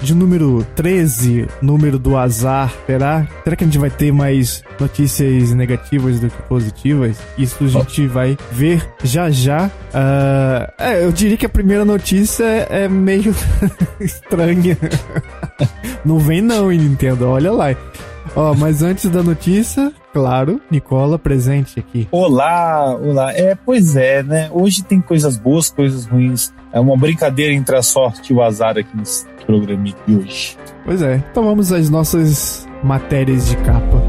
de número 13, número do azar. Será? Será que a gente vai ter mais notícias negativas do que positivas? Isso a gente vai ver já já. Uh, é, eu diria que a primeira notícia é meio estranha. não vem não, Nintendo, olha lá. Ó, mas antes da notícia, claro, Nicola presente aqui. Olá, olá. É, pois é, né? Hoje tem coisas boas, coisas ruins. É uma brincadeira entre a sorte e o azar aqui nesse programa de hoje. Pois é. Então vamos às nossas matérias de capa.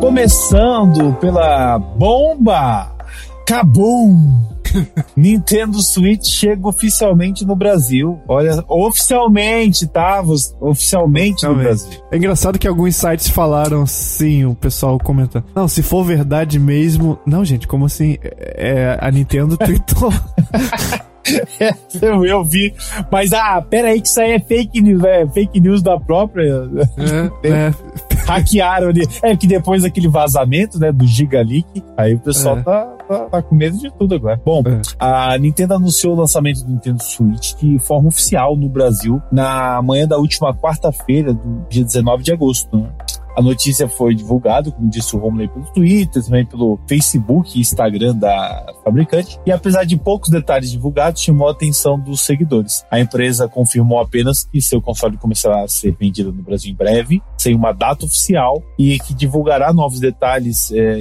Começando pela bomba! Cabum! Nintendo Switch chega oficialmente no Brasil. Olha, oficialmente, tá? Oficialmente no Brasil. É engraçado que alguns sites falaram sim, o pessoal comentando. Não, se for verdade mesmo. Não, gente, como assim? É, a Nintendo tweetou. Eu, eu vi. Mas, ah, pera aí que isso aí é fake news, é fake news da própria. É, é. Hackearam ali. É que depois daquele vazamento, né, do Giga Leak, aí o pessoal é. tá, tá, tá, com medo de tudo agora. Bom, é. a Nintendo anunciou o lançamento do Nintendo Switch de forma oficial no Brasil na manhã da última quarta-feira, do dia 19 de agosto. Né? A notícia foi divulgada, como disse o Romulo, pelo Twitter, também pelo Facebook e Instagram da fabricante. E apesar de poucos detalhes divulgados, chamou a atenção dos seguidores. A empresa confirmou apenas que seu console começará a ser vendido no Brasil em breve, sem uma data oficial, e que divulgará novos detalhes é,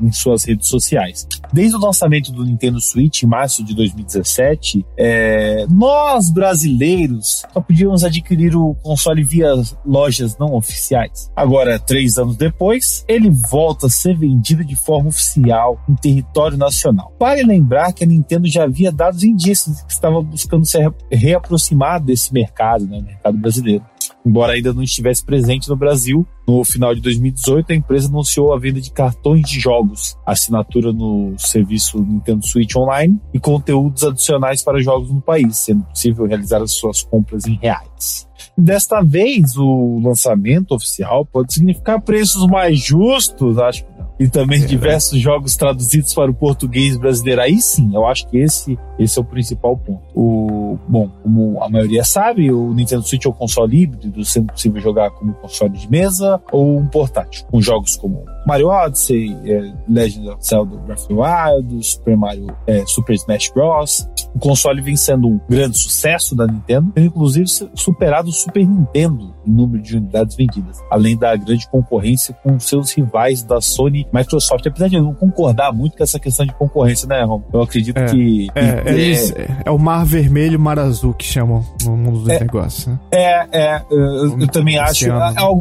em suas redes sociais. Desde o lançamento do Nintendo Switch em março de 2017, é, nós brasileiros só podíamos adquirir o console via lojas não oficiais. Agora, três anos depois, ele volta a ser vendido de forma oficial em território nacional. Vale lembrar que a Nintendo já havia dado indícios de que estava buscando se reaproximar desse mercado, né, mercado brasileiro. Embora ainda não estivesse presente no Brasil, no final de 2018 a empresa anunciou a venda de cartões de jogos, assinatura no serviço Nintendo Switch Online e conteúdos adicionais para jogos no país, sendo possível realizar as suas compras em reais. Desta vez, o lançamento oficial pode significar preços mais justos, acho e também é, diversos jogos traduzidos para o português brasileiro. Aí sim, eu acho que esse, esse é o principal ponto. O, bom, como a maioria sabe, o Nintendo Switch é um console híbrido, sendo possível jogar como console de mesa ou um portátil, com jogos como Mario Odyssey, é, Legend of Zelda Breath of the Wild, Super Mario, é, Super Smash Bros. O console vem sendo um grande sucesso da Nintendo, inclusive superado o Super Nintendo em número de unidades vendidas, além da grande concorrência com seus rivais da Sony Microsoft. Apesar de eu não concordar muito com essa questão de concorrência, né, Rom? Eu acredito é, que. É, é, é, é, o mar vermelho e o mar azul que chamam no mundo dos é, negócios. Né? É, é, eu, eu também acho.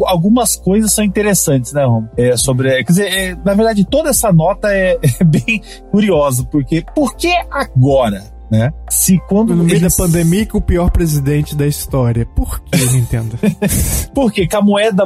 Algumas coisas são interessantes, né, Rom? É, sobre. Quer dizer, na verdade, toda essa nota é, bem curiosa, porque por que agora? né? Se quando no meio eles... da pandemia que o pior presidente da história. Por que, Nintendo? Porque com a moeda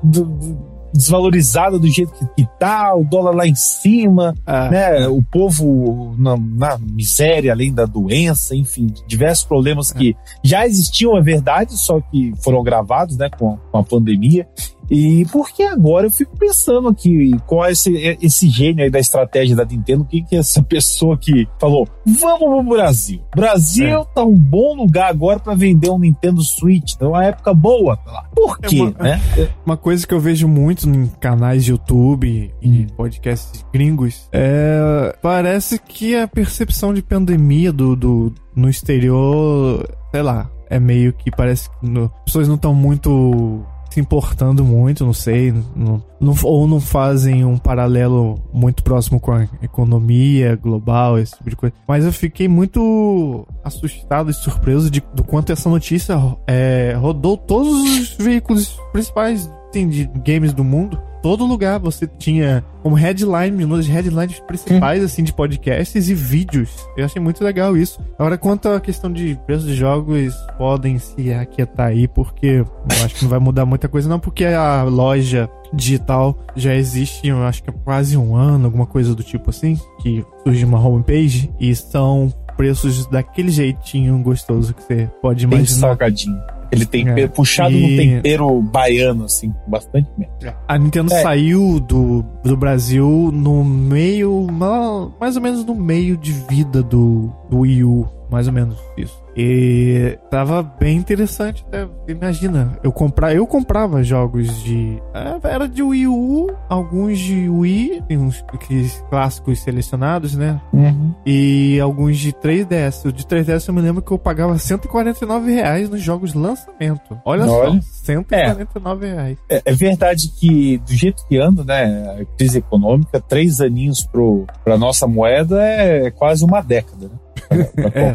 do, do desvalorizada do jeito que, que tá, o dólar lá em cima, ah, né? O povo na, na, miséria, além da doença, enfim, diversos problemas que já existiam, é verdade, só que foram gravados, né, com, com a pandemia. E porque agora eu fico pensando aqui, qual é esse, esse gênio aí da estratégia da Nintendo, o que que é essa pessoa que falou, vamos pro Brasil. Brasil é. tá um bom lugar agora para vender um Nintendo Switch, é uma época boa. Por é quê, é uma, né? Uma coisa que eu vejo muito em canais de YouTube e hum. podcasts gringos, é, parece que a percepção de pandemia do, do no exterior, sei lá, é meio que parece que no, as pessoas não estão muito se importando muito, não sei, não, não, ou não fazem um paralelo muito próximo com a economia global, esse tipo de coisa. Mas eu fiquei muito assustado e surpreso de, do quanto essa notícia é, rodou todos os veículos principais assim, de games do mundo todo lugar você tinha como headline, uma das headlines principais, hum. assim, de podcasts e vídeos. Eu achei muito legal isso. Agora, quanto à questão de preço de jogos, podem se aquietar aí, porque eu acho que não vai mudar muita coisa, não, porque a loja digital já existe, eu acho que há quase um ano, alguma coisa do tipo assim, que surge uma homepage e são preços daquele jeitinho gostoso que você pode imaginar. Bem salgadinho. Ele tempero, é. puxado e... no tempero baiano, assim, bastante mesmo. É. A Nintendo é. saiu do, do Brasil no meio, mais ou menos no meio de vida do, do Wii U, mais ou menos isso. E tava bem interessante, né? Imagina, eu comprar, eu comprava jogos de é, era de Wii U, alguns de Wii, tem uns clássicos selecionados, né? Uhum. E alguns de 3DS. O de 3DS eu me lembro que eu pagava 149 reais nos jogos de lançamento. Olha, Olha. só, 149 é. reais. É, é, verdade que do jeito que anda, né? A crise econômica, três aninhos pro, pra nossa moeda é quase uma década, né?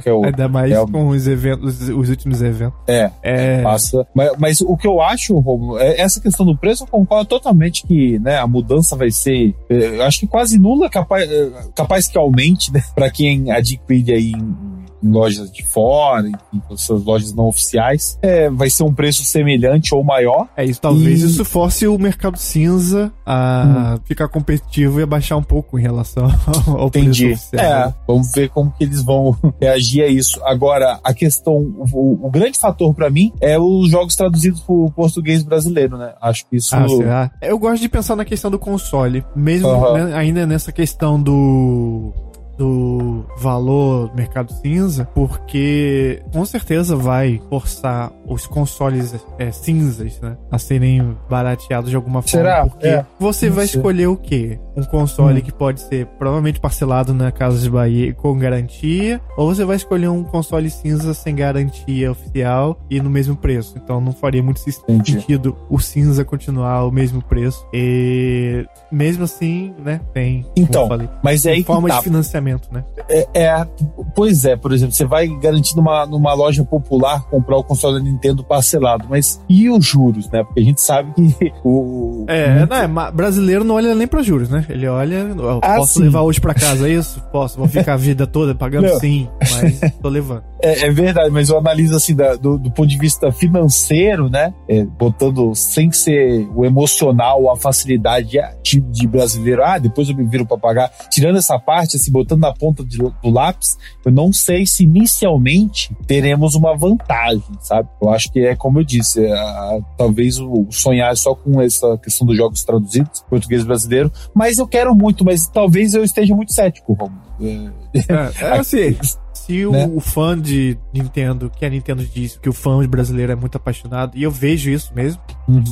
É, o, ainda mais é, com os eventos, os últimos eventos. É, é. passa. Mas, mas, o que eu acho, Romulo, é essa questão do preço, eu concordo totalmente que né, a mudança vai ser, é, eu acho que quase nula, capaz, é, capaz que aumente, né, para quem adquire aí em em lojas de fora, em suas lojas não oficiais, é, vai ser um preço semelhante ou maior. É isso, talvez e... isso force o mercado cinza a hum. ficar competitivo e abaixar um pouco em relação ao Entendi. preço oficial. É, vamos ver como que eles vão reagir a isso. Agora, a questão, o, o grande fator para mim é os jogos traduzidos pro português brasileiro, né? Acho que isso. Ah, será? Eu gosto de pensar na questão do console, mesmo uhum. né, ainda nessa questão do do valor do mercado cinza, porque com certeza vai forçar os consoles é, cinzas né, a serem barateados de alguma forma. Será? Porque é. você vai escolher o quê? Um console hum. que pode ser provavelmente parcelado na Casa de Bahia com garantia, ou você vai escolher um console cinza sem garantia oficial e no mesmo preço. Então não faria muito sentido o cinza continuar o mesmo preço. E mesmo assim, né, tem. Então, mas é aí forma tá. de financiamento né? É, é, pois é, por exemplo, você vai garantir numa, numa loja popular comprar o console da Nintendo parcelado, mas e os juros, né? Porque a gente sabe que o. É, não, é brasileiro não olha nem para juros, né? Ele olha, ah, posso sim. levar hoje para casa é isso? Posso, vou ficar a vida toda pagando não. sim, mas tô levando. É, é, verdade, mas eu analiso assim da, do, do, ponto de vista financeiro, né? É, botando sem ser o emocional, a facilidade de, de brasileiro, ah, depois eu me viro para pagar. Tirando essa parte, assim, botando na ponta de, do lápis, eu não sei se inicialmente teremos uma vantagem, sabe? Eu acho que é como eu disse, é, a, talvez o, sonhar só com essa questão dos jogos traduzidos, português brasileiro, mas eu quero muito, mas talvez eu esteja muito cético, Romulo. É, é, é assim, se o, né? o, fã de Nintendo, que a Nintendo diz que o fã brasileiro é muito apaixonado, e eu vejo isso mesmo, uhum.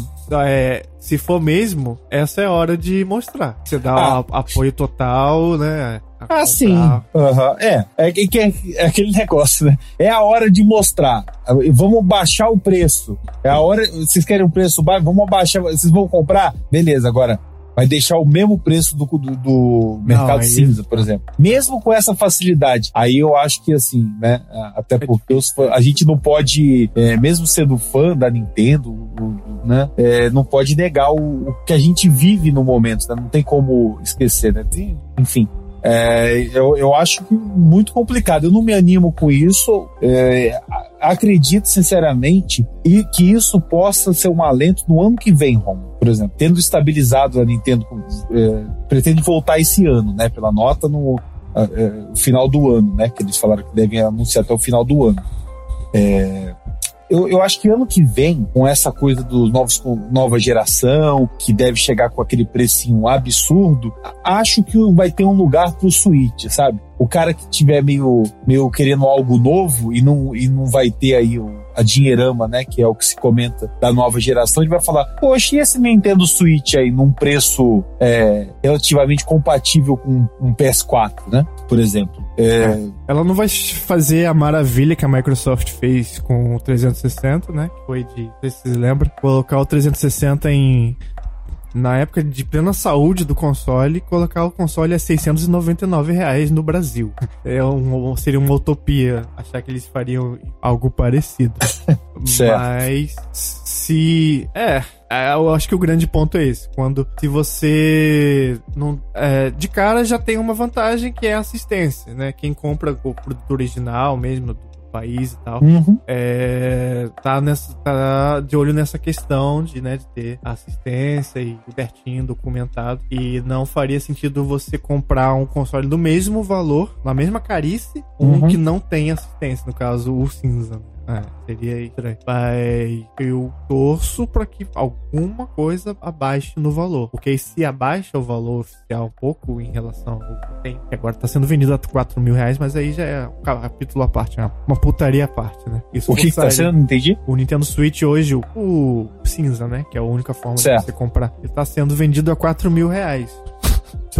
é, se for mesmo, essa é a hora de mostrar. Você dá ah. apoio total, né? Ah, sim. Uhum. É, é, é, é, aquele negócio, né? É a hora de mostrar. Vamos baixar o preço. É a hora. Vocês querem um preço baixo? Vamos abaixar. Vocês vão comprar? Beleza, agora vai deixar o mesmo preço do, do, do mercado Não, cinza, por exemplo. Mesmo com essa facilidade. Aí eu acho que assim, né? Até porque os, a gente não pode, é, mesmo sendo fã da Nintendo, né? É, não pode negar o, o, que a gente vive no momento, né? Não tem como esquecer, né? Tem, enfim. É, eu, eu acho muito complicado. Eu não me animo com isso. É, acredito sinceramente e que isso possa ser um alento no ano que vem, Rom. Por exemplo, tendo estabilizado a Nintendo, é, pretende voltar esse ano, né? Pela nota no é, final do ano, né? Que eles falaram que devem anunciar até o final do ano. É, eu, eu acho que ano que vem, com essa coisa dos novos nova geração, que deve chegar com aquele precinho absurdo, acho que vai ter um lugar pro Switch, sabe? O cara que tiver meio, meio querendo algo novo e não, e não vai ter aí o, a dinheirama, né? Que é o que se comenta da nova geração, ele vai falar: Poxa, e esse Nintendo Switch aí num preço é, relativamente compatível com um PS4, né? Por exemplo. É... Ela não vai fazer a maravilha que a Microsoft fez com o 360, né? Que foi de. Se vocês lembram. Colocar o 360 em na época de plena saúde do console, colocar o console a 699 reais no Brasil. É um, seria uma utopia achar que eles fariam algo parecido. Mas se. É, é, eu acho que o grande ponto é esse. Quando se você não é, de cara já tem uma vantagem que é a assistência, né? Quem compra o produto original mesmo país e tal, uhum. é, tá, nessa, tá de olho nessa questão de, né, de ter assistência e certinho documentado. E não faria sentido você comprar um console do mesmo valor, na mesma carice, uhum. um que não tem assistência, no caso o cinza. É, seria estranho. Mas eu torço para que alguma coisa abaixe no valor. Porque se abaixa o valor oficial um pouco em relação ao que tem, que agora tá sendo vendido a 4 mil reais, mas aí já é um capítulo à parte, né? uma putaria à parte, né? Isso o que, que tá sendo? Não entendi. O Nintendo Switch hoje, o, o cinza, né? Que é a única forma certo. de você comprar. Ele tá sendo vendido a 4 mil reais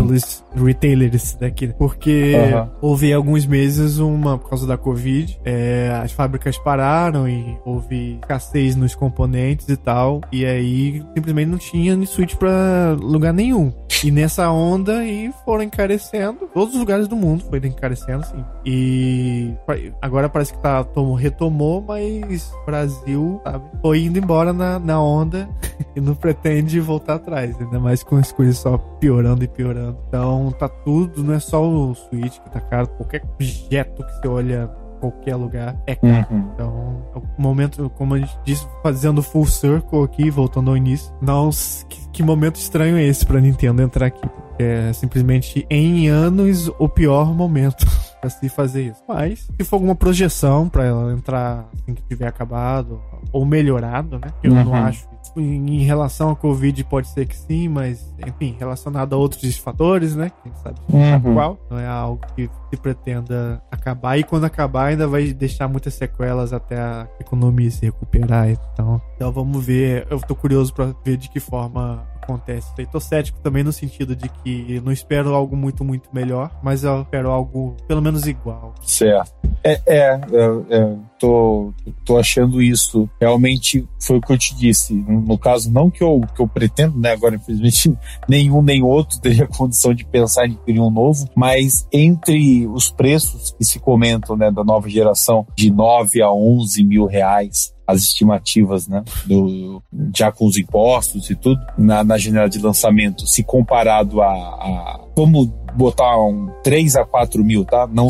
pelos retailers daqui. Porque uhum. houve alguns meses uma, por causa da Covid, é, as fábricas pararam e houve escassez nos componentes e tal. E aí simplesmente não tinha Switch pra lugar nenhum. E nessa onda e foram encarecendo. Todos os lugares do mundo foram encarecendo, sim. E agora parece que tá, tomou, retomou, mas o Brasil, sabe, foi indo embora na, na onda e não pretende voltar atrás. Ainda mais com as coisas só piorando e piorando. Então tá tudo, não é só o Switch que tá caro, qualquer objeto que você olha qualquer lugar é caro. Uhum. Então, é o momento, como a gente disse, fazendo full circle aqui, voltando ao início. Não, que, que momento estranho é esse pra Nintendo entrar aqui? É simplesmente em anos o pior momento para se fazer isso. Mas, se for alguma projeção para ela entrar assim que tiver acabado ou melhorado, né? Eu uhum. não acho em relação à Covid pode ser que sim, mas enfim, relacionado a outros fatores, né? Quem sabe uhum. qual. Não é algo que se pretenda acabar. E quando acabar, ainda vai deixar muitas sequelas até a economia se recuperar. Então, então vamos ver. Eu tô curioso para ver de que forma acontece. Eu tô cético também no sentido de que não espero algo muito, muito melhor, mas eu espero algo pelo menos igual. Certo. É, é, é, é tô, tô achando isso. Realmente foi o que eu te disse. No caso, não que eu, que eu pretendo, né? Agora, infelizmente, nenhum nem outro teria condição de pensar em adquirir um novo, mas entre os preços que se comentam, né, da nova geração, de 9 a 11 mil reais, as estimativas, né, do, já com os impostos e tudo, na, na janela de lançamento, se comparado a, a como botar um 3 a 4 mil, tá? Não,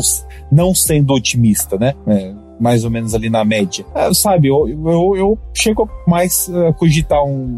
não sendo otimista, né? É, mais ou menos ali na média. É, sabe, eu, eu, eu chego mais a cogitar um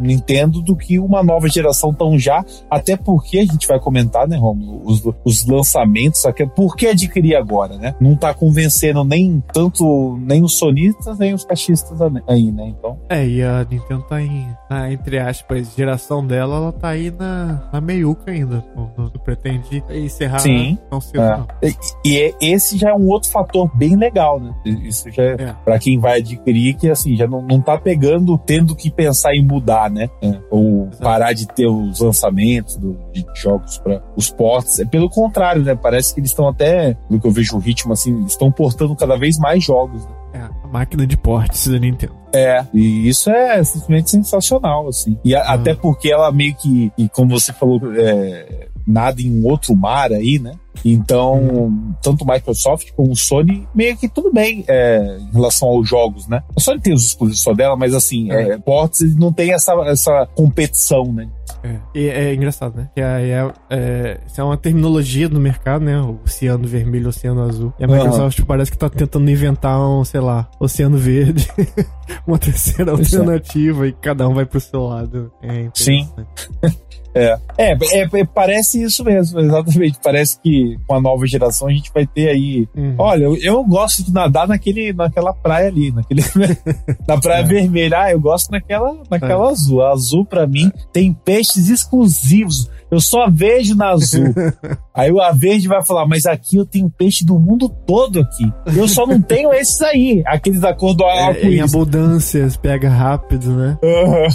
Nintendo do que uma nova geração tão já, até porque a gente vai comentar, né, Romulo, os, os lançamentos, por que adquirir agora, né? Não tá convencendo nem tanto nem os sonistas, nem os caixistas aí, né? Então. É, e a Nintendo tá em, na, entre aspas, geração dela, ela tá aí na, na meiuca ainda. Não, não pretende encerrar Sim. Não cedo, é. E, e, é, esse já é um outro fator bem legal, né? Isso já é, é. para quem vai adquirir, que assim, já não, não tá pegando, tendo que pensar em mudar né? É. Ou parar de ter os lançamentos do, de jogos para os ports. É pelo contrário, né? Parece que eles estão até, no que eu vejo o ritmo, assim, estão portando cada vez mais jogos. Né? É, a máquina de portes da Nintendo. É, e isso é simplesmente sensacional, assim. E a, até porque ela meio que, e como você falou, é, nada em outro mar aí, né? Então, tanto Microsoft como Sony, meio que tudo bem é, em relação aos jogos, né? A Sony tem os exclusivos só dela, mas assim, é. É, ports não tem essa, essa competição, né? É, e é engraçado, né? Que é, é, é, isso é uma terminologia do mercado, né? O oceano vermelho, oceano azul. E a Microsoft uhum. parece que tá tentando inventar um, sei lá, oceano verde, uma terceira alternativa e cada um vai pro seu lado. É Sim. É. É, é, é, parece isso mesmo, exatamente. Parece que com a nova geração a gente vai ter aí. Uhum. Olha, eu, eu, gosto de nadar naquele, naquela praia ali, naquele, na praia é. vermelha. Ah, eu gosto naquela, naquela é. azul. A azul, para mim, tem peixes exclusivos. Eu só vejo na azul. aí o a verde vai falar, mas aqui eu tenho peixe do mundo todo aqui. Eu só não tenho esses aí, aqueles da cor do é, arco-íris. Em abundâncias, pega rápido, né? Uhum.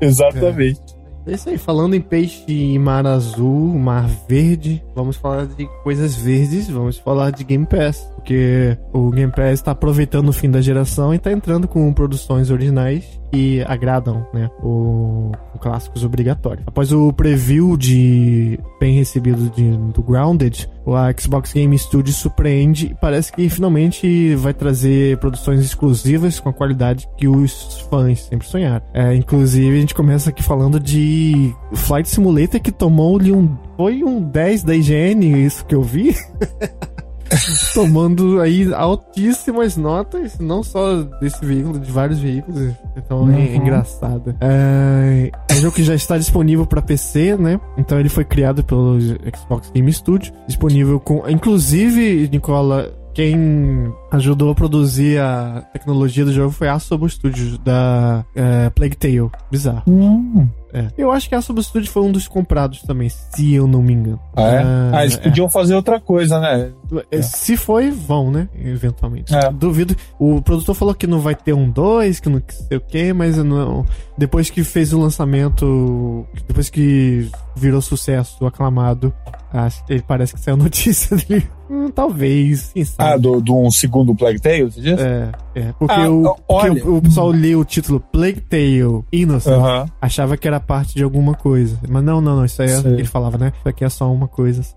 Exatamente. É isso aí, falando em peixe em mar azul, mar verde, vamos falar de coisas verdes, vamos falar de Game Pass. Porque o Game Pass está aproveitando o fim da geração e está entrando com produções originais que agradam, né? O, o clássicos obrigatórios. Após o preview de bem recebido de, do Grounded, a Xbox Game Studios surpreende e parece que finalmente vai trazer produções exclusivas com a qualidade que os fãs sempre sonharam. É, inclusive, a gente começa aqui falando de Flight Simulator que tomou-lhe um. Foi um 10 da IGN, isso que eu vi. tomando aí altíssimas notas, não só desse veículo, de vários veículos. Então uhum. é engraçado. É, é um jogo que já está disponível para PC, né? Então ele foi criado pelo Xbox Game Studio, disponível com, inclusive, Nicola, quem ajudou a produzir a tecnologia do jogo foi a Asobo Studios da é, Plague Tale. Bizarro. Hum. É. Eu acho que a Studios foi um dos comprados também, se eu não me engano. Ah, é? Ah, ah eles é. podiam fazer outra coisa, né? É, se foi, vão, né? Eventualmente. É. Duvido. O produtor falou que não vai ter um 2, que não sei o que, mas não. Depois que fez o lançamento, depois que virou sucesso aclamado, acho que ele parece que saiu notícia dele. Hum, talvez, quem sabe. Ah, do, do um segundo Plague Tale, você disse? É, é. Porque, ah, o, porque o, o, pessoal leu o título Plague Tale Innocent, uh -huh. achava que era parte de alguma coisa. Mas não, não, não. Isso aí é, ele falava, né? Isso aqui é só uma coisa. Só.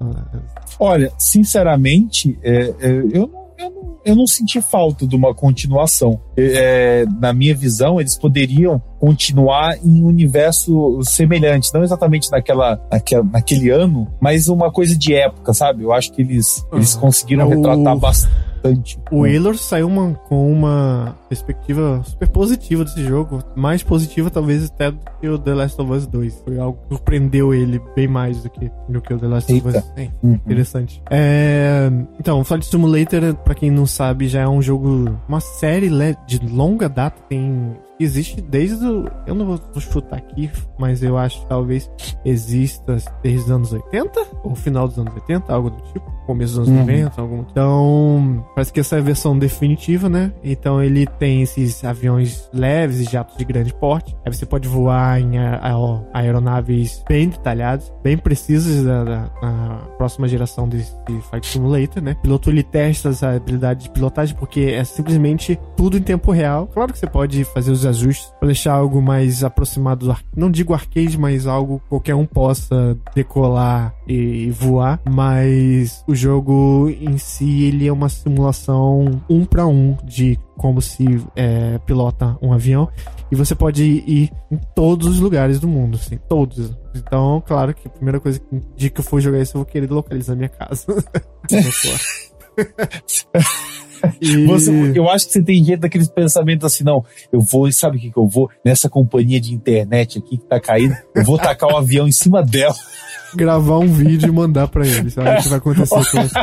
Olha, sinceramente, é, é, eu não eu não, eu não senti falta de uma continuação. É, na minha visão, eles poderiam continuar em um universo semelhante, não exatamente naquela, naquela, naquele ano, mas uma coisa de época, sabe? Eu acho que eles, uhum. eles conseguiram é retratar bastante bastante. O Wheeler saiu uma, com uma perspectiva super positiva desse jogo. Mais positiva, talvez, até do que o The Last of Us 2. Foi algo que surpreendeu ele bem mais do que, do que o The Last Eita. of Us. É, uhum. Interessante. É, então, Flight Simulator, pra quem não sabe, já é um jogo, uma série de longa data. Tem existe desde o. Eu não vou chutar aqui, mas eu acho que talvez exista desde os anos 80, ou final dos anos 80, algo do tipo, começo dos anos uhum. 90, algum. Então, parece que essa é a versão definitiva, né? Então ele tem esses aviões leves e jatos de grande porte. Aí você pode voar em aeronaves bem detalhadas, bem precisas da, da, da próxima geração de, de Flight Simulator, né? O piloto ele testa essa habilidade de pilotagem porque é simplesmente tudo em tempo real. Claro que você pode fazer os ajustes para deixar algo mais aproximado do não digo arcade, mas algo qualquer um possa decolar e, voar, mas o jogo em si ele é uma simulação um para um de como se é, pilota um avião e você pode ir em todos os lugares do mundo, assim, todos. Então, claro que a primeira coisa que dia que eu for jogar isso eu vou querer localizar minha casa. E... Você, eu acho que você tem jeito daqueles pensamentos assim, não, eu vou, sabe o que que eu vou? Nessa companhia de internet aqui que tá caindo, eu vou tacar o um avião em cima dela. Gravar um vídeo e mandar pra ele, sabe o que vai acontecer com isso?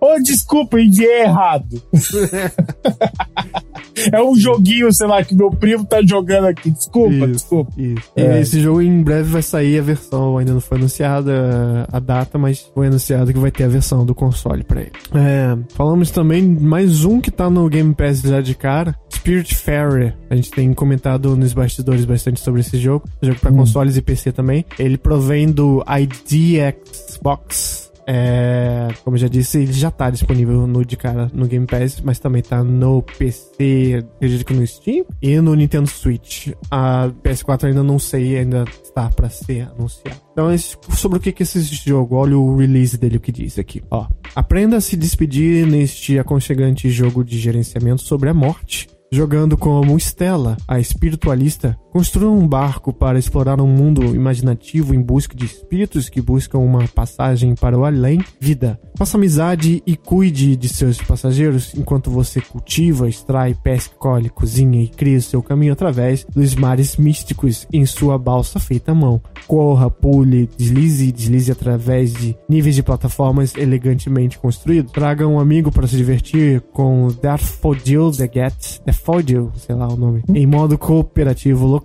oh, desculpa, enviei errado. é um joguinho, sei lá, que meu primo tá jogando aqui. Desculpa, isso, desculpa. Isso. É. esse jogo em breve vai sair a versão, ainda não foi anunciada a data, mas foi anunciado que vai ter a versão do console pra ele. É, falamos também mais um que tá no Game Pass já de cara, Spirit Fairy. A gente tem comentado nos bastidores bastante sobre esse jogo. Jogo para hum. consoles e PC também. Ele provém do ID Xbox é, como eu já disse, ele já tá disponível no de cara no Game Pass, mas também tá no PC, acredito que no Steam e no Nintendo Switch. A PS4 ainda não sei, ainda está para ser anunciado. Então, sobre o que é esse jogo, olha o release dele, o que diz aqui. Ó, aprenda a se despedir neste aconchegante jogo de gerenciamento sobre a morte jogando como Stella, a espiritualista, construa um barco para explorar um mundo imaginativo em busca de espíritos que buscam uma passagem para o além. Vida. Faça amizade e cuide de seus passageiros enquanto você cultiva, extrai, pesca, colhe, cozinha e cria seu caminho através dos mares místicos em sua balsa feita à mão. Corra, pule, deslize e deslize através de níveis de plataformas elegantemente construídos. Traga um amigo para se divertir com Daffodil the Get, Daffodil, sei lá o nome, em modo cooperativo local,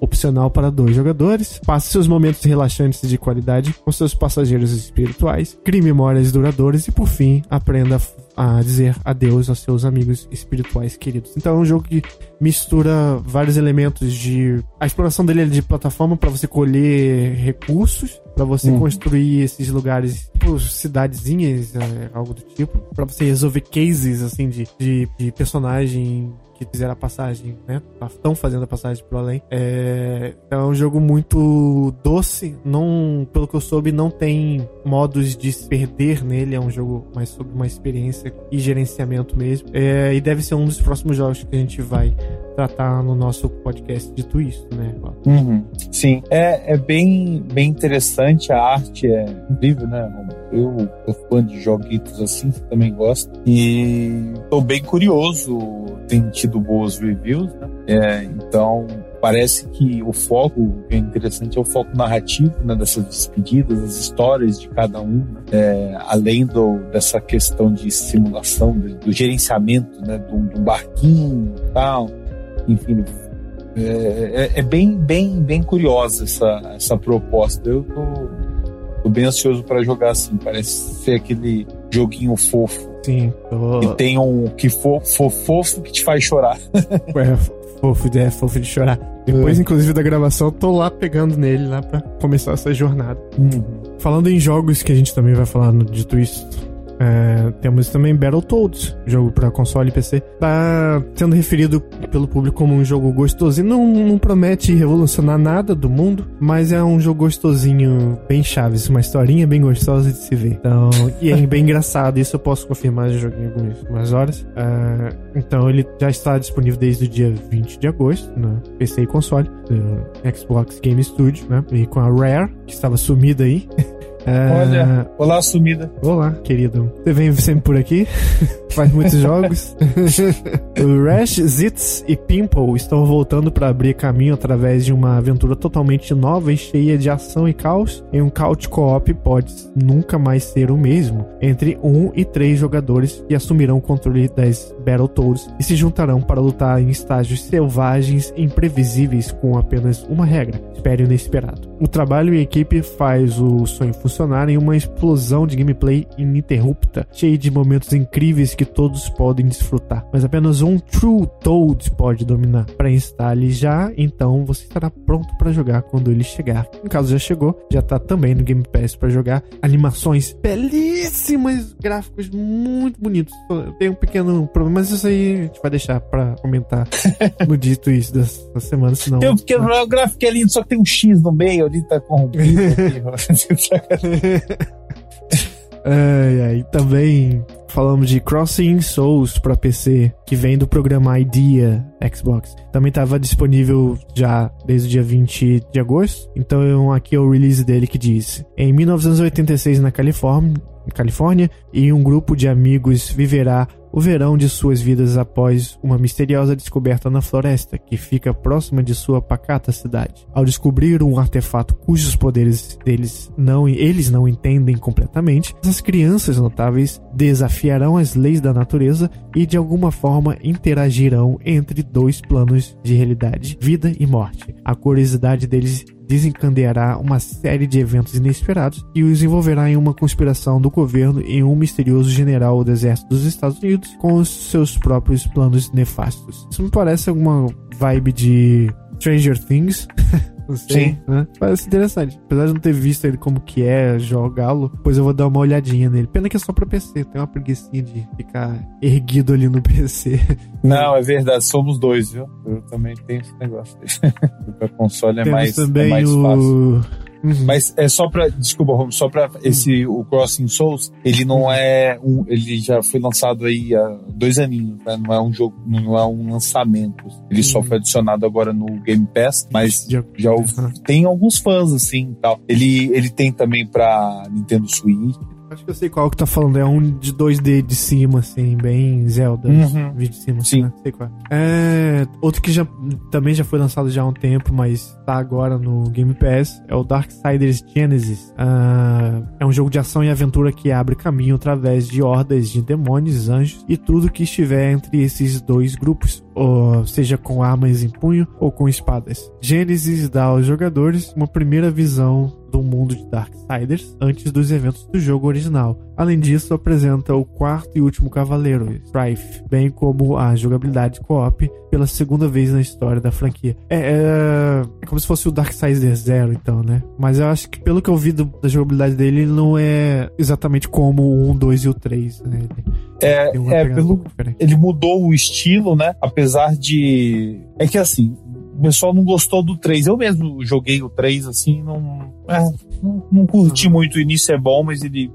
opcional para dois jogadores. Passe seus momentos relaxantes de qualidade com seus passageiros espirituais. Crie memórias duradouras e, por fim, aprenda a dizer adeus aos seus amigos espirituais queridos. Então é um jogo que mistura vários elementos de. A exploração dele é de plataforma para você colher recursos, para você uhum. construir esses lugares, tipo cidadezinhas, é, algo do tipo, para você resolver cases assim de, de, de personagem que fizeram a passagem, né? Estão fazendo a passagem pro além. É, é um jogo muito doce. Não, pelo que eu soube, não tem modos de se perder nele. É um jogo mais sobre uma experiência e gerenciamento mesmo. É, e deve ser um dos próximos jogos que a gente vai tratar no nosso podcast dito isso, né? Uhum. Sim, é, é bem, bem interessante. A arte é incrível, né? Eu sou fã de joguitos assim, também gosto. E tô bem curioso. Tem tido boas reviews, né? É, então, parece que o foco que é interessante é o foco narrativo né, dessas despedidas, as histórias de cada um, né? é, além do, dessa questão de simulação, do, do gerenciamento né, do, do barquinho e tal enfim, é, é, é, bem, bem, bem curiosa essa, essa proposta. Eu tô, tô bem ansioso para jogar assim. Parece ser aquele joguinho fofo. Sim. Tô... E tem um que fofo, fofo que te faz chorar. É, fofo, é fofo de chorar. Depois, é. inclusive, da gravação, eu tô lá pegando nele lá pra começar essa jornada. Uhum. Falando em jogos que a gente também vai falar no Dito é, temos também Battletoads, jogo para console e PC. Tá sendo referido pelo público como um jogo gostosinho. Não, não promete revolucionar nada do mundo, mas é um jogo gostosinho, bem chaves. Uma historinha bem gostosa de se ver. Então, e é bem engraçado. Isso eu posso confirmar. Já joguei algumas horas. É, então, ele já está disponível desde o dia 20 de agosto no PC e console Xbox Game Studio, né? E com a Rare, que estava sumida aí. É... Olha, olá, sumida. Olá, querido. Você vem sempre por aqui? Faz muitos jogos. o Rash, Zitz e Pimple estão voltando para abrir caminho através de uma aventura totalmente nova e cheia de ação e caos. Em um couch co-op pode nunca mais ser o mesmo. Entre um e três jogadores que assumirão o controle das Battletoads e se juntarão para lutar em estágios selvagens e imprevisíveis com apenas uma regra: espere o inesperado. O trabalho em equipe faz o sonho funcionar funcionar em uma explosão de gameplay ininterrupta, cheia de momentos incríveis que todos podem desfrutar. Mas apenas um True Toad pode dominar. Para instale já, então você estará pronto para jogar quando ele chegar. No caso já chegou, já está também no Game Pass para jogar. Animações belíssimas, gráficos muito bonitos. Tem um pequeno problema, mas isso aí a gente vai deixar para comentar no dito isso dessa semana, senão. Tem um pequeno problema, o gráfico é lindo, só que tem um X no meio ali, tá corrompido. ai, ai, também falamos de Crossing Souls para PC, que vem do programa Idea Xbox. Também estava disponível já desde o dia 20 de agosto. Então aqui é o release dele que diz: Em 1986 na Califórnia, Califórnia, e um grupo de amigos viverá o verão de suas vidas após uma misteriosa descoberta na floresta que fica próxima de sua pacata cidade. Ao descobrir um artefato cujos poderes deles não eles não entendem completamente, as crianças notáveis desafiarão as leis da natureza e de alguma forma interagirão entre dois planos de realidade, vida e morte. A curiosidade deles desencadeará uma série de eventos inesperados e os envolverá em uma conspiração do governo e um misterioso general do exército dos Estados Unidos com os seus próprios planos nefastos. Isso me parece alguma vibe de Stranger Things. Não sei, Sim. Né? Parece interessante. Apesar de não ter visto ele como que é jogá-lo, depois eu vou dar uma olhadinha nele. Pena que é só pra PC, tem uma preguiçinha de ficar erguido ali no PC. Não, é verdade, somos dois, viu? Eu também tenho esse negócio. pra console é mais, também é mais o... Uhum. Mas é só para desculpa, só para esse o Crossing Souls, ele não uhum. é um, ele já foi lançado aí há dois aninhos, né? Não é um jogo, não é um lançamento. Ele só uhum. foi adicionado agora no Game Pass, mas já, já tem alguns fãs assim, tal. Ele ele tem também para Nintendo Switch, Acho que eu sei qual que tá falando. É um de 2D de cima, assim, bem Zelda. Uhum. Vídeo de cima, Sim. Né? Sei qual. É. Outro que já também já foi lançado já há um tempo, mas tá agora no Game Pass, é o Darksiders Genesis. Uh, é um jogo de ação e aventura que abre caminho através de hordas de demônios, anjos e tudo que estiver entre esses dois grupos, seja com armas em punho ou com espadas. Genesis dá aos jogadores uma primeira visão do mundo de Darksiders antes dos eventos do jogo original. Além disso, apresenta o quarto e último cavaleiro, Strife, bem como a jogabilidade co-op pela segunda vez na história da franquia. É, é, é, como se fosse o Darksiders Zero, então, né? Mas eu acho que pelo que eu vi do, da jogabilidade dele, ele não é exatamente como o 1, 2 e o 3, né? É, é pelo, ele mudou o estilo, né? Apesar de. É que assim, o pessoal não gostou do 3. Eu mesmo joguei o 3, assim, não. É, não, não curti muito. O início é bom, mas ele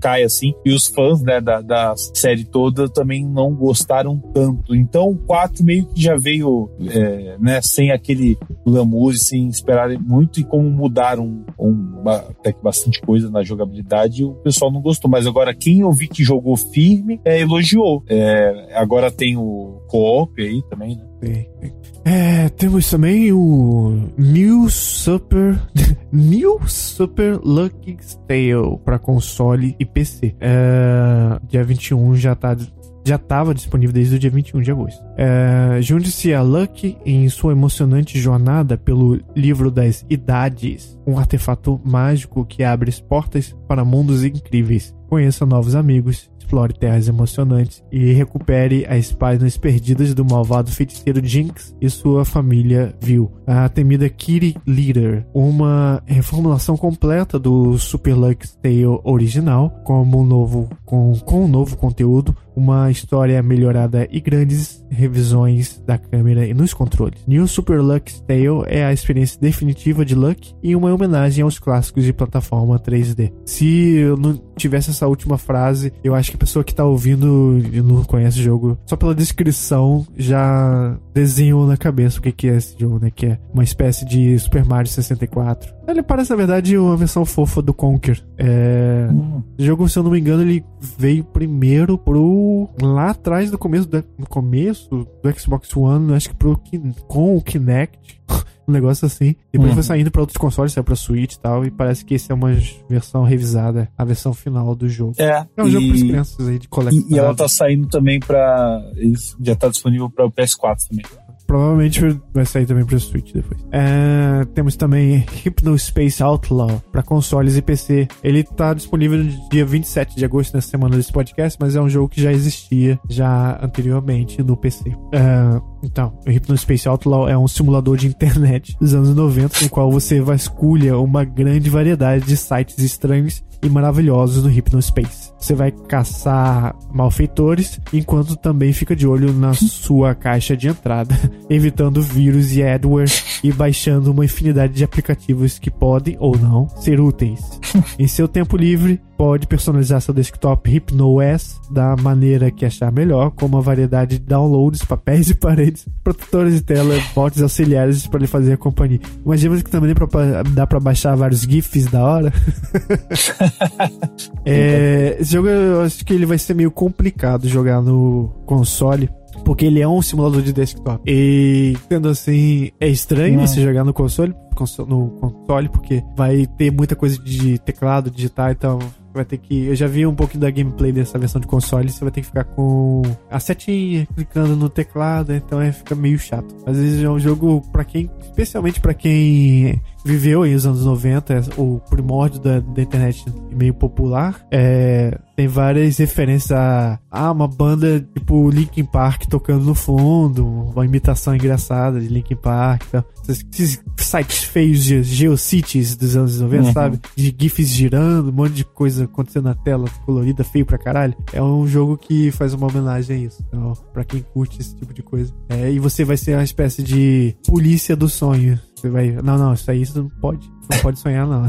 cai assim. E os fãs, né, da, da série toda também não gostaram tanto. Então o 4 meio que já veio, é, né, sem aquele glamour, sem esperar muito. E como mudaram um, até que bastante coisa na jogabilidade, o pessoal não gostou. Mas agora, quem eu vi que jogou firme, é, elogiou. É, agora tem o co-op aí também, né? Sim, sim. É, temos também o New Super New Super Lucky Tale para console e PC. É, dia 21 já tá já estava disponível desde o dia 21 de agosto. É, Junte-se a Lucky em sua emocionante jornada pelo livro das idades, um artefato mágico que abre portas para mundos incríveis. Conheça novos amigos explore terras emocionantes e recupere as páginas perdidas do malvado feiticeiro Jinx e sua família Vil. A temida Kitty Leader, uma reformulação completa do Super Lux Tale original, como um novo, com, com um novo conteúdo, uma história melhorada e grandes revisões da câmera e nos controles. New Super Lux Tale é a experiência definitiva de Luck e uma homenagem aos clássicos de plataforma 3D. Se eu não tivesse essa última frase, eu acho que a pessoa que tá ouvindo e não conhece o jogo, só pela descrição já desenhou na cabeça o que, que é esse jogo, né? Que é uma espécie de Super Mario 64. Ele parece, na verdade, uma versão fofa do Conker. É... Hum. O jogo, se eu não me engano, ele veio primeiro pro. lá atrás, no começo, do, no começo do Xbox One, acho que pro, com o Kinect. um negócio assim. Depois uhum. foi saindo para outros consoles, saiu pra Switch e tal. E parece que esse é uma versão revisada, a versão final do jogo. É. É um e... jogo pras crianças aí de coleção. E, e ela tá saindo também pra. Já tá disponível para o PS4 também. Provavelmente vai sair também pro Switch depois. É, temos também Hypnospace Outlaw para consoles e PC. Ele tá disponível no dia 27 de agosto, nessa semana desse podcast, mas é um jogo que já existia já anteriormente no PC. É, então, o Hypnospace Outlaw é um simulador de internet dos anos 90, no qual você vasculha uma grande variedade de sites estranhos e maravilhosos no Hypnospace. Você vai caçar malfeitores, enquanto também fica de olho na sua caixa de entrada, evitando vírus e adware e baixando uma infinidade de aplicativos que podem ou não ser úteis. em seu tempo livre, pode personalizar seu desktop HypnoOS da maneira que achar melhor, com uma variedade de downloads, papéis e paredes, protetores de tela, bots auxiliares para lhe fazer a companhia. Imagina que também dá para baixar vários GIFs da hora. é, esse jogo eu acho que ele vai ser meio complicado jogar no console porque ele é um simulador de desktop. E sendo assim, é estranho você jogar no console, no console, porque vai ter muita coisa de teclado, digitar, então vai ter que. Eu já vi um pouco da gameplay dessa versão de console. Você vai ter que ficar com a setinha clicando no teclado, então é, fica meio chato. Às vezes é um jogo para quem, especialmente para quem viveu aí os anos 90, é o primórdio da, da internet meio popular. É, tem várias referências a, a uma banda tipo Linkin Park tocando no fundo, uma imitação engraçada de Linkin Park. Então, esses sites feios de Geocities dos anos 90, uhum. sabe? De GIFs girando, um monte de coisa acontecendo na tela, colorida, feio pra caralho. É um jogo que faz uma homenagem a isso. Então, pra quem curte esse tipo de coisa. É, e você vai ser uma espécie de polícia do sonho. Você vai. Não, não, isso aí você não pode. Não pode sonhar, não.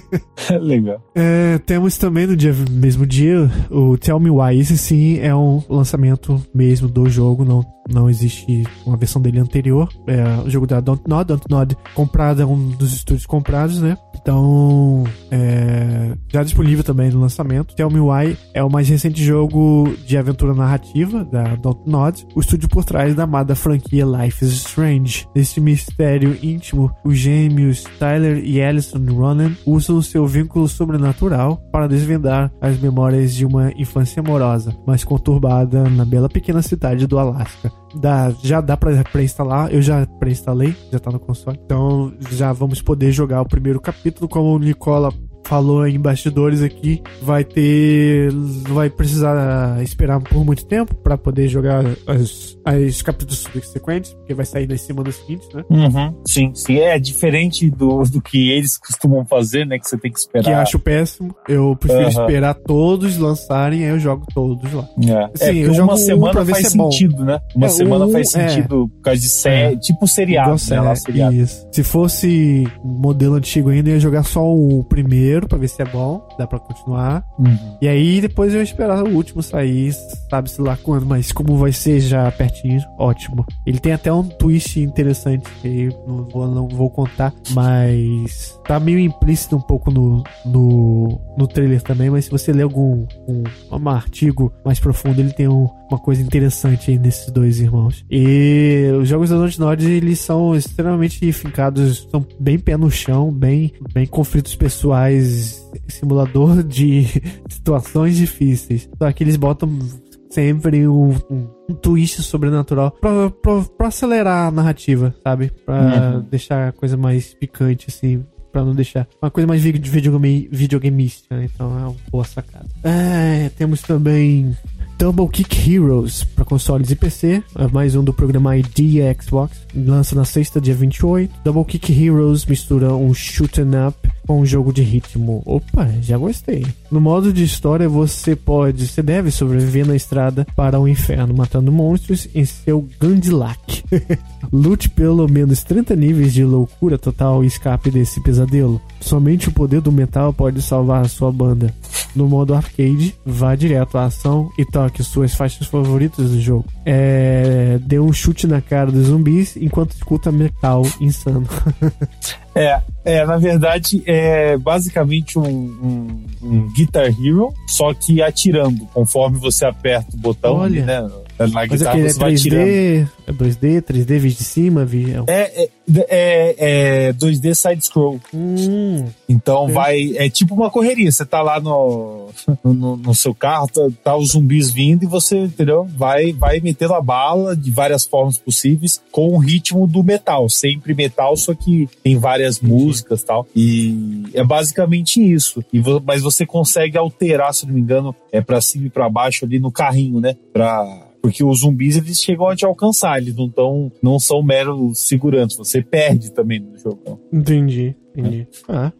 Legal. É, temos também no dia, mesmo dia o Tell Me Why. Esse sim é um lançamento mesmo do jogo. Não, não existe uma versão dele anterior. É o jogo da Don't Nod. Don't Nod comprado é um dos estúdios comprados, né? Então, é, já disponível também no lançamento. Tell Me Why é o mais recente jogo de aventura narrativa da Don't Nod, o estúdio por trás da amada franquia Life is Strange. Nesse mistério íntimo, os gêmeos Tyler e Alison Ronan usam seu vínculo sobrenatural para desvendar as memórias de uma infância amorosa, mas conturbada na bela pequena cidade do Alasca. Dá, já dá pra pré-instalar. Eu já pré-instalei, já tá no console. Então já vamos poder jogar o primeiro capítulo. Como o Nicola falou em bastidores aqui, vai ter. Vai precisar esperar por muito tempo para poder jogar as, as capítulos subsequentes, porque vai sair nas semanas seguintes, né? Uhum. Sim, sim. É diferente do, do que eles costumam fazer, né? Que você tem que esperar. Que acho péssimo. Eu prefiro uhum. esperar todos lançarem, aí eu jogo todos lá. É, sim, é eu jogo uma semana um faz é sentido, né? Uma é, semana um, faz é. sentido é. por causa de série, tipo seriado, né? seriado. Isso. Se fosse modelo antigo ainda, eu ia jogar só o primeiro primeiro pra ver se é bom, dá pra continuar. Uhum. E aí depois eu ia esperar o último sair, sabe-se lá quando, mas como vai ser já pertinho, ótimo. Ele tem até um twist interessante que não vou, não vou contar, mas tá meio implícito um pouco no, no, no trailer também, mas se você ler algum um, um artigo mais profundo, ele tem um, uma coisa interessante aí nesses dois irmãos. E os jogos da Dontnod, eles são extremamente fincados, são bem pé no chão, bem, bem conflitos pessoais, simulador de situações difíceis. Só que eles botam sempre um, um, um twist sobrenatural pra, pra, pra, acelerar a narrativa, sabe? Pra uhum. deixar a coisa mais picante, assim pra não deixar uma coisa mais videogame, videogameística, né? Então é uma boa sacada. É, temos também Double Kick Heroes para consoles e PC, é mais um do programa ID Xbox, lança na sexta, dia 28. Double Kick Heroes mistura um shoot'em up com um jogo de ritmo. Opa, já gostei. No modo de história, você pode, você deve sobreviver na estrada para o inferno, matando monstros em seu Gandilak. Lute pelo menos 30 níveis de loucura total e escape desse pesadelo. Somente o poder do metal pode salvar a sua banda. No modo arcade, vá direto à ação e toque suas faixas favoritas do jogo. É, dê um chute na cara dos zumbis enquanto escuta metal insano. É, é, na verdade, é basicamente um, um, um, Guitar Hero, só que atirando, conforme você aperta o botão Olha. né? Na guitarra é você 3D, vai tirando. É 2D, 3D, vídeo de cima, vídeo. É, é, é, é 2D side-scroll. Hum, então é. vai. É tipo uma correria. Você tá lá no, no, no, seu carro, tá, tá os zumbis vindo e você, entendeu? Vai, vai metendo a bala de várias formas possíveis com o ritmo do metal. Sempre metal, só que tem várias Entendi. músicas e tal. E é basicamente isso. E, mas você consegue alterar, se não me engano, é para cima e para baixo ali no carrinho, né? Pra porque os zumbis eles chegam a te alcançar, eles não tão, não são meros segurantes, você perde também no jogo. Entendi. Entendi. Ah,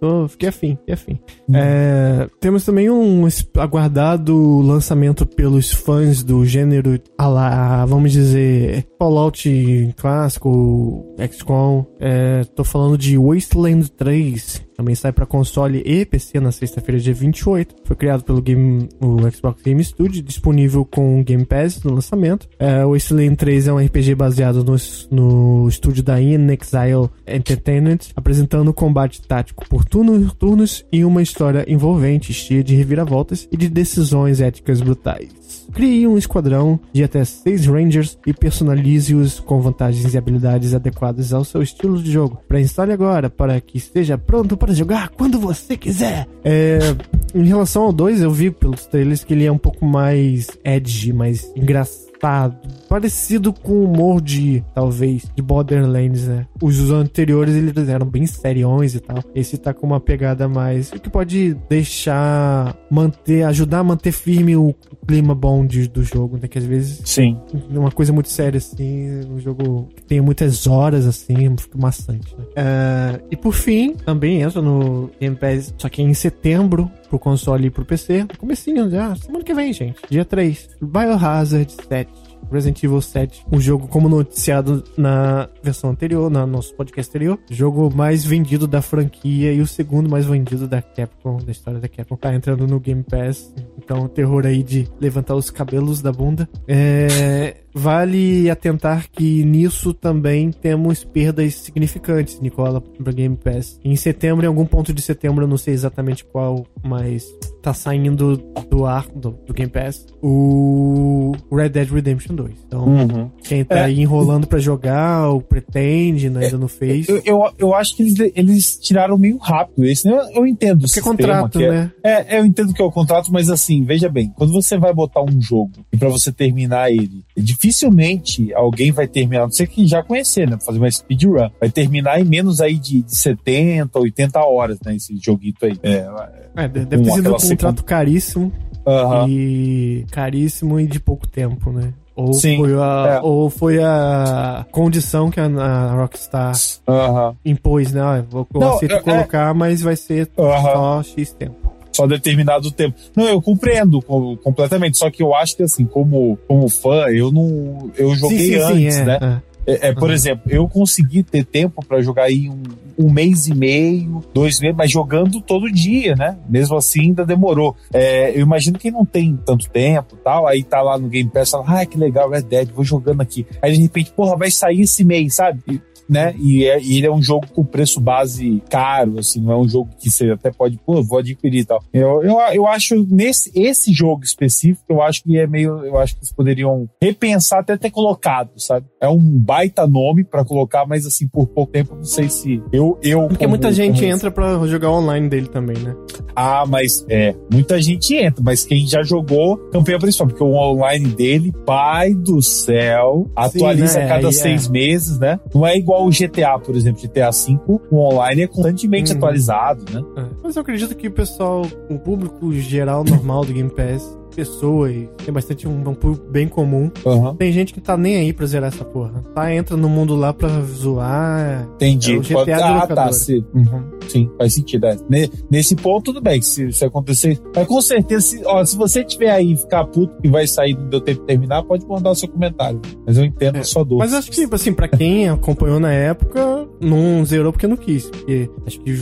eu fiquei afim, fiquei afim. Hum. É, temos também um aguardado lançamento pelos fãs do gênero, a lá, vamos dizer, Fallout clássico, XCOM. É, tô falando de Wasteland 3, também sai para console e PC na sexta-feira, dia 28. Foi criado pelo game, o Xbox Game Studio, disponível com Game Pass no lançamento. É, o Wasteland 3 é um RPG baseado no, no estúdio da In Exile Entertainment, apresentando combate tático por turnos, turnos e uma história envolvente, cheia de reviravoltas e de decisões éticas brutais. Crie um esquadrão de até seis Rangers e personalize-os com vantagens e habilidades adequadas ao seu estilo de jogo. Pré-instale agora para que esteja pronto para jogar quando você quiser. É, em relação ao 2, eu vi pelos trailers que ele é um pouco mais edgy, mais engraçado parecido com o humor de, talvez, de Borderlands, né? Os anteriores eles eram bem seriões e tal. Esse tá com uma pegada mais. O que pode deixar. manter. ajudar a manter firme o clima bom de, do jogo, né? Que às vezes. Sim. Uma coisa muito séria, assim. Um jogo que tem muitas horas, assim, fica maçante, né? Uh, e por fim, também entra no Game Pass, só que em setembro, pro console e pro PC. Comecinho já, semana que vem, gente. Dia 3. Biohazard 7. Resident Evil 7, um jogo como noticiado na versão anterior, no nosso podcast anterior, jogo mais vendido da franquia e o segundo mais vendido da Capcom, da história da Capcom, tá entrando no Game Pass, então terror aí de levantar os cabelos da bunda. É, Vale atentar que nisso também temos perdas significantes, Nicola, para Game Pass. Em setembro, em algum ponto de setembro, eu não sei exatamente qual, mas tá saindo do ar do, do Game Pass o Red Dead Redemption 2. Então, uhum. quem tá é, aí enrolando para jogar ou pretende, né, ainda não fez. Eu, eu, eu, acho que eles, eles tiraram meio rápido esse. Né? Eu, eu entendo. Que é contrato, que é, né? É, eu entendo que é o contrato, mas assim, veja bem, quando você vai botar um jogo e para você terminar ele, é dificilmente alguém vai terminar, não sei que já conhecer, né? Fazer uma speedrun. Vai terminar em menos aí de, de 70, 80 horas, né? Esse joguito aí. É, é deve ter sido um contrato caríssimo. Uhum. E caríssimo e de pouco tempo, né? Ou, Sim, foi a, é. ou foi a condição que a, a Rockstar impôs, né? Vou, Não, aceito é, colocar, mas vai ser só X tempo só determinado tempo. Não, eu compreendo completamente, só que eu acho que assim, como, como fã, eu não. Eu joguei sim, sim, antes, sim, é, né? É. É, é, por uhum. exemplo, eu consegui ter tempo para jogar aí um, um, mês e meio, dois meses, mas jogando todo dia, né? Mesmo assim, ainda demorou. É, eu imagino quem não tem tanto tempo tal, aí tá lá no Game Pass, fala, ah, que legal, Red Dead, vou jogando aqui. Aí de repente, porra, vai sair esse mês, sabe? Né? E, é, e, ele é um jogo com preço base caro, assim, não é um jogo que você até pode, pô, vou adquirir e tal. Eu, eu, eu acho, nesse esse jogo específico, eu acho que é meio, eu acho que eles poderiam repensar até ter colocado, sabe? É um baita nome para colocar, mas assim, por pouco tempo, não sei se eu. eu Porque como, muita gente como... entra para jogar online dele também, né? Ah, mas é, muita gente entra, mas quem já jogou campanha principal, porque o online dele, pai do céu, atualiza Sim, né? a cada Aí, seis é. meses, né? Não é igual igual o GTA, por exemplo, GTA V, o online é constantemente uhum. atualizado, né? É. Mas eu acredito que o pessoal, o público geral normal do Game Pass, pessoas, tem bastante um, um público bem comum. Uhum. Tem gente que tá nem aí pra zerar essa porra. Tá, entra no mundo lá pra zoar. Entendi. É o GTA Pode... Ah, tá. Sim. Uhum. sim, faz sentido. É. Nesse ponto, tudo bem. Se, se acontecer. Mas com certeza, se, ó, se você tiver aí e ficar puto que vai sair do deu tempo de terminar, pode mandar o seu comentário. Mas eu entendo é. sua dor. Mas acho que, assim, pra quem acompanhou na época, não zerou porque não quis. Porque acho que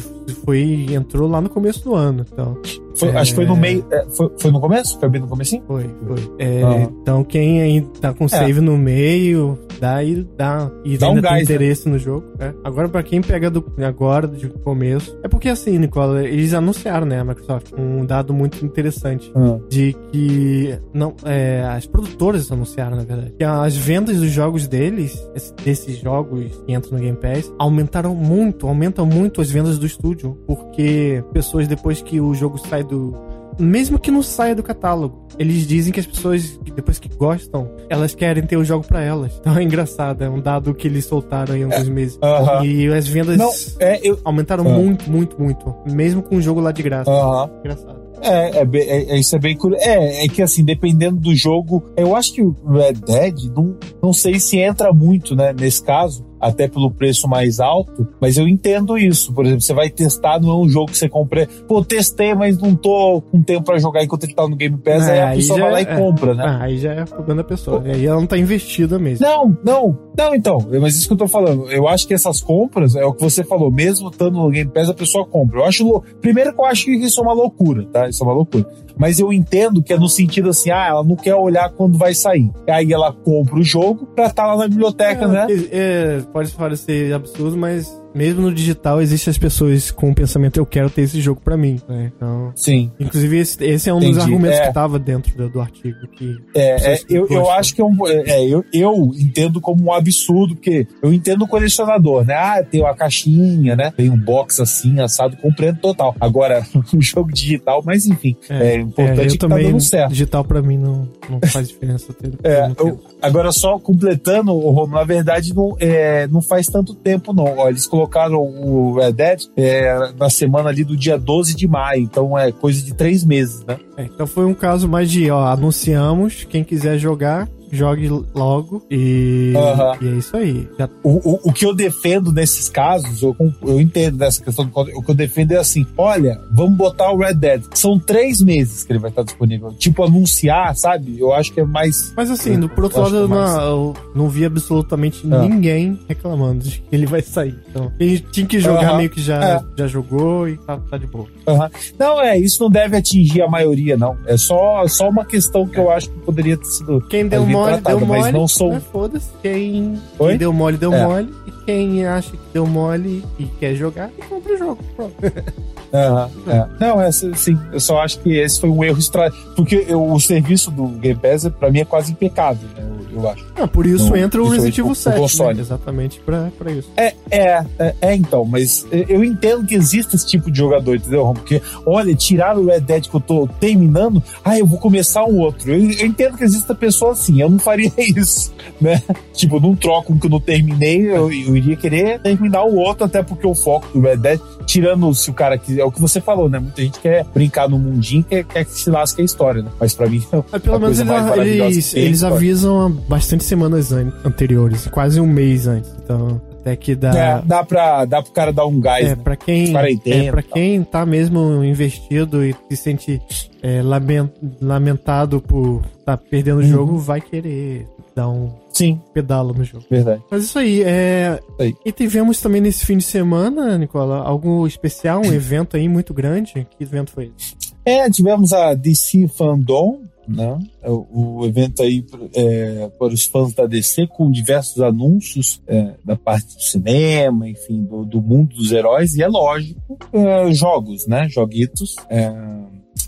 foi. entrou lá no começo do ano. Então. Foi, é... Acho que foi no meio. É, foi, foi no começo? Foi bem no começo? Foi, foi. É, ah. Então quem aí tá com é. save no meio, dá e dá. E dá ainda um tem gás, né? interesse né? no jogo. É. Agora, pra quem pega do agora, de começo. É porque assim, Nicola, eles anunciaram, né, a Microsoft, um dado muito interessante. Ah. De que. Não, é, as produtoras anunciaram, na verdade. Que as vendas dos jogos deles, desses jogos que entram no Game Pass, aumentaram muito, aumentam muito as vendas do estúdio. Porque pessoas, depois que o jogo sai do, mesmo que não saia do catálogo, eles dizem que as pessoas, depois que gostam, elas querem ter o jogo para elas. Então é engraçado, é um dado que eles soltaram em alguns é, meses. Uh -huh. E as vendas não, é, eu... aumentaram uh ah. -huh. muito, muito, muito. Mesmo com o jogo lá de graça. Uh -huh. Engraçado. É, é, é, é, isso é bem curioso. É, é que assim, dependendo do jogo, eu acho que o Red Dead, não, não sei se entra muito, né, nesse caso, até pelo preço mais alto, mas eu entendo isso. Por exemplo, você vai testar, não é um jogo que você compra. Pô, testei, mas não tô com tempo para jogar enquanto ele tá no Game Pass, é, aí a pessoa vai lá e é, compra, né? Ah, aí já é problema da pessoa. Pô, aí ela não tá investida mesmo. Não, não, não, então. Mas isso que eu tô falando. Eu acho que essas compras, é o que você falou, mesmo estando no Game Pass, a pessoa compra. Eu acho. Primeiro que eu acho que isso é uma loucura, tá? Isso é uma loucura mas eu entendo que é no sentido assim, ah, ela não quer olhar quando vai sair. Aí ela compra o jogo pra estar tá lá na biblioteca, é, né? É, pode parecer absurdo, mas mesmo no digital, existem as pessoas com o pensamento eu quero ter esse jogo para mim. Né? Então, Sim. Inclusive, esse, esse é um Entendi. dos argumentos é. que tava dentro do, do artigo. Que é, é eu, eu acho que é um, é, é, eu, eu entendo como um absurdo, porque eu entendo o colecionador, né? Ah, tem uma caixinha, né? Tem um box assim, assado, compreendo total. Agora, um jogo digital, mas enfim, é, é importante é, que tá também, tá dando certo. Digital para mim não, não faz diferença. Ter, é, eu, agora, só completando, na verdade, não, é, não faz tanto tempo, não. Ó, eles colocaram o Red Dead é, na semana ali do dia 12 de maio, então é coisa de três meses, né? É, então foi um caso mais de, ó, anunciamos, quem quiser jogar, jogue logo e, e é isso aí. Já... O, o, o, que eu defendo nesses casos, eu, eu entendo dessa questão, do, o que eu defendo é assim: olha, vamos botar o Red Dead. São três meses que ele vai estar disponível. Tipo, anunciar, sabe? Eu acho que é mais. Mas assim, é, por outro lado, eu, é mais... não, eu não vi absolutamente ah. ninguém reclamando de que ele vai sair. Então, ele tinha que jogar meio que já, é. já jogou e tá, tá de boa. Não, é, isso não deve atingir a maioria, não. É só, só uma questão que eu acho que poderia ter sido. Quem deu mole, deu mole. não sou. Né? Foda-se. Quem, quem, deu mole, deu é. mole. E quem acha que deu mole e quer jogar, compra o jogo. Pronto. Uhum, é. Não, é, sim, eu só acho que esse foi um erro extra. Porque eu, o serviço do Game Pass, pra mim, é quase impecável. Né? Eu, acho. Ah, por isso no, entra o Resident Evil 7, né? exatamente pra, pra isso. É, é, é, é, então, mas eu entendo que existe esse tipo de jogador, entendeu, Porque, olha, tiraram o Red Dead que eu tô terminando, ah, eu vou começar um outro. Eu, eu entendo que exista pessoa assim, eu não faria isso, né? Tipo, eu não troco um que eu não terminei, eu, eu iria querer terminar o outro, até porque o foco do Red Dead, tirando se o cara que é o que você falou, né? Muita gente quer brincar no mundinho, quer, quer que se lasque a história, né? Mas pra mim, Mas pelo menos eles, eles avisam há bastante semanas anteriores, quase um mês antes. Então, até que dá. É, dá, pra, dá pro cara dar um gás. É, né? pra quem, é, pra quem tá mesmo investido e se sente é, lament, lamentado por tá perdendo o uhum. jogo, vai querer dar um Sim. pedalo no jogo. Verdade. Mas isso aí, é. Aí. E tivemos também nesse fim de semana, Nicola, algo especial, um evento aí muito grande. Que evento foi esse? É, tivemos a DC Fandom, né? É o, evento aí é, para os fãs da DC com diversos anúncios é, da parte do cinema, enfim, do, do mundo dos heróis e é lógico é, jogos, né? Joguitos. É,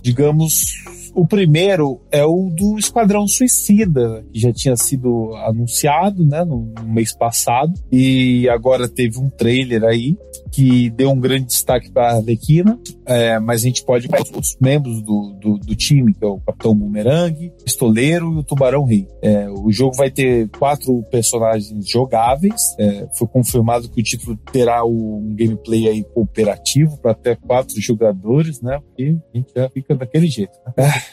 digamos o primeiro é o do Esquadrão Suicida, que já tinha sido anunciado, né, no, no mês passado, e agora teve um trailer aí que deu um grande destaque para a Arlequina, é, mas a gente pode ver os membros do, do, do, time, que é o Capitão Boomerang, Pistoleiro e o Tubarão Rei. É, o jogo vai ter quatro personagens jogáveis, é, foi confirmado que o título terá um gameplay aí cooperativo para até quatro jogadores, né, porque a gente já fica daquele jeito. Né?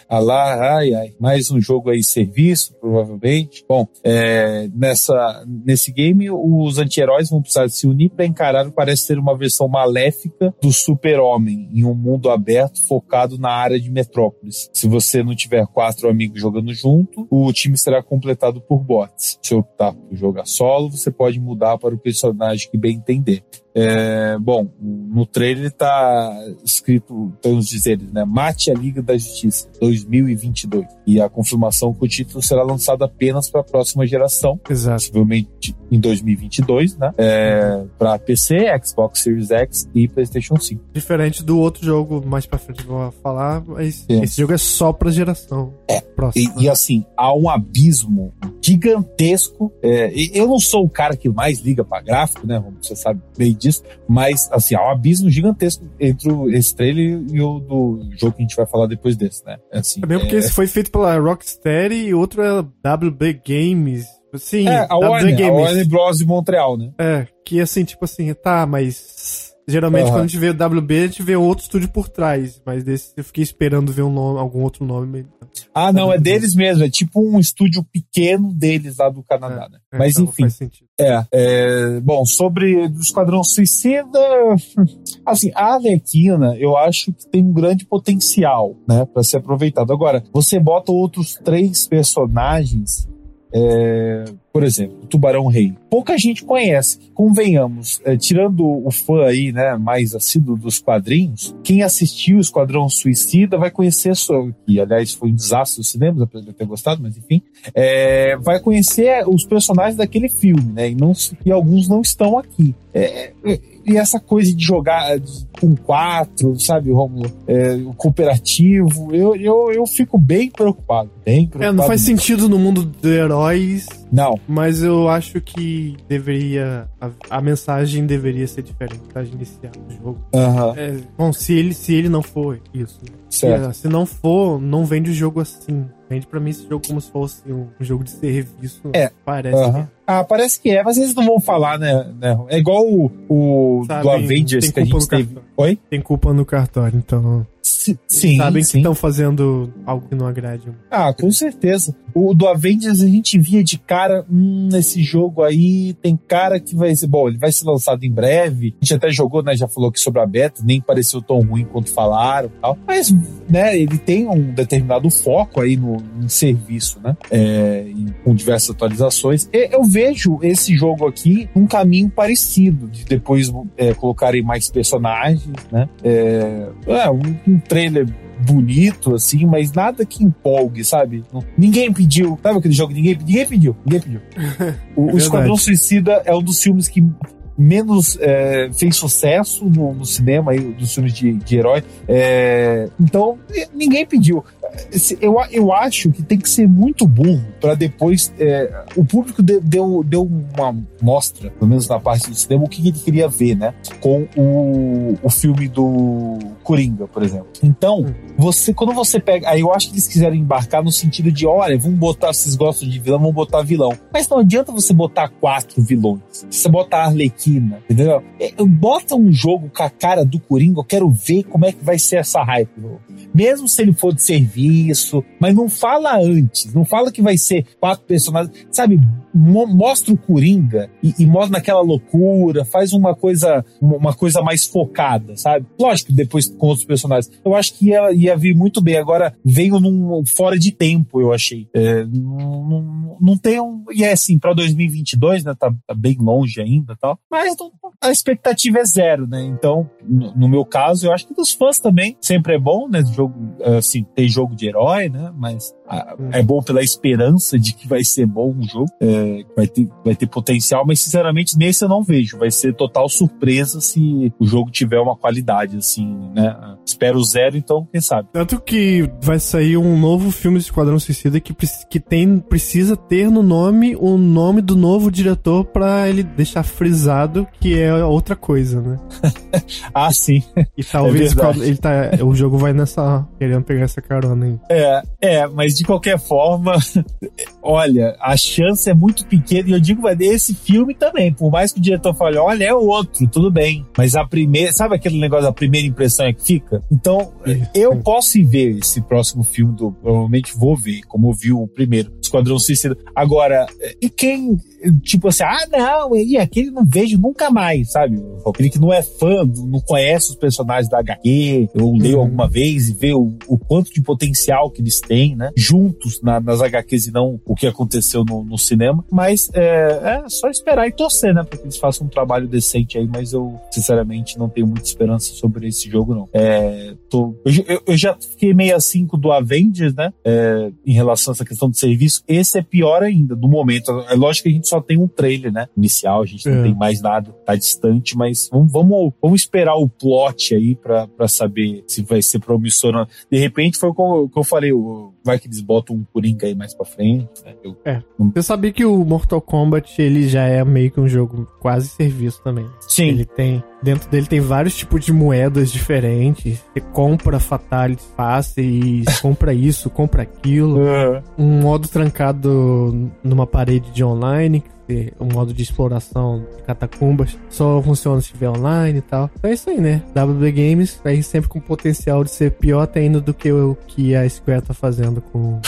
Ah lá, ai, ai, mais um jogo aí serviço, provavelmente. Bom, é, nessa, nesse game, os anti-heróis vão precisar se unir para encarar o que parece ser uma versão maléfica do super-homem em um mundo aberto focado na área de Metrópolis. Se você não tiver quatro amigos jogando junto, o time será completado por bots. Se optar por jogar solo, você pode mudar para o personagem que bem entender. É, bom, no trailer tá escrito, estão os dizeres, né? Mate a Liga da Justiça 2022. E a confirmação que o título será lançado apenas para a próxima geração. Exato. Possivelmente em 2022, né? É, para PC, Xbox Series X e PlayStation 5. Diferente do outro jogo mais para frente vou falar, mas é. esse jogo é só para geração é. próxima. E, e, assim, há um abismo gigantesco. É, eu não sou o cara que mais liga para gráfico, né? Você sabe bem disso disso, mas assim, há um abismo gigantesco entre esse trailer e o do jogo que a gente vai falar depois desse, né? Assim, é mesmo porque esse foi feito pela Rocksteady e outro é WB Games. Sim, é, a Warner, Games. a Warner Bros. de Montreal, né? É, que assim, tipo assim, tá, mas Geralmente, uhum. quando a gente vê o WB, a gente vê outro estúdio por trás. Mas desse eu fiquei esperando ver um nome, algum outro nome. Ah, não, é deles mesmo. É tipo um estúdio pequeno deles lá do Canadá, é, né? É, mas então enfim. É, é, Bom, sobre o Esquadrão Suicida. Assim, a Arlequina, eu acho que tem um grande potencial, né? Pra ser aproveitado. Agora, você bota outros três personagens é, por exemplo, o Tubarão Rei. Pouca gente conhece. Convenhamos, é, tirando o fã aí, né, mais assíduo dos quadrinhos, quem assistiu o Esquadrão Suicida vai conhecer, que aliás foi um desastre dos cinemas, apesar de eu ter gostado, mas enfim, é, vai conhecer os personagens daquele filme, né, e, não, e alguns não estão aqui. É, é e essa coisa de jogar com quatro, sabe, Romulo? É, o cooperativo, eu, eu, eu fico bem preocupado. Bem preocupado. É, não faz sentido no mundo de heróis. Não. Mas eu acho que deveria. A, a mensagem deveria ser diferente, a mensagem inicial do jogo. Uhum. É, bom, se ele, se ele não for isso. Certo. Se, se não for, não vende o jogo assim. Vende pra mim esse jogo como se fosse um jogo de serviço. É. Parece uhum. que é. Ah, parece que é, mas eles não vão falar, né? né? É igual o, o do Avengers que a gente teve. Oi? Tem culpa no cartório, então. Sim, sabem sim. que estão fazendo algo que não agrade. Ah, com certeza. O do Avengers a gente via de cara, hum, esse jogo aí tem cara que vai ser. Bom, ele vai ser lançado em breve. A gente até jogou, né? Já falou aqui sobre a beta, nem pareceu tão ruim quanto falaram tal. Mas, né, ele tem um determinado foco aí no, serviço, né? É, em, com diversas atualizações. E eu vejo esse jogo aqui um caminho parecido, de depois é, colocarem mais personagens, né? É, é um, um trailer bonito, assim, mas nada que empolgue, sabe? Ninguém pediu. Sabe aquele jogo? Ninguém, ninguém pediu. Ninguém pediu. O, é o Esquadrão Suicida é um dos filmes que menos é, fez sucesso no, no, cinema aí, dos filmes de, de herói. É, então, ninguém pediu. Eu, eu acho que tem que ser muito burro para depois. É, o público deu, deu, uma mostra, pelo menos na parte do cinema, o que ele queria ver, né? Com o, o filme do Coringa, por exemplo. Então, você, quando você pega. Aí eu acho que eles quiseram embarcar no sentido de: olha, vamos botar, vocês gostam de vilão, vamos botar vilão. Mas não adianta você botar quatro vilões. Você botar a Arlequina, entendeu? É, bota um jogo com a cara do Coringa, eu quero ver como é que vai ser essa hype. Mesmo se ele for de serviço, mas não fala antes, não fala que vai ser quatro personagens, sabe? Mostra o Coringa e, e mostra naquela loucura, faz uma coisa, uma coisa mais focada, sabe? Lógico, depois com outros personagens. Eu acho que ia, ia vir muito bem. Agora veio num fora de tempo, eu achei. É, não, não, não tem um. E é assim, pra 2022, né? Tá, tá bem longe ainda tal. Mas a expectativa é zero, né? Então, no, no, meu caso, eu acho que dos fãs também sempre é bom, né? Jogo, assim, tem jogo de herói, né? Mas é bom pela esperança de que vai ser bom o jogo, é, vai, ter, vai ter potencial, mas sinceramente nesse eu não vejo. Vai ser total surpresa se o jogo tiver uma qualidade, assim, né? Espero zero, então quem sabe. Tanto que vai sair um novo filme de Esquadrão Suicida que, que tem, precisa ter no nome o nome do novo diretor para ele deixar frisado que é outra coisa, né? ah, sim. E talvez é ele tá, o jogo vai nessa querendo pegar essa carona aí. É, é, mas de qualquer forma, olha, a chance é muito pequena. E eu digo, esse filme também, por mais que o diretor fale, olha, é outro, tudo bem. Mas a primeira, sabe aquele negócio da primeira impressão é que fica? Então, eu posso ir ver esse próximo filme, do, provavelmente vou ver, como eu vi o primeiro, Esquadrão Suicida. Agora, e quem tipo assim, ah, não, e aquele não vejo nunca mais, sabe? Aquele que não é fã, não conhece os personagens da HQ, ou leu uhum. alguma vez e vê o, o, quanto de potencial que eles têm, né? Juntos na, nas HQs e não o que aconteceu no, no cinema. Mas é, é, só esperar e torcer, né? Pra que eles façam um trabalho decente aí, mas eu, sinceramente, não tenho muita esperança sobre esse jogo, não. É, tô, eu, eu, já fiquei meio assim com do Avengers, né? É, em relação a essa questão de serviço. Esse é pior ainda, no momento. É lógico que a gente só tem um trailer, né? Inicial, a gente não é. tem mais nada, tá distante, mas vamos, vamos, vamos esperar o plot aí pra, pra saber se vai ser promissor ou não. De repente foi o que eu falei, vai que eles botam um Coringa aí mais pra frente. Né? Eu, é. Você sabia que o Mortal Kombat ele já é meio que um jogo quase serviço também. Sim. Ele tem Dentro dele tem vários tipos de moedas diferentes. Você compra fatalities fáceis, compra isso, compra aquilo. Uhum. Um modo trancado numa parede de online o modo de exploração de catacumbas só funciona se tiver online e tal. Então é isso aí, né? WB Games aí sempre com potencial de ser pior até ainda do que o que a Square tá fazendo com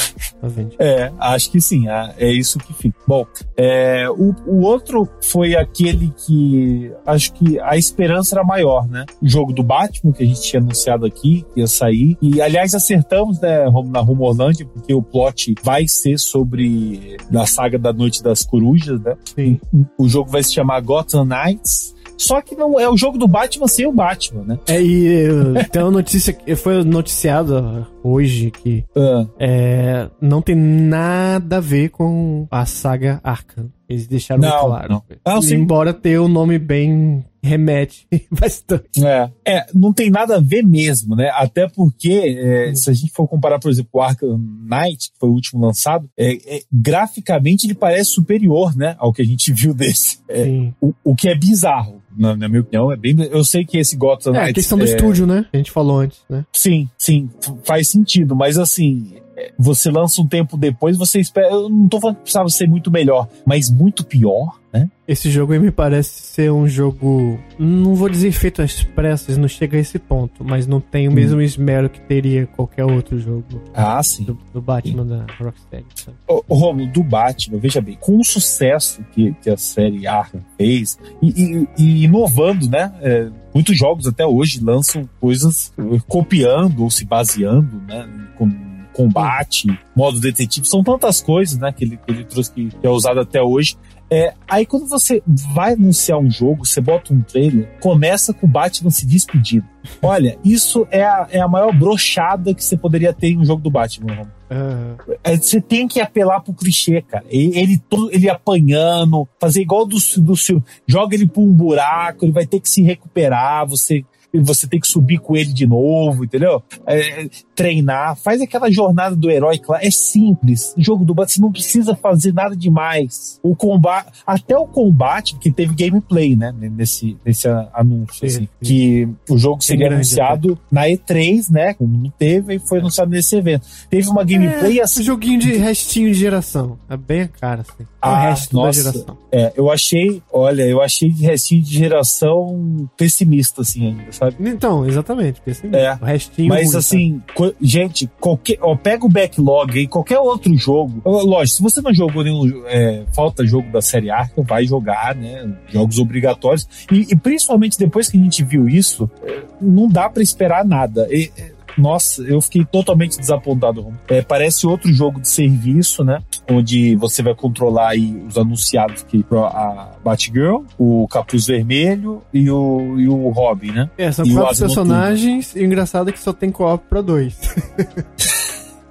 a Vend. É, acho que sim, é isso que fica. Bom, é, o, o outro foi aquele que acho que a esperança era maior, né? O jogo do Batman, que a gente tinha anunciado aqui, que ia sair. E aliás, acertamos, né, na Rumorlândia, porque o plot vai ser sobre a saga da Noite das Corujas, né? Né? Sim. O jogo vai se chamar Gotham Knights. Só que não é o jogo do Batman sem o Batman, né? É, e tem uma notícia que foi noticiada hoje que uh. é, não tem nada a ver com a saga Arkham. Eles deixaram não, claro. Não. Ah, Embora tenha o um nome bem remete bastante. É, é, não tem nada a ver mesmo, né? Até porque, é, se a gente for comparar, por exemplo, o Arkham Knight, que foi o último lançado, é, é, graficamente ele parece superior, né, ao que a gente viu desse. É, o, o que é bizarro. Na, na, minha opinião, é bem. Eu sei que esse Gotham É, a questão do estúdio, né? A gente falou antes, né? Sim, sim, faz sentido, mas assim, você lança um tempo depois, você espera. Eu não tô falando que precisava ser muito melhor, mas muito pior, né? Esse jogo me parece ser um jogo. Não vou dizer feito às pressas, não chega a esse ponto, mas não tem o mesmo hum. esmero que teria qualquer outro jogo. Ah, sim. Do, do Batman sim. da Rocksteady. Ô, Romulo, do Batman, veja bem, com o sucesso que, que a série Arkham fez, e, e, e inovando, né? É, muitos jogos até hoje lançam coisas copiando ou se baseando, né? Com, combate, modo detetive, são tantas coisas, né, que ele, que ele trouxe que, que é usado até hoje. É, aí quando você vai anunciar um jogo, você bota um trailer, começa com o Batman se despedindo. Olha, isso é a, é a maior brochada que você poderia ter em um jogo do Batman. Uhum. Você tem que apelar pro clichê, cara. Ele, ele, todo, ele apanhando, fazer igual do, do seu. Joga ele pra um buraco, ele vai ter que se recuperar. Você você tem que subir com ele de novo, entendeu? É, treinar, faz aquela jornada do herói, é simples. O jogo do Batman você não precisa fazer nada demais. O combate, até o combate, que teve gameplay, né, nesse, nesse anúncio, assim, que o jogo seria grande, anunciado até. na E3, né, como não teve, e foi anunciado nesse evento. Teve uma gameplay é, assim. Um joguinho de restinho de geração. É bem a cara, assim. Ah, o resto nossa, da geração. É, eu achei, olha, eu achei de restinho de geração pessimista, assim, ainda, sabe? Então, exatamente, pessimista. É, o restinho. Mas ruim, assim, gente, qualquer, ó, pega o backlog aí, qualquer outro jogo. Lógico, se você não jogou nenhum. É, falta jogo da série Arca, vai jogar, né? Jogos obrigatórios. E, e principalmente depois que a gente viu isso, é, não dá para esperar nada. E, nossa, eu fiquei totalmente desapontado. É, parece outro jogo de serviço, né? Onde você vai controlar aí os anunciados que a Batgirl, o Capuz Vermelho e o, e o Robin, né? É, são e quatro personagens e o engraçado é que só tem co-op pra dois.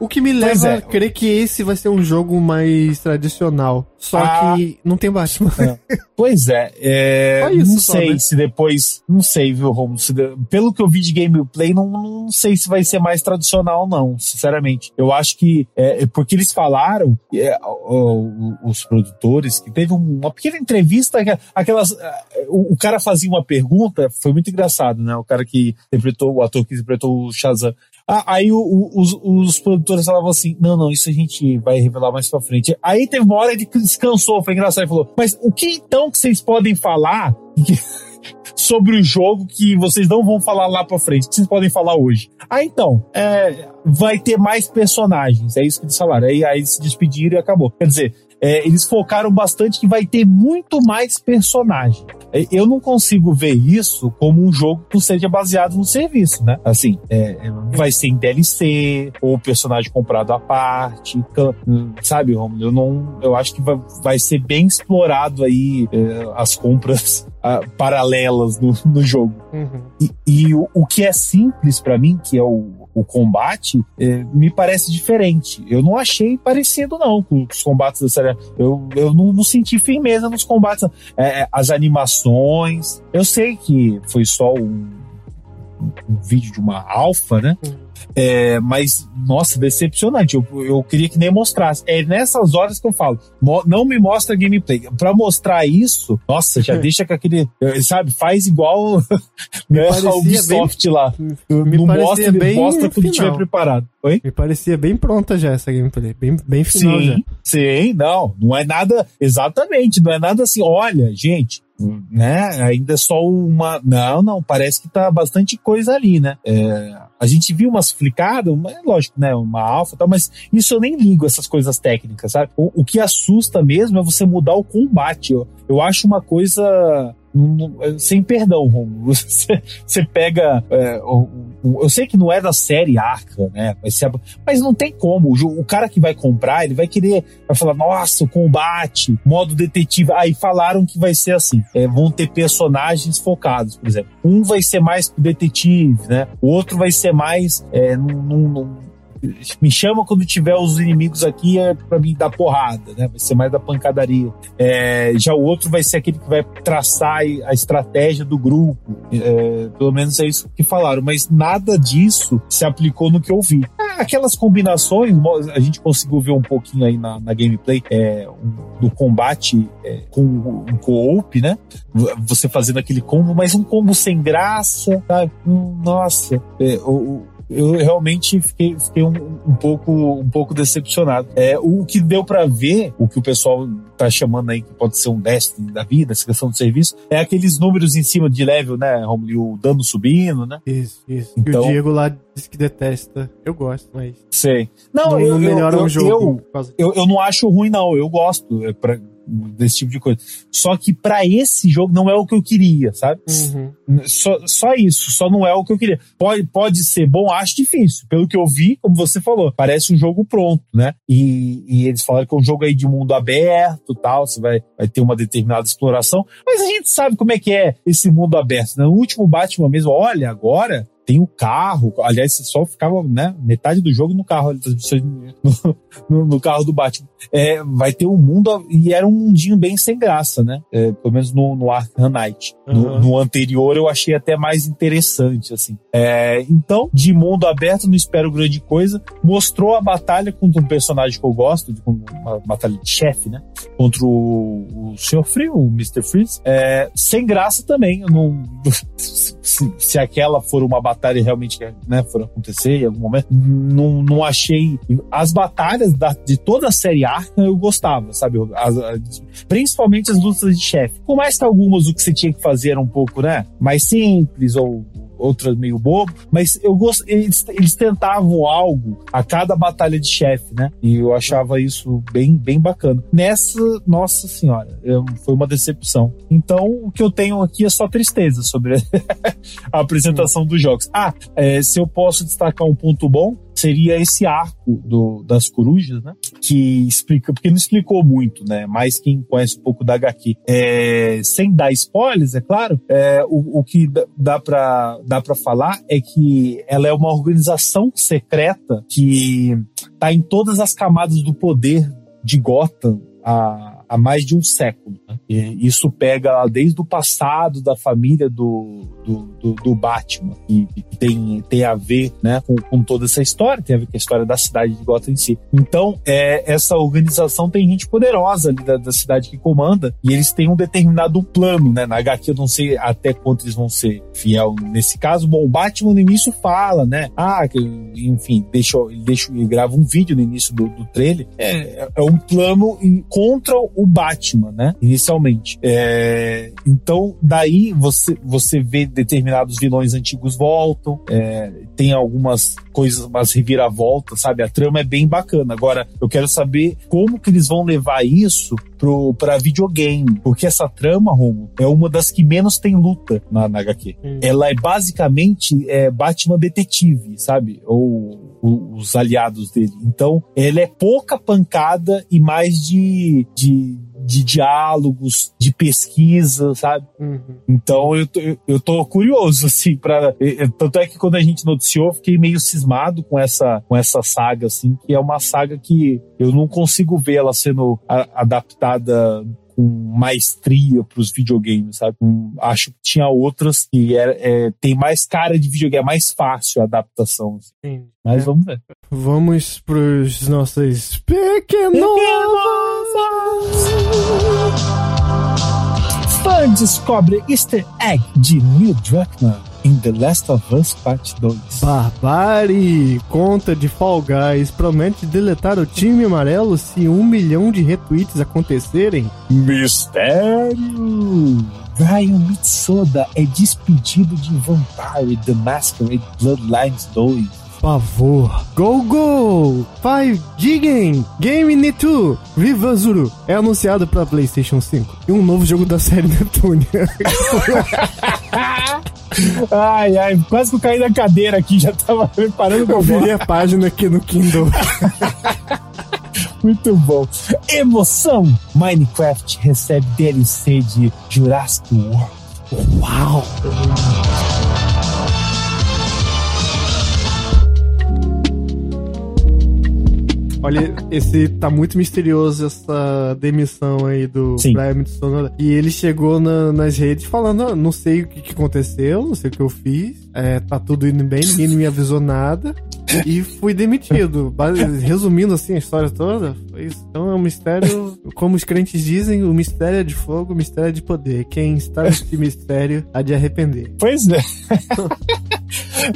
O que me leva é. a crer que esse vai ser um jogo mais tradicional. Só ah, que não tem Batman. É. Pois é. é isso, não sei né? se depois. Não sei, viu, Romulo? Pelo que eu vi de gameplay, não, não sei se vai ser mais tradicional, não, sinceramente. Eu acho que. É, é porque eles falaram, é, os produtores, que teve uma pequena entrevista, aquelas. O, o cara fazia uma pergunta, foi muito engraçado, né? O cara que interpretou, o ator que interpretou o Shazam. Ah, aí o, o, os, os produtores falavam assim: não, não, isso a gente vai revelar mais pra frente. Aí teve uma hora ele descansou, foi engraçado. Ele falou: mas o que então que vocês podem falar sobre o jogo que vocês não vão falar lá pra frente? Que vocês podem falar hoje? Ah, então, é, vai ter mais personagens. É isso que eles falaram. Aí, aí se despediram e acabou. Quer dizer, é, eles focaram bastante que vai ter muito mais personagem. É, eu não consigo ver isso como um jogo que seja baseado no serviço, né? Assim, é, é vai ser em DLC, ou personagem comprado à parte, sabe, Romulo? Eu não, eu acho que vai, vai ser bem explorado aí é, as compras paralelas no, no jogo. Uhum. E, e o, o, que é simples para mim, que é o o combate, é, me parece diferente. Eu não achei parecido, não, com os combates da série. Eu, eu não, não senti firmeza nos combates. É, é, as animações. Eu sei que foi só um, um vídeo de uma alfa, né? É, mas, nossa, decepcionante. Eu, eu queria que nem mostrasse. É nessas horas que eu falo, não me mostra gameplay. Pra mostrar isso, nossa, já deixa com aquele. Eh, sabe, faz igual né, a Ubisoft bem, lá. não mostra, bem mostra quando tiver preparado. Oi? Me parecia bem pronta já essa gameplay. Bem, bem final sim, já. Sim, não. Não é nada. Exatamente. Não é nada assim. Olha, gente, né? Ainda é só uma. Não, não, parece que tá bastante coisa ali, né? É, a gente viu umas flicadas, é lógico, né? Uma alfa e tal, mas isso eu nem ligo, essas coisas técnicas, sabe? O, o que assusta mesmo é você mudar o combate. Eu, eu acho uma coisa sem perdão, Romulo. Você, pega. É, o, o, eu sei que não é da série Arca, né? Mas, mas não tem como. O, o, cara que vai comprar, ele vai querer. Vai falar, nossa, o combate, modo detetive. Aí falaram que vai ser assim. É, vão ter personagens focados, por exemplo. Um vai ser mais detetive, né? O outro vai ser mais. É, num, num, me chama quando tiver os inimigos aqui é para mim dar porrada, né? Vai ser mais da pancadaria. É, já o outro vai ser aquele que vai traçar a estratégia do grupo. É, pelo menos é isso que falaram, mas nada disso se aplicou no que eu vi. É, aquelas combinações, a gente conseguiu ver um pouquinho aí na, na gameplay é, um, do combate é, com um co-op, né? Você fazendo aquele combo, mas um combo sem graça, sabe? Hum, nossa, é, o, eu realmente fiquei, fiquei um, um, pouco, um pouco decepcionado. É, o que deu para ver, o que o pessoal tá chamando aí que pode ser um Destiny da vida, essa questão do serviço, é aqueles números em cima de level, né, Romulo? O dano subindo, né? Isso, isso. Então, e o Diego lá disse que detesta. Eu gosto, mas. Sei. Não, não, eu, não melhora eu, o jogo. Eu, eu, eu, não acho ruim, não. Eu gosto. É pra, desse tipo de coisa. Só que para esse jogo não é o que eu queria, sabe? Uhum. Só, só isso, só não é o que eu queria. Pode, pode ser bom, acho difícil. Pelo que eu vi, como você falou, parece um jogo pronto, né? E, e eles falaram que é um jogo aí de mundo aberto tal, você vai, vai ter uma determinada exploração. Mas a gente sabe como é que é esse mundo aberto, né? No último Batman mesmo, olha, agora tem o carro, aliás, você só ficava, né, metade do jogo no carro, no, no, no carro do Batman. É, vai ter um mundo, e era um mundinho bem sem graça, né? É, pelo menos no, no Arkham Knight. Uhum. No, no, anterior eu achei até mais interessante, assim. É, então, de mundo aberto, não espero grande coisa. Mostrou a batalha contra um personagem que eu gosto, de, uma batalha de chefe, né? Contra o, o Sr. Frio, o Mr. Freeze. É, sem graça também. Não, se, se, aquela for uma batalha realmente né, for acontecer em algum momento, não, não achei. As batalhas da, de toda a série Arkham eu gostava, sabe? As, as, principalmente as lutas de chefe. Por mais que algumas o que você tinha que fazer era um pouco, né? Mais simples ou outras meio bobo, mas eu gosto, eles, eles tentavam algo a cada batalha de chefe, né? E eu achava isso bem, bem bacana. Nessa, nossa senhora, eu, foi uma decepção. Então, o que eu tenho aqui é só tristeza sobre a apresentação dos jogos. Ah, é, se eu posso destacar um ponto bom, seria esse arco do, das corujas, né? Que explica, porque não explicou muito, né? Mas quem conhece um pouco da HQ. É, sem dar spoilers, é claro, é, o, o que dá para dá pra falar é que ela é uma organização secreta que tá em todas as camadas do poder de Gotham há, há mais de um século. E isso pega desde o passado da família do, do, do, do Batman, e, tem, tem a ver né, com, com, toda essa história, tem a ver com a história da cidade de Gotham em si. Então, é, essa organização tem gente poderosa ali da, da cidade que comanda, e eles têm um determinado plano, né? Na HQ eu não sei até quanto eles vão ser fiel nesse caso. Bom, o Batman no início fala, né? Ah, que, enfim, deixa, deixa, ele grava um vídeo no início do, do trailer. É, é um plano contra o Batman, né? Inicialmente. É, então, daí você, você vê determinados vilões antigos voltam, é, tem algumas coisas, umas reviravoltas, sabe? A trama é bem bacana. Agora, eu quero saber como que eles vão levar isso pro, pra videogame, porque essa trama, Romo, é uma das que menos tem luta na, na HQ. Hum. Ela é basicamente é, Batman detetive, sabe? Ou os aliados dele. Então, ela é pouca pancada e mais de, de de diálogos, de pesquisa, sabe? Uhum. Então eu tô, eu tô curioso, assim, para Tanto é que quando a gente noticiou, fiquei meio cismado com essa, com essa saga, assim, que é uma saga que eu não consigo ver ela sendo a, adaptada com maestria para os videogames, sabe? Um, acho que tinha outras que é, é, tem mais cara de videogame, é mais fácil a adaptação. Assim. Sim. Mas é. vamos ver. Vamos para os nossos pequenos. Fã descobre easter egg de Neil Druckmann em The Last of Us Part 2. Barbari! Conta de Fall Guys promete deletar o time amarelo se um milhão de retweets acontecerem. Mistério! Brian Mitsoda é despedido de Vampire The Masquerade Bloodlines 2 pavor. Go Go! Five Jigen Game Nitu Viva Zuru é anunciado para PlayStation 5 e um novo jogo da série Neptune. ai, ai, quase que eu caí da cadeira aqui, já tava preparando Eu virei a página aqui no Kindle. Muito bom. Emoção! Minecraft recebe DLC de Jurassic World. Uau! Olha, esse tá muito misterioso essa demissão aí do Sim. Brian Mitsunoda. E ele chegou na, nas redes falando: ah, não sei o que, que, aconteceu, não sei o que eu fiz. É, tá tudo indo bem, ninguém me avisou nada. E fui demitido. Resumindo assim a história toda, foi isso. Então é um mistério, como os crentes dizem, o mistério é de fogo, o mistério é de poder. Quem está nesse mistério há de arrepender. Pois é.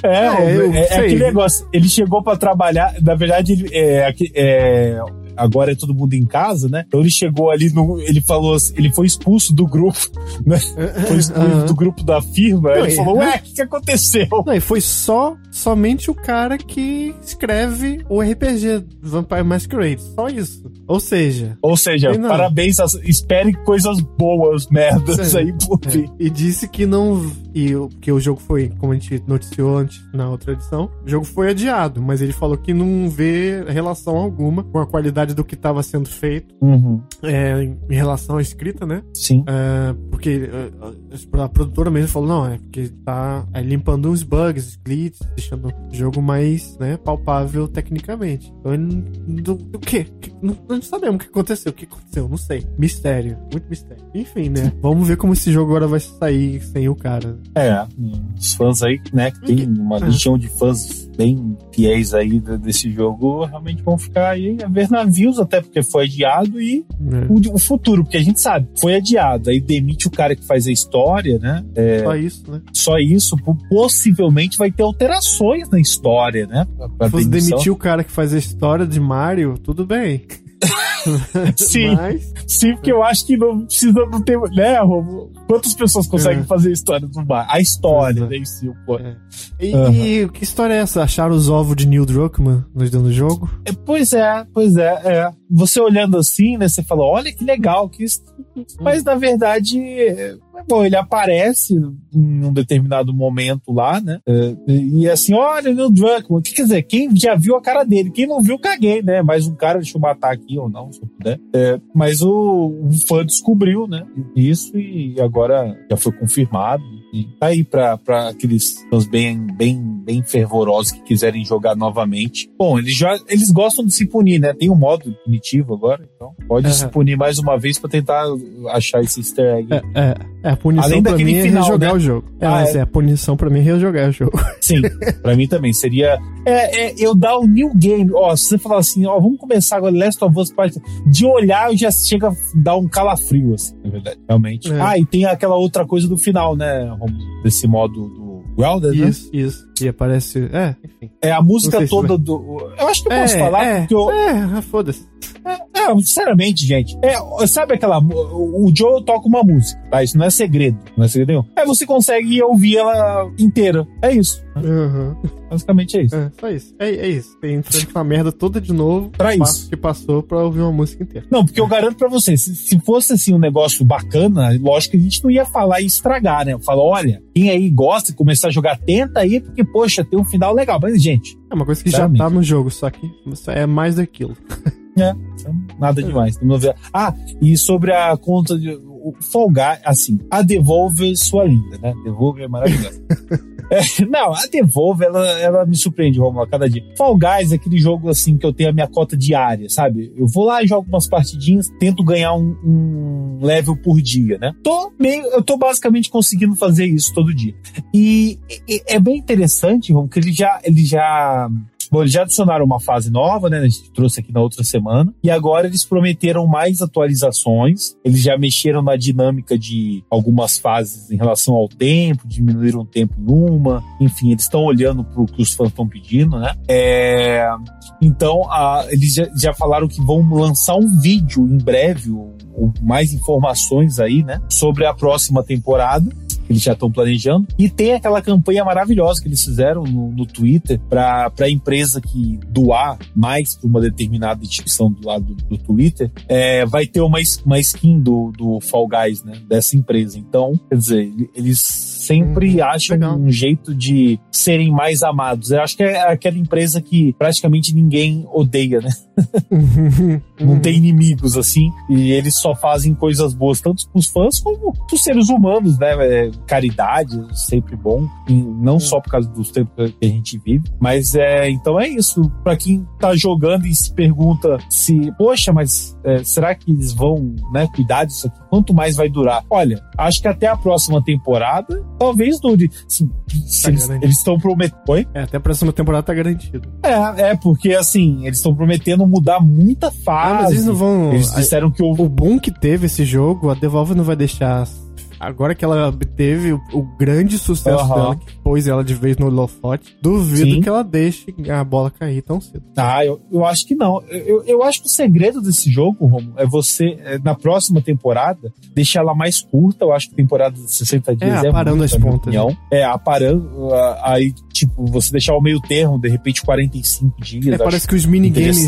É, é, é, é aquele negócio. Ele chegou para trabalhar, na verdade, é, é, agora é todo mundo em casa, né? Então ele chegou ali no. Ele falou assim, ele foi expulso do grupo, né? Foi expulso do grupo da firma. Não, ele falou, ué, o que, que aconteceu? Não, e foi só somente o cara que escreve o RPG Vampire Masquerade. Só isso. Ou seja. Ou seja, parabéns, espere coisas boas, merdas aí por é. vir. E disse que não. E que o jogo foi, como a gente noticiou antes na outra edição, o jogo foi adiado, mas ele falou que não vê relação alguma com a qualidade qualidade do que estava sendo feito Uhum. é, em, relação à escrita, né? Sim. É, porque é, a produtora mesmo falou, não, é porque tá é, limpando os bugs, os glitches, deixando o jogo mais né, palpável tecnicamente. Então, do, do quê? Não, não sabemos o que aconteceu. O que aconteceu? Não sei. Mistério. Muito mistério. Enfim, né? Vamos ver como esse jogo agora vai sair sem o cara. É, os fãs aí, né, que tem uma É. legião de fãs bem fiéis aí de- desse jogo, realmente vão ficar aí a ver navios, até porque foi adiado e Né? o, o futuro, porque a gente sabe, foi adiado, aí demite o cara que faz a história, né? É, Só isso, né? só isso, po- possivelmente vai ter alterações na história, né? Pra, pra Se fosse demitir o cara que faz a história de Mario, tudo bem. Sim. Mas, Sim, porque eu acho que não precisa não ter, né, Romulo? Quantas pessoas conseguem É. fazer história do bar? A história, Exato. né, em si, pô. É. e, Aham. e que história é essa? Acharam os ovos de Neil Druckmann nos dando jogo? É, pois é, pois é, é. Você olhando assim, né, você fala, olha que legal, que isso... Mas na verdade, é, bom, ele aparece em um determinado momento lá, né? é, e assim, olha, Neil Druckmann, o que quer dizer? Quem já viu a cara dele? Quem não viu, caguei, né? Mais um cara, deixa eu matar aqui ou não, se eu puder. É, mas o, fã descobriu, né? Isso e agora já foi confirmado. E tá aí pra, pra aqueles fãs bem, bem, bem fervorosos que quiserem jogar novamente. Bom, eles, já, eles gostam de se punir, né? Tem um modo punitivo agora, então pode Aham. se punir mais uma vez pra tentar achar esse easter egg. É, é, é, a punição Além pra mim é final, rejogar né? o jogo. É, Ah, mas é. é. a punição pra mim é rejogar o jogo. Sim, pra mim também. Seria. É, é, eu dar o new game. Ó, se você falar assim, ó, vamos começar agora Last of Us Part. De olhar, eu já chega a dar um calafrio, assim, na verdade. Realmente. É. Ah, e tem aquela outra coisa do final, né, Romulo? Desse modo do Grounded, né? Isso, isso. E aparece. É, enfim. É a música sei se toda do. Eu acho que eu posso é, falar, é, porque eu. É, foda-se. É, sinceramente, gente. É, sabe aquela. O Joe toca uma música, tá? Isso não é segredo. Não é segredo nenhum. Aí você consegue ouvir ela inteira. É isso. Uhum. Basicamente é isso. É, só isso. É, é isso. Tem enfrenta a merda toda de novo. Pra isso. que passou pra ouvir uma música inteira. Não, porque eu garanto pra você, se, se fosse assim um negócio bacana, lógico que a gente não ia falar e estragar, né? Falar, olha, quem aí gosta de começar a jogar, tenta aí, porque, poxa, tem um final legal. Mas, gente, É uma coisa que já tá no jogo, só que é mais daquilo. é, nada demais. Não vê- Ah, e sobre a conta de. O Fall Guy, assim, a Devolver sua linda, né? Devolver é maravilhosa. É, não, a Devolver, ela, ela me surpreende, Romulo, a cada dia. Fall Guys é aquele jogo, assim, que eu tenho a minha cota diária, sabe? Eu vou lá e jogo umas partidinhas, tento ganhar um, um level por dia, né? Tô meio, eu tô basicamente conseguindo fazer isso todo dia. E, e- é bem interessante, Romulo, que ele já, ele já Bom, eles já adicionaram uma fase nova, né? A gente trouxe aqui na outra semana. E agora eles prometeram mais atualizações. Eles já mexeram na dinâmica de algumas fases em relação ao tempo, diminuíram o tempo em uma. Enfim, eles estão olhando para o que os fãs estão pedindo, né? É, Então, a- eles já, já falaram que vão lançar um vídeo em breve, ou, ou mais informações aí, né? Sobre a próxima temporada eles já estão planejando. E tem aquela campanha maravilhosa que eles fizeram no, no Twitter para a empresa que doar mais para uma determinada instituição do lado do, do Twitter, é, vai ter uma, uma skin do, do Fall Guys, né? Dessa empresa. Então, quer dizer, eles sempre Hum, acham legal. um jeito de serem mais amados. Eu acho que é aquela empresa que praticamente ninguém odeia, né? Não tem inimigos, assim, e eles só fazem coisas boas, tanto pros fãs como pros seres humanos, né? É, caridade, sempre bom, não só por causa dos tempos que a gente vive, mas é, então é isso. Pra quem tá jogando e se pergunta se, poxa, mas é, será que eles vão, né, cuidar disso aqui? Quanto mais vai durar? Olha, acho que até a próxima temporada, talvez dure. Se, se Tá eles eles estão prometendo. É, até a próxima temporada tá garantido. É, é, porque assim, eles estão prometendo mudar muita fase. Ah, mas eles não vão. Eles disseram que o. O bom que teve esse jogo, a Devolver não vai deixar. Agora que ela obteve o, o grande sucesso Aham. dela, que pôs ela de vez no holofote, duvido Sim. que ela deixe a bola cair tão cedo. Ah, eu, eu acho que não. Eu, eu- acho que o segredo desse jogo, Romo, é você, é, na próxima temporada, deixar ela mais curta. Eu acho que a temporada de 60 dias é, aparando muito, as pontas, né? É, aparando. Aí, tipo, você deixar o meio termo, de repente 45 dias. É, parece que os minigames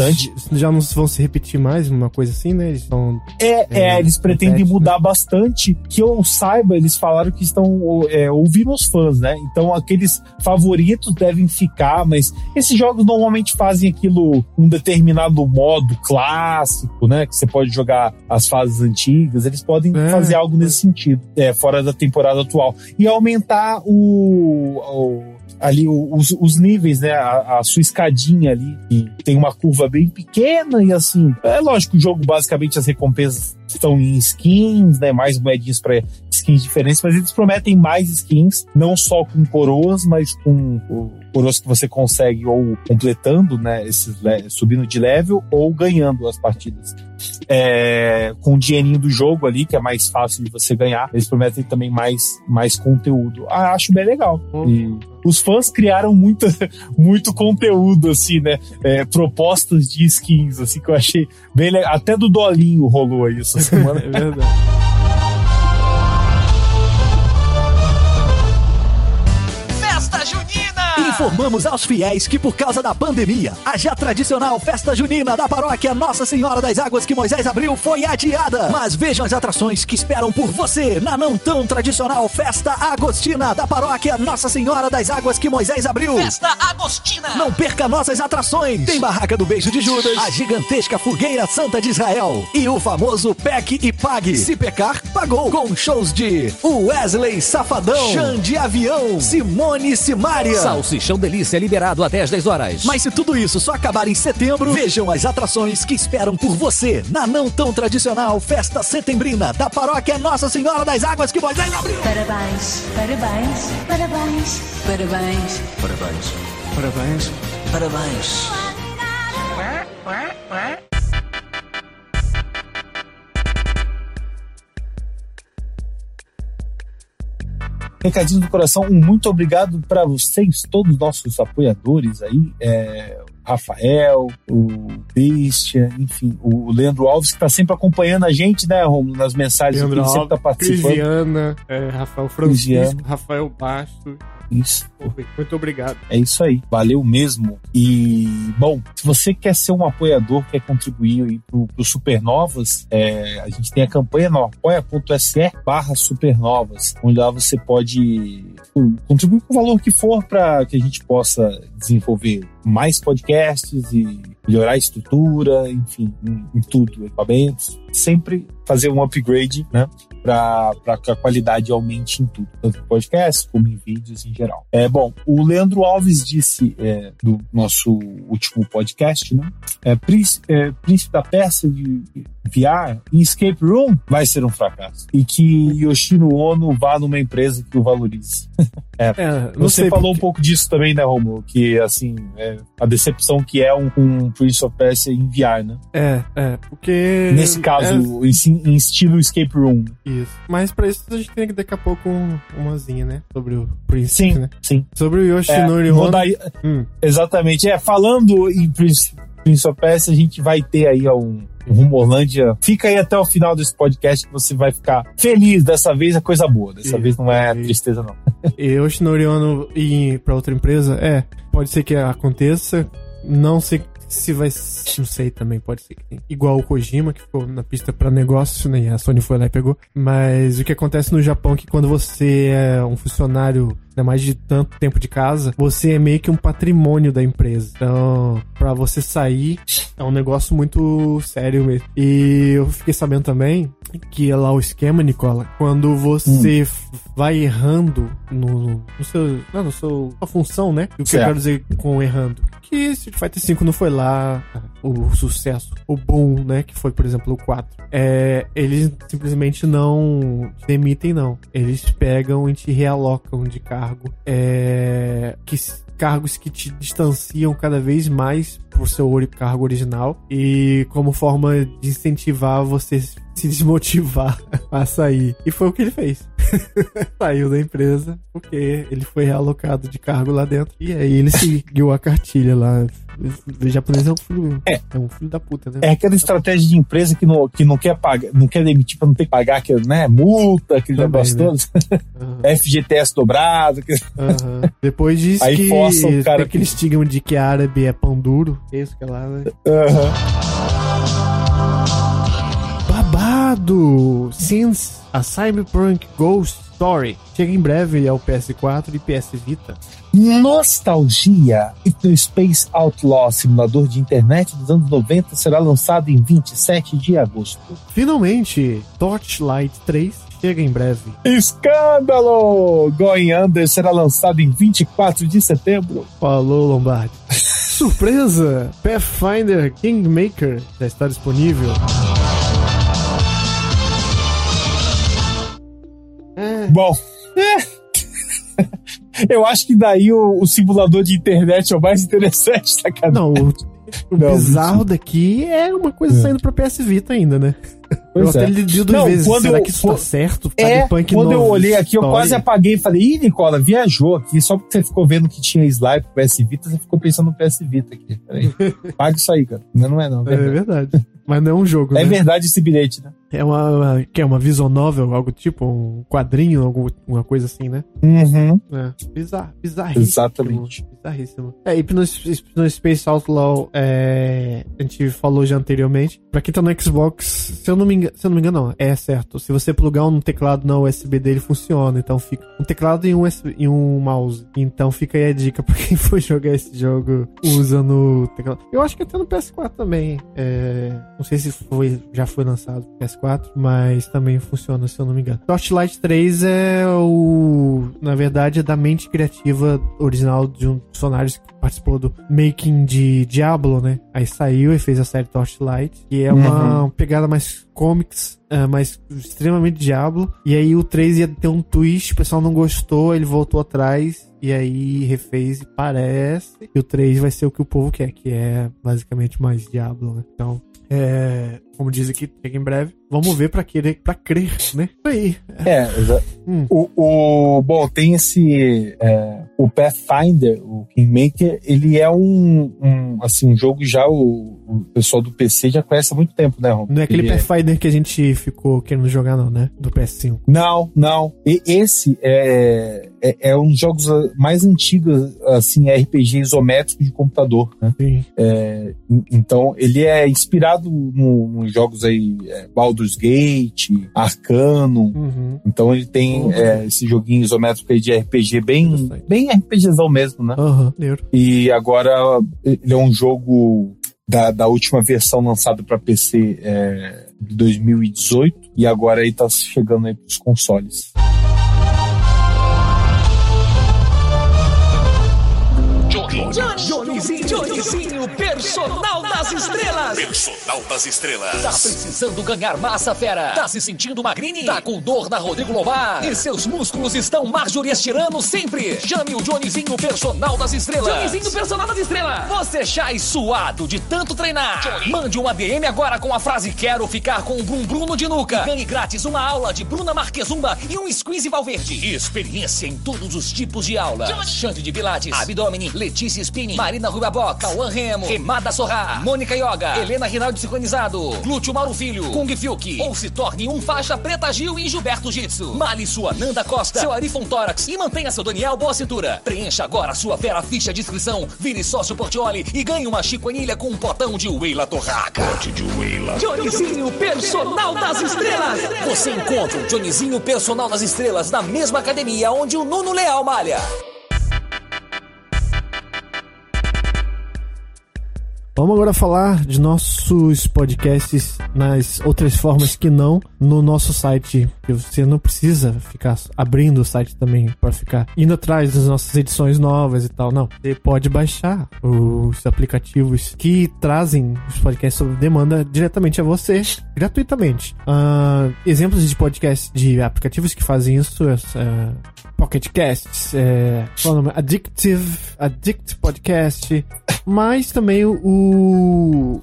já não vão se repetir mais, uma coisa assim, né? Eles estão. É, é, É, eles pretendem repete, mudar bastante. Que eu saiba, eles falaram que estão é, ouvindo os fãs, né? Então aqueles favoritos devem ficar, mas esses jogos normalmente fazem aquilo um determinado modo clássico, né? Que você pode jogar as fases antigas. Eles podem é. fazer algo nesse sentido, é, fora da temporada atual e aumentar o, o ali os, os níveis, né? A, a, sua escadinha ali, que tem uma curva bem pequena e assim. É lógico, o jogo basicamente as recompensas estão em skins, né? Mais moedinhas para skins diferentes, mas eles prometem mais skins, não só com coroas, mas com coroas que você consegue ou completando, né? Esses, subindo de level ou ganhando as partidas. É, com o dinheirinho do jogo ali, que é mais fácil de você ganhar, eles prometem também mais, mais conteúdo. Ah, acho bem legal. Uhum. E os fãs criaram muita, muito conteúdo, assim, né? É, propostas de skins, assim, que eu achei bem legal. Até do Dolinho rolou isso essa semana. é verdade. Informamos aos fiéis que, por causa da pandemia, a já tradicional festa junina da paróquia Nossa Senhora das Águas que Moisés abriu foi adiada. Mas vejam as atrações que esperam por você na não tão tradicional festa agostina da paróquia Nossa Senhora das Águas que Moisés abriu. Festa Agostina! Não perca nossas atrações. Tem Barraca do Beijo de Judas, a gigantesca Fogueira Santa de Israel e o famoso PEC e Pague. Se pecar, pagou. Com shows de Wesley Safadão, Xande Avião, Simone Simária, Salsichão Paixão Delícia liberado até às 10 horas. Mas se tudo isso só acabar em setembro, vejam as atrações que esperam por você na não tão tradicional festa setembrina da paróquia Nossa Senhora das Águas que Moisés abriu. Parabéns, parabéns, parabéns, parabéns, parabéns, parabéns, parabéns. parabéns. Recadinho do coração, um muito obrigado para vocês, todos os nossos apoiadores aí. É, Rafael, o Christian, enfim, o Leandro Alves, que está sempre acompanhando a gente, né, Romulo, nas mensagens Leandro que ele sempre está participando. Cristiana, é, Rafael Francisco. Rafael Basto, isso. Muito obrigado. É isso aí. Valeu mesmo. E, bom, se você quer ser um apoiador, quer contribuir aí pro, pro Supernovas, é, a gente tem a campanha no apoia.se barra Supernovas, onde lá você pode contribuir com o valor que for para que a gente possa desenvolver mais podcasts e melhorar a estrutura, enfim, em, em tudo, equipamentos. Sempre fazer um upgrade, né? Para que a qualidade aumente em tudo, tanto em podcast como em vídeos em geral. É bom. O Leandro Alves disse é, do nosso último podcast, né? É, Príncipe, é, Príncipe da Peça de VR em Escape Room vai ser um fracasso e que Yoshino Ono vá numa empresa que o valorize. é, é, você falou porque... um pouco disso também, né, Romulo? Que assim é, a decepção que é um, um Prince of Persia em VR, né? É, é, porque nesse caso é... em, em, estilo Escape Room. Isso. Mas para isso a gente tem que daqui a pouco um, umazinha, né? Sobre o Prince. Sim, né? sim. Sobre o Yoshinori é, Ono. Dar... Hum. Exatamente. É falando em Prince, Prince of Persia, a gente vai ter aí um Rumorlândia. Fica aí até o final desse podcast que você vai ficar feliz. Dessa vez é coisa boa. Dessa e, vez não é e, tristeza, não. E o Shinoriano ir para outra empresa, é, pode ser que aconteça. Não sei se vai. Não sei também, pode ser que tem. Igual o Kojima, que ficou na pista para negócio, né? E a Sony foi lá e pegou. Mas o que acontece no Japão é que quando você é um funcionário ainda mais de tanto tempo de casa, você é meio que um patrimônio da empresa. Então, para você sair, é um negócio muito sério mesmo. E eu fiquei sabendo também que é lá o esquema, Nicola, quando você hum. vai errando no, no seu, não, no seu, sua função, né? O que certo. eu quero dizer com errando? Que Street Fighter V não foi lá o sucesso, o boom, né? Que foi, por exemplo, o 4. É, eles simplesmente não demitem, não. Eles pegam e te realocam de carro cargo, é, que cargos que te distanciam cada vez mais pro seu cargo original e como forma de incentivar você se desmotivar a sair. E foi o que ele fez. Saiu da empresa porque ele foi realocado de cargo lá dentro. E aí ele seguiu a cartilha lá. O japonês é um filho, é. é um filho da puta, né? É aquela estratégia de empresa que não, que não quer pagar, não quer demitir pra não ter que pagar que, né, multa, aquele Também, negócio né? todo. Uhum. FGTS dobrado. Que... Uhum. Depois diz aí que força o cara tem aquele estigma de que árabe é pão duro. É isso que é lá, né? Uhum Eduardo Sins, a Cyberpunk Ghost Story. Chega em breve ao PS4 e PS Vita. Nostalgia e Space Outlaw, simulador de internet dos anos 90, será lançado em 27 de agosto. Finalmente, Torchlight 3 chega em breve. Escândalo! Going Under será lançado em 24 de setembro. Falou, Lombardi. Surpresa! Pathfinder Kingmaker já está disponível. Bom, é. eu acho que daí o, o, simulador de internet é o mais interessante, sacanagem. Não, o, o Não, bizarro daqui é uma coisa é. saindo pra PS Vita ainda, né? Pois eu é. até li duas Não, vezes. Quando Será eu, que isso tá certo? É, quando eu olhei aqui, história. eu quase apaguei e falei, ih, Nicola, viajou aqui. Só porque você ficou vendo que tinha slide pro PS Vita, você ficou pensando no PS Vita aqui. Peraí. Paga isso aí, cara. Não, não é não. É verdade. É verdade. Mas não é um jogo, É né? verdade esse bilhete, né? É uma, uma, que é uma visual novel, algo tipo um quadrinho, alguma coisa assim, né? Uhum. É. Bizarro, bizarríssimo. Exatamente. Bizarríssimo. É, e no, no Space Outlaw, é, a gente falou já anteriormente. Pra quem tá no Xbox, se eu não me engano, se eu não me engano, não, é certo. Se você plugar um teclado na USB dele, funciona. Então fica um teclado e um, USB, e um mouse. Então fica aí a dica pra quem for jogar esse jogo usando o teclado. Eu acho que até no PS4 também. É, não sei se foi, já foi lançado no PS4, mas também funciona, se eu não me engano. Torchlight 3 é o. Na verdade, é da mente criativa original de um dos personagens que participou do making de Diablo, né? Aí saiu e fez a série Torchlight, que é uma uhum. pegada mais comics, uh, mas extremamente Diablo. E aí o 3 ia ter um twist, o pessoal não gostou, ele voltou atrás e aí refez e parece que o 3 vai ser o que o povo quer, que é basicamente mais Diablo, né? Então, é, como diz aqui, chega em breve. Vamos ver pra querer, para crer, né? Isso aí. É, hum. o, o, bom, tem esse é, o Pathfinder, o Kingmaker, ele é um, um assim, um jogo já o, o, pessoal do PC já conhece há muito tempo, né, Rom? Não é aquele ele Pathfinder é... que a gente ficou querendo jogar não, né? Do PS5. Não, não. E, esse é, é, é um dos jogos mais antigos, assim, RPG isométrico de computador, né? Sim. É, então, ele é inspirado no, nos jogos aí é, Baldur's Gate, Arcano. Uhum. Então ele tem uhum. é, esse joguinho isométrico aí de RPG bem, bem RPGzão mesmo, né? Uhum. E agora ele é um jogo da, da última versão lançada para PC é, de 2018 e agora aí tá chegando aí pros consoles. Johnnyzinho, Johnnyzinho, personal das estrelas. Personal das estrelas. Tá precisando ganhar massa, fera? Tá se sentindo magrinho? Tá com dor na Rodrigo Lombar? E seus músculos estão Marjorie estirando sempre? Chame o Johnnyzinho, personal das estrelas. Johnnyzinho, personal das estrelas. Você chai suado de tanto treinar? Johnny. Mande um ADM agora com a frase Quero ficar com o Brum Bruno de nuca. Ganhe grátis uma aula de Bruna Marquezumba e um squeeze Valverde. Experiência em todos os tipos de aula. Chante de pilates, abdômen, Letícia Spinning, Marina Rubabox, Cauã Remo, Remada Sorra, Mônica Yoga, Helena Rinaldi Sincronizado, Glúteo Mauro Filho, Kung Fiuk. Ou se torne um faixa Preta Gil e Gilberto Jitsu. Male sua Nanda Costa, seu Arifon Tórax e mantenha seu Daniel Boa Cintura. Preencha agora sua fera ficha de inscrição, vire sócio Portioli e ganhe uma chiconilha com um potão de Weila Torraca. Pote de Weila. Johnnyzinho Personal das Estrelas. Você encontra o Johnnyzinho Personal das Estrelas na mesma academia onde o Nuno Leal malha. Vamos agora falar de nossos podcasts nas outras formas que não no nosso site. Você não precisa ficar abrindo o site também para ficar indo atrás das nossas edições novas e tal. Não. Você pode baixar os aplicativos que trazem os podcasts sob demanda diretamente a você, gratuitamente. Uh, exemplos de podcasts de aplicativos que fazem isso é, Pocket Casts, é, qual é o nome? Addictive, Addict Podcast, mas também o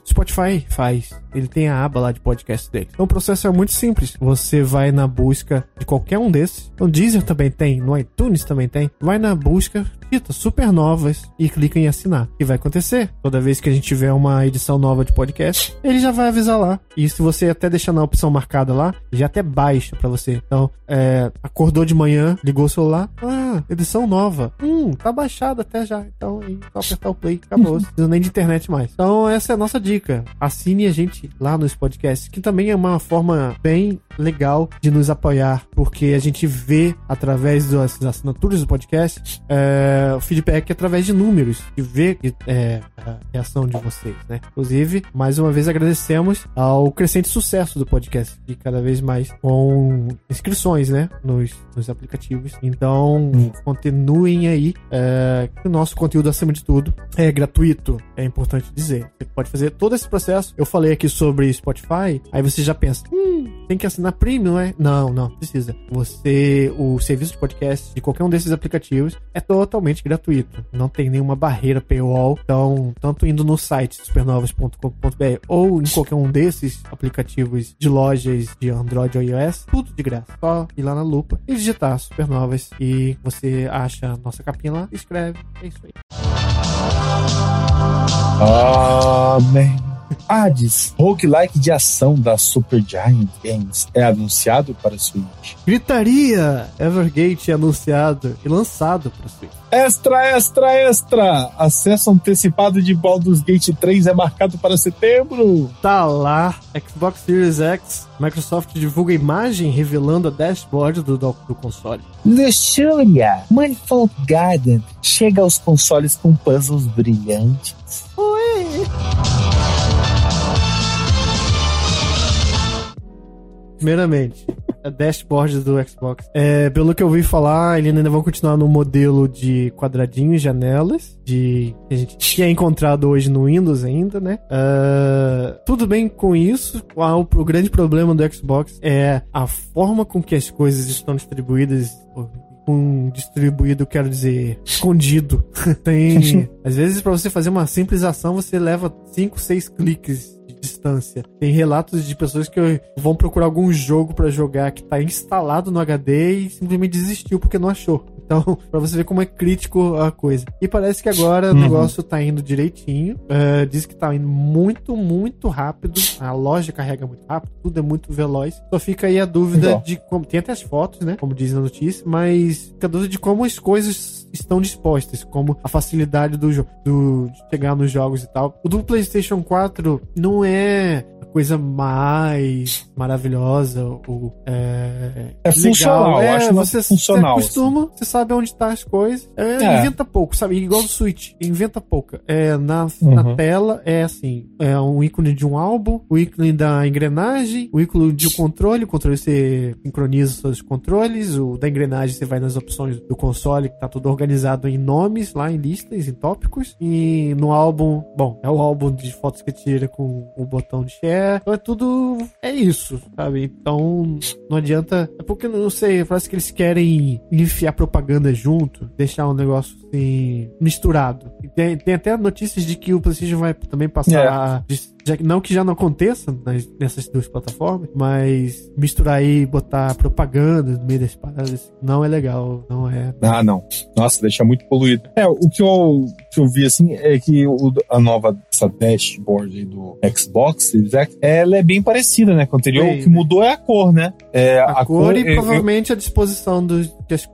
Spotify faz. Ele tem a aba lá de podcast dele. Então o processo é muito simples. Você vai na busca de qualquer um desses. No Deezer também tem, no iTunes também tem. Vai na busca, digita Supernovas e clica em assinar. O que vai acontecer? Toda vez que a gente tiver uma edição nova de podcast, ele já vai avisar lá. E se você até deixar na opção marcada lá, já até baixa para você. Então, é, acordou de manhã, ligou o celular, ah, edição nova. Hum, tá baixado até já. Então, é só apertar o play, acabou. Não precisa nem de internet mais. Então, essa é a nossa dica. Assine a gente lá nos podcasts, que também é uma forma bem legal de nos apoiar, porque a gente vê através das assinaturas do podcast é, o feedback através de números e vê é, a reação de vocês, né? Inclusive, mais uma vez agradecemos ao crescente sucesso do podcast e cada vez mais com inscrições, né? Nos, nos aplicativos. Então, continuem aí. É, o nosso conteúdo, acima de tudo, é gratuito. É importante dizer. Você pode fazer todo esse processo. Eu falei aqui sobre Spotify, aí você já pensa, hum, tem que assinar premium, é? Não, não, precisa. Você, o serviço de podcast de qualquer um desses aplicativos é totalmente gratuito. Não tem nenhuma barreira paywall. Então, tanto indo no site supernovas.com.br ou em qualquer um desses aplicativos de lojas de Android ou iOS, tudo de graça. Só ir lá na lupa e digitar Supernovas e você acha nossa capinha lá, escreve. É isso aí. Amém. Hades, roguelike de ação da Supergiant Games, é anunciado para Switch. Gritaria! Evergate é anunciado e lançado para Switch. Extra, extra, extra! Acesso antecipado de Baldur's Gate 3 é marcado para setembro. Tá lá, Xbox Series X, Microsoft divulga imagem revelando a dashboard do, do, do console. Luxúria, Manifold Garden chega aos consoles com puzzles brilhantes. Oi! Primeiramente, dashboard do Xbox. É, pelo que eu ouvi falar, eles ainda vão continuar no modelo de quadradinhos, janelas, de que a gente tinha encontrado hoje no Windows ainda, né? Uh, tudo bem com isso. O, o grande problema do Xbox é a forma com que as coisas estão distribuídas com distribuído, quero dizer, escondido. Tem. às vezes, para você fazer uma simples ação, você leva 5, 6 cliques distância. Tem relatos de pessoas que vão procurar algum jogo para jogar que tá instalado no HD e simplesmente desistiu porque não achou. Então, pra você ver como é crítico a coisa. E parece que agora uhum. o negócio tá indo direitinho. Uh, diz que tá indo muito, muito rápido. A loja carrega muito rápido, tudo é muito veloz. Só fica aí a dúvida Igual. de como. Tem até as fotos, né? Como diz na notícia, mas fica a dúvida de como as coisas estão dispostas, como a facilidade do, do de chegar nos jogos e tal. O do PlayStation 4 não é coisa mais maravilhosa ou é, é funcional, é, acho você funcional. Você acostuma, assim. você sabe onde tá as coisas. É, é. Inventa pouco, sabe? Igual o Switch, inventa pouco. É, na, uhum. na tela é assim, é um ícone de um álbum, o ícone da engrenagem, o ícone de um controle, o controle você sincroniza seus controles, o da engrenagem você vai nas opções do console, que tá tudo organizado em nomes, lá em listas, em tópicos, e no álbum, bom, é o álbum de fotos que tira com o botão de share, então é tudo. É isso, sabe? Então não adianta. É porque, não sei, parece que eles querem enfiar propaganda junto, deixar um negócio assim misturado. Tem, tem até notícias de que o PlayStation vai também passar. É. Já, não que já não aconteça nas, nessas duas plataformas, mas misturar aí, botar propaganda no meio das paradas, não é legal, não é. Ah, não. Nossa, deixa muito poluído. É, o que eu, que eu vi assim é que o, a nova essa dashboard do Xbox, ela é bem parecida, né? Com a anterior, Bem, o que mudou é a cor, né? É, a, a cor, cor, e provavelmente eu... a disposição do.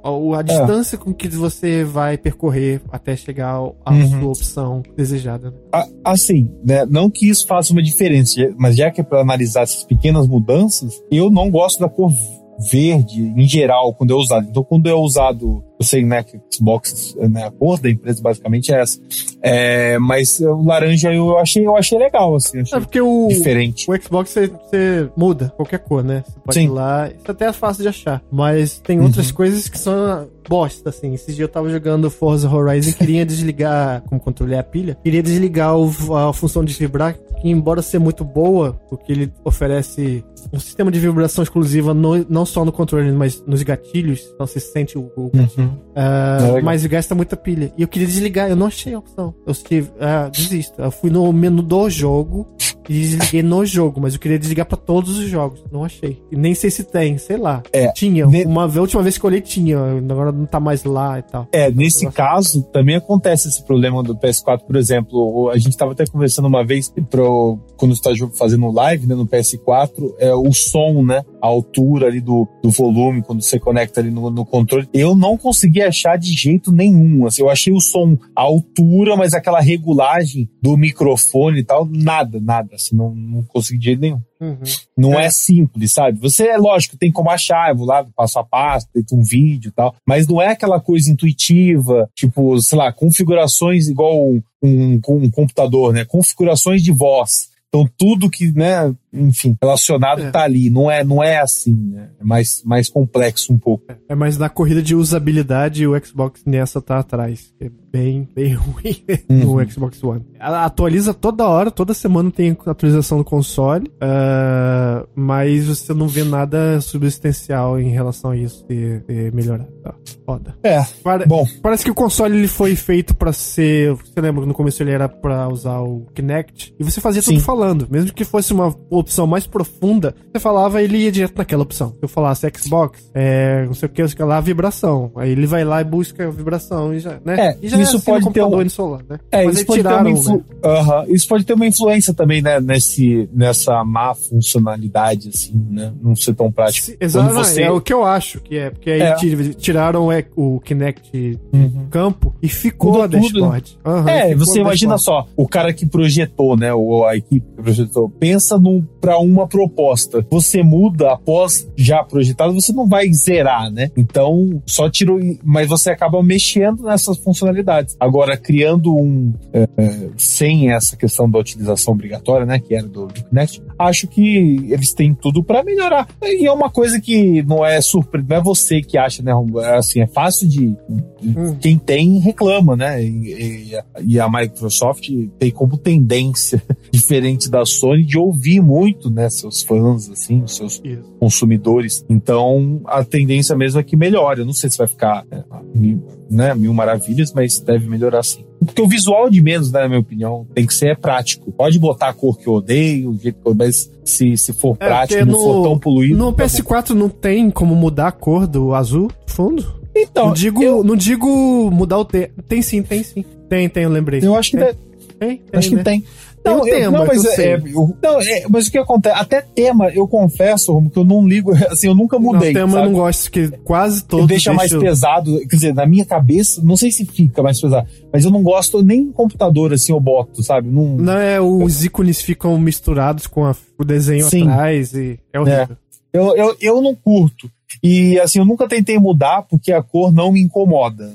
A, a distância é. com que você vai percorrer até chegar à uhum. sua opção desejada. Né? Assim, né? Não que isso faça uma diferença, mas já que é para analisar essas pequenas mudanças, eu não gosto da cor verde em geral quando é usado. Então, quando é usado eu sei, né, que Xbox, né, a cor da empresa basicamente é essa. É, mas o laranja eu achei, eu achei legal, assim, achei é porque o, diferente. O Xbox você, você muda qualquer cor, né? Você pode Sim. ir lá, isso até é fácil de achar. Mas tem outras uhum. coisas que são bosta, assim. Esses dias eu tava jogando Forza Horizon e queria desligar, como controle a pilha, queria desligar o, a função de vibrar, que embora ser muito boa, porque ele oferece um sistema de vibração exclusiva no, não só no controle, mas nos gatilhos, então você sente o, o gatilho. Uhum. Uh, mas gasta muita pilha. E eu queria desligar, eu não achei a opção. Eu estive, uh, desisto. Eu fui no menu do jogo e desliguei no jogo, mas eu queria desligar para todos os jogos. Não achei. E nem sei se tem, sei lá. É, tinha. Ne... Uma, a última vez que eu olhei tinha, agora não tá mais lá e tal. É, nesse caso, também acontece esse problema do PS4, por exemplo. A gente tava até conversando uma vez pro, quando você tá fazendo live né, no PS4, é, o som, né? A altura ali do, do volume quando você conecta ali no, no controle. Eu não consegui achar de jeito nenhum. Assim, eu achei o som a altura, mas aquela regulagem do microfone e tal, nada, nada. Assim, não, não consegui de jeito nenhum. Uhum. Não é. é. simples, sabe? Você, é lógico, tem como achar, eu vou lá, passo a passo, tem um vídeo e tal, mas não é aquela coisa intuitiva, tipo, sei lá, configurações igual um, um, um computador, né? Configurações de voz. Então tudo que, né, enfim, relacionado é. tá ali. Não é, não é assim, né? É mais, mais complexo um pouco. É, mais na corrida de usabilidade o Xbox nessa tá atrás. É bem, bem ruim uhum. no Xbox One. Ela atualiza toda hora, toda semana tem atualização do console, uh, mas você não vê nada substancial em relação a isso ter, ter melhorado. Tá? Foda. É, Pare bom. Parece que o console ele foi feito para ser... Você lembra que no começo ele era para usar o Kinect? E você fazia Sim. tudo falando. Mesmo que fosse uma opção mais profunda, você falava, ele ia direto naquela opção. Se eu falasse Xbox, é, não sei o que, eu lá, vibração. Aí ele vai lá e busca a vibração e já, né? É, e já isso é assim pode ter um... celular, né? É, isso pode, tiraram, ter uma influ... né? isso pode ter uma influência também, né? Nesse, nessa má funcionalidade, assim, né? Não ser tão prático. exato, você... é o que eu acho que é, porque aí é. tiraram o Kinect uhum. campo e ficou Mudou a dashboard. Uhum, é, você imagina só, o cara que projetou, né? Ou a equipe projetou, pensa para uma proposta. Você muda após já projetado, você não vai zerar, né? Então, só tirou, mas você acaba mexendo nessas funcionalidades. Agora, criando um é, é, sem essa questão da utilização obrigatória, né, que era do, do Kinect, acho que eles têm tudo para melhorar. E é uma coisa que não é surpresa, não é você que acha, né? Assim, é fácil de hum. quem tem reclama, né? E, e, e a Microsoft tem como tendência diferente da Sony de ouvir muito, né, seus fãs, assim, seus Isso. consumidores. Então, a tendência mesmo é que melhore. Eu não sei se vai ficar é, mil, né, mil maravilhas, mas deve melhorar sim. Porque o visual de menos, né, na minha opinião, tem que ser é prático. Pode botar a cor que eu odeio, o jeito que eu, mas se, se for é, prático, não no, for tão poluído. No tá PS4 bom. não tem como mudar a cor do azul fundo? Então, não digo, eu... não digo mudar o T. Tem sim, tem sim. Tem, tem, eu lembrei. Eu acho que tem. Tem, tem, acho né? que tem. Não, tem tema, não, mas, é, eu, não, é, mas o que acontece? Até tema, eu confesso, Romo, que eu não ligo, assim, eu nunca mudei. Não, tema sabe? eu não gosto, que quase todo. Deixa mais pesado, quer dizer, na minha cabeça, não sei se fica mais pesado, mas eu não gosto nem em computador, assim, eu boto, sabe? Não, não é, os ícones ficam misturados com a, o desenho Sim. atrás e é horrível. É. Eu, eu, eu não curto. E assim, eu nunca tentei mudar porque a cor não me incomoda.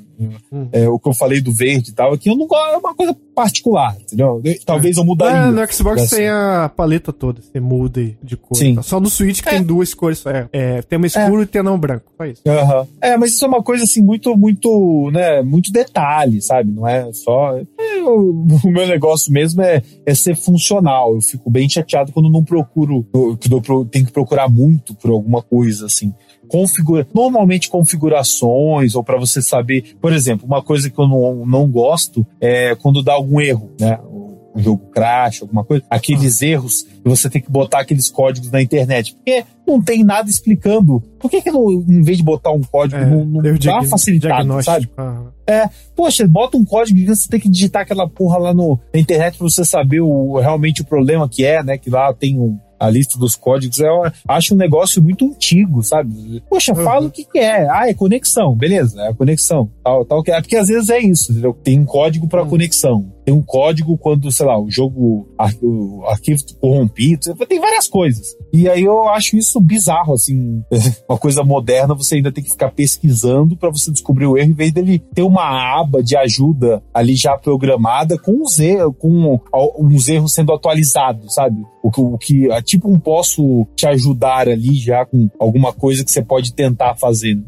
Hum. É, o que eu falei do verde e tal, aqui eu não gosto, é uma coisa particular, entendeu? Talvez eu mudaria. É, no Xbox tem a paleta toda, você muda de cor. Sim. Só no Switch que é. tem duas cores, só é, é tem uma escuro é. e tem não branco, só isso. Uhum. É, mas isso é uma coisa assim muito, muito, né, muito detalhe, sabe? Não é só... É, o, meu negócio mesmo é, é ser funcional. Eu fico bem chateado quando não procuro, que eu tenho que procurar muito por alguma coisa, assim configura, normalmente configurações ou para você saber, por exemplo, uma coisa que eu não, não gosto é quando dá algum erro, né? O jogo crash, alguma coisa, aqueles ah. erros, e você tem que botar aqueles códigos na internet. Porque não tem nada explicando. Por que, que não, em vez de botar um código, é, não, não dá facilitado, sabe? Ah. É, poxa, bota um código e você tem que digitar aquela porra lá no, na internet pra você saber o, realmente o problema que é, né? Que lá tem um a lista dos códigos, eu acho um negócio muito antigo, sabe? Poxa, uhum. fala o que, que, é. Ah, é conexão, beleza, é a conexão. Tal, tal, é porque às vezes é isso, entendeu? Tem um código para uhum. conexão. Tem um código quando, sei lá, o jogo, o arquivo corrompido, tem várias coisas. E aí eu acho isso bizarro, assim, uma coisa moderna, você ainda tem que ficar pesquisando para você descobrir o erro, em vez dele ter uma aba de ajuda ali já programada com os erros, com uns erros sendo atualizados, sabe? O que, o que tipo um posso te ajudar ali já com alguma coisa que você pode tentar fazer. Né?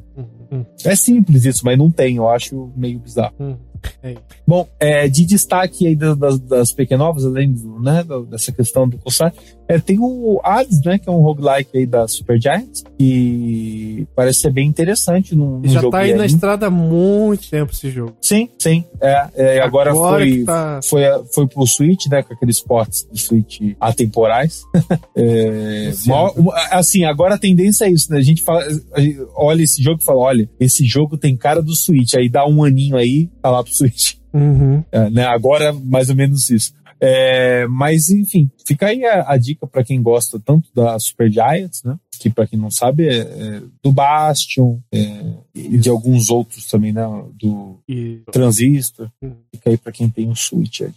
Uhum. É simples isso, mas não tem, eu acho meio bizarro. Uhum. É. Bom, é, de destaque aí das, das pequenovas, além do, né, dessa questão do console, é, tem o Hades, né, que é um roguelike aí da Super Giants, que parece ser bem interessante no, no Já jogo tá aí na estrada há muito tempo esse jogo. Sim, sim. É, é agora, agora foi, tá... foi, foi pro Switch, né, com aqueles ports do Switch atemporais. é, mal, assim, agora a tendência é isso, né, a gente fala, a gente olha esse jogo e fala, olha, esse jogo tem cara do Switch, aí dá um aninho aí, tá lá pro Switch. Uhum. É, né, agora, mais ou menos isso. É, mas, enfim, fica aí a, a dica para quem gosta tanto da Super Giants, né? que para quem não sabe é, é do Bastion é, e de alguns outros também, né? Do E Transistor. Uhum. Fica aí para quem tem um Switch aí.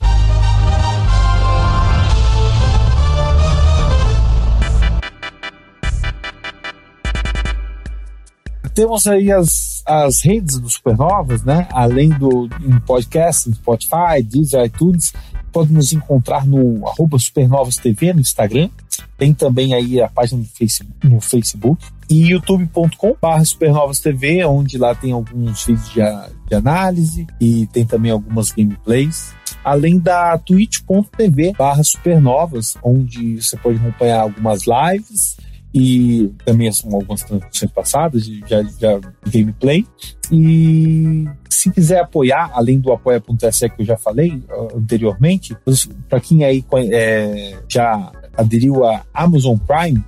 Temos aí as, as redes do Supernovas, né? Além do em podcast, Spotify, Deezer, iTunes, pode nos encontrar no arroba Supernovas TV no Instagram. Tem também aí a página no Facebook, no Facebook e youtube.com.br Supernovas TV, onde lá tem alguns vídeos de, de análise e tem também algumas gameplays. Além da twitch.tv barra supernovas, onde você pode acompanhar algumas lives e também são algumas transmissões passadas de, já, de gameplay. E se quiser apoiar, além do apoia.se que eu já falei uh, anteriormente, para quem aí é, já aderiu a Amazon Prime,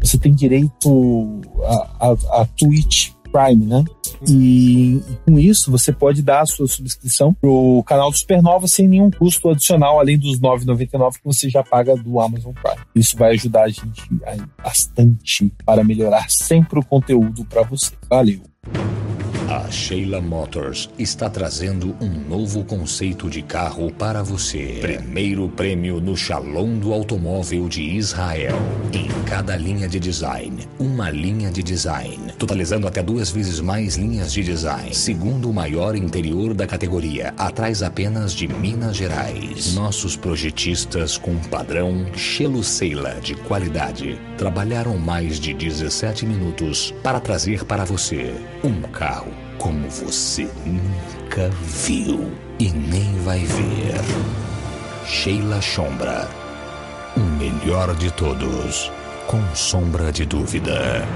você tem direito a, a, a Twitch Prime, né? E, e com isso você pode dar a sua subscrição pro canal do Supernova sem nenhum custo adicional, além dos R$ 9,99 que você já paga do Amazon Prime. Isso vai ajudar a gente bastante para melhorar sempre o conteúdo para você. Valeu! A Sheila Motors está trazendo um novo conceito de carro para você. Primeiro prêmio no Shalom do Automóvel de Israel. Em cada linha de design, uma linha de design, totalizando até duas vezes mais linhas de design. Segundo o maior interior da categoria, atrás apenas de Minas Gerais. Nossos projetistas com padrão Shelo Seila de qualidade trabalharam mais de 17 minutos para trazer para você um carro como você nunca viu e nem vai ver. Sheila Sombra, o melhor de todos, com sombra de dúvida.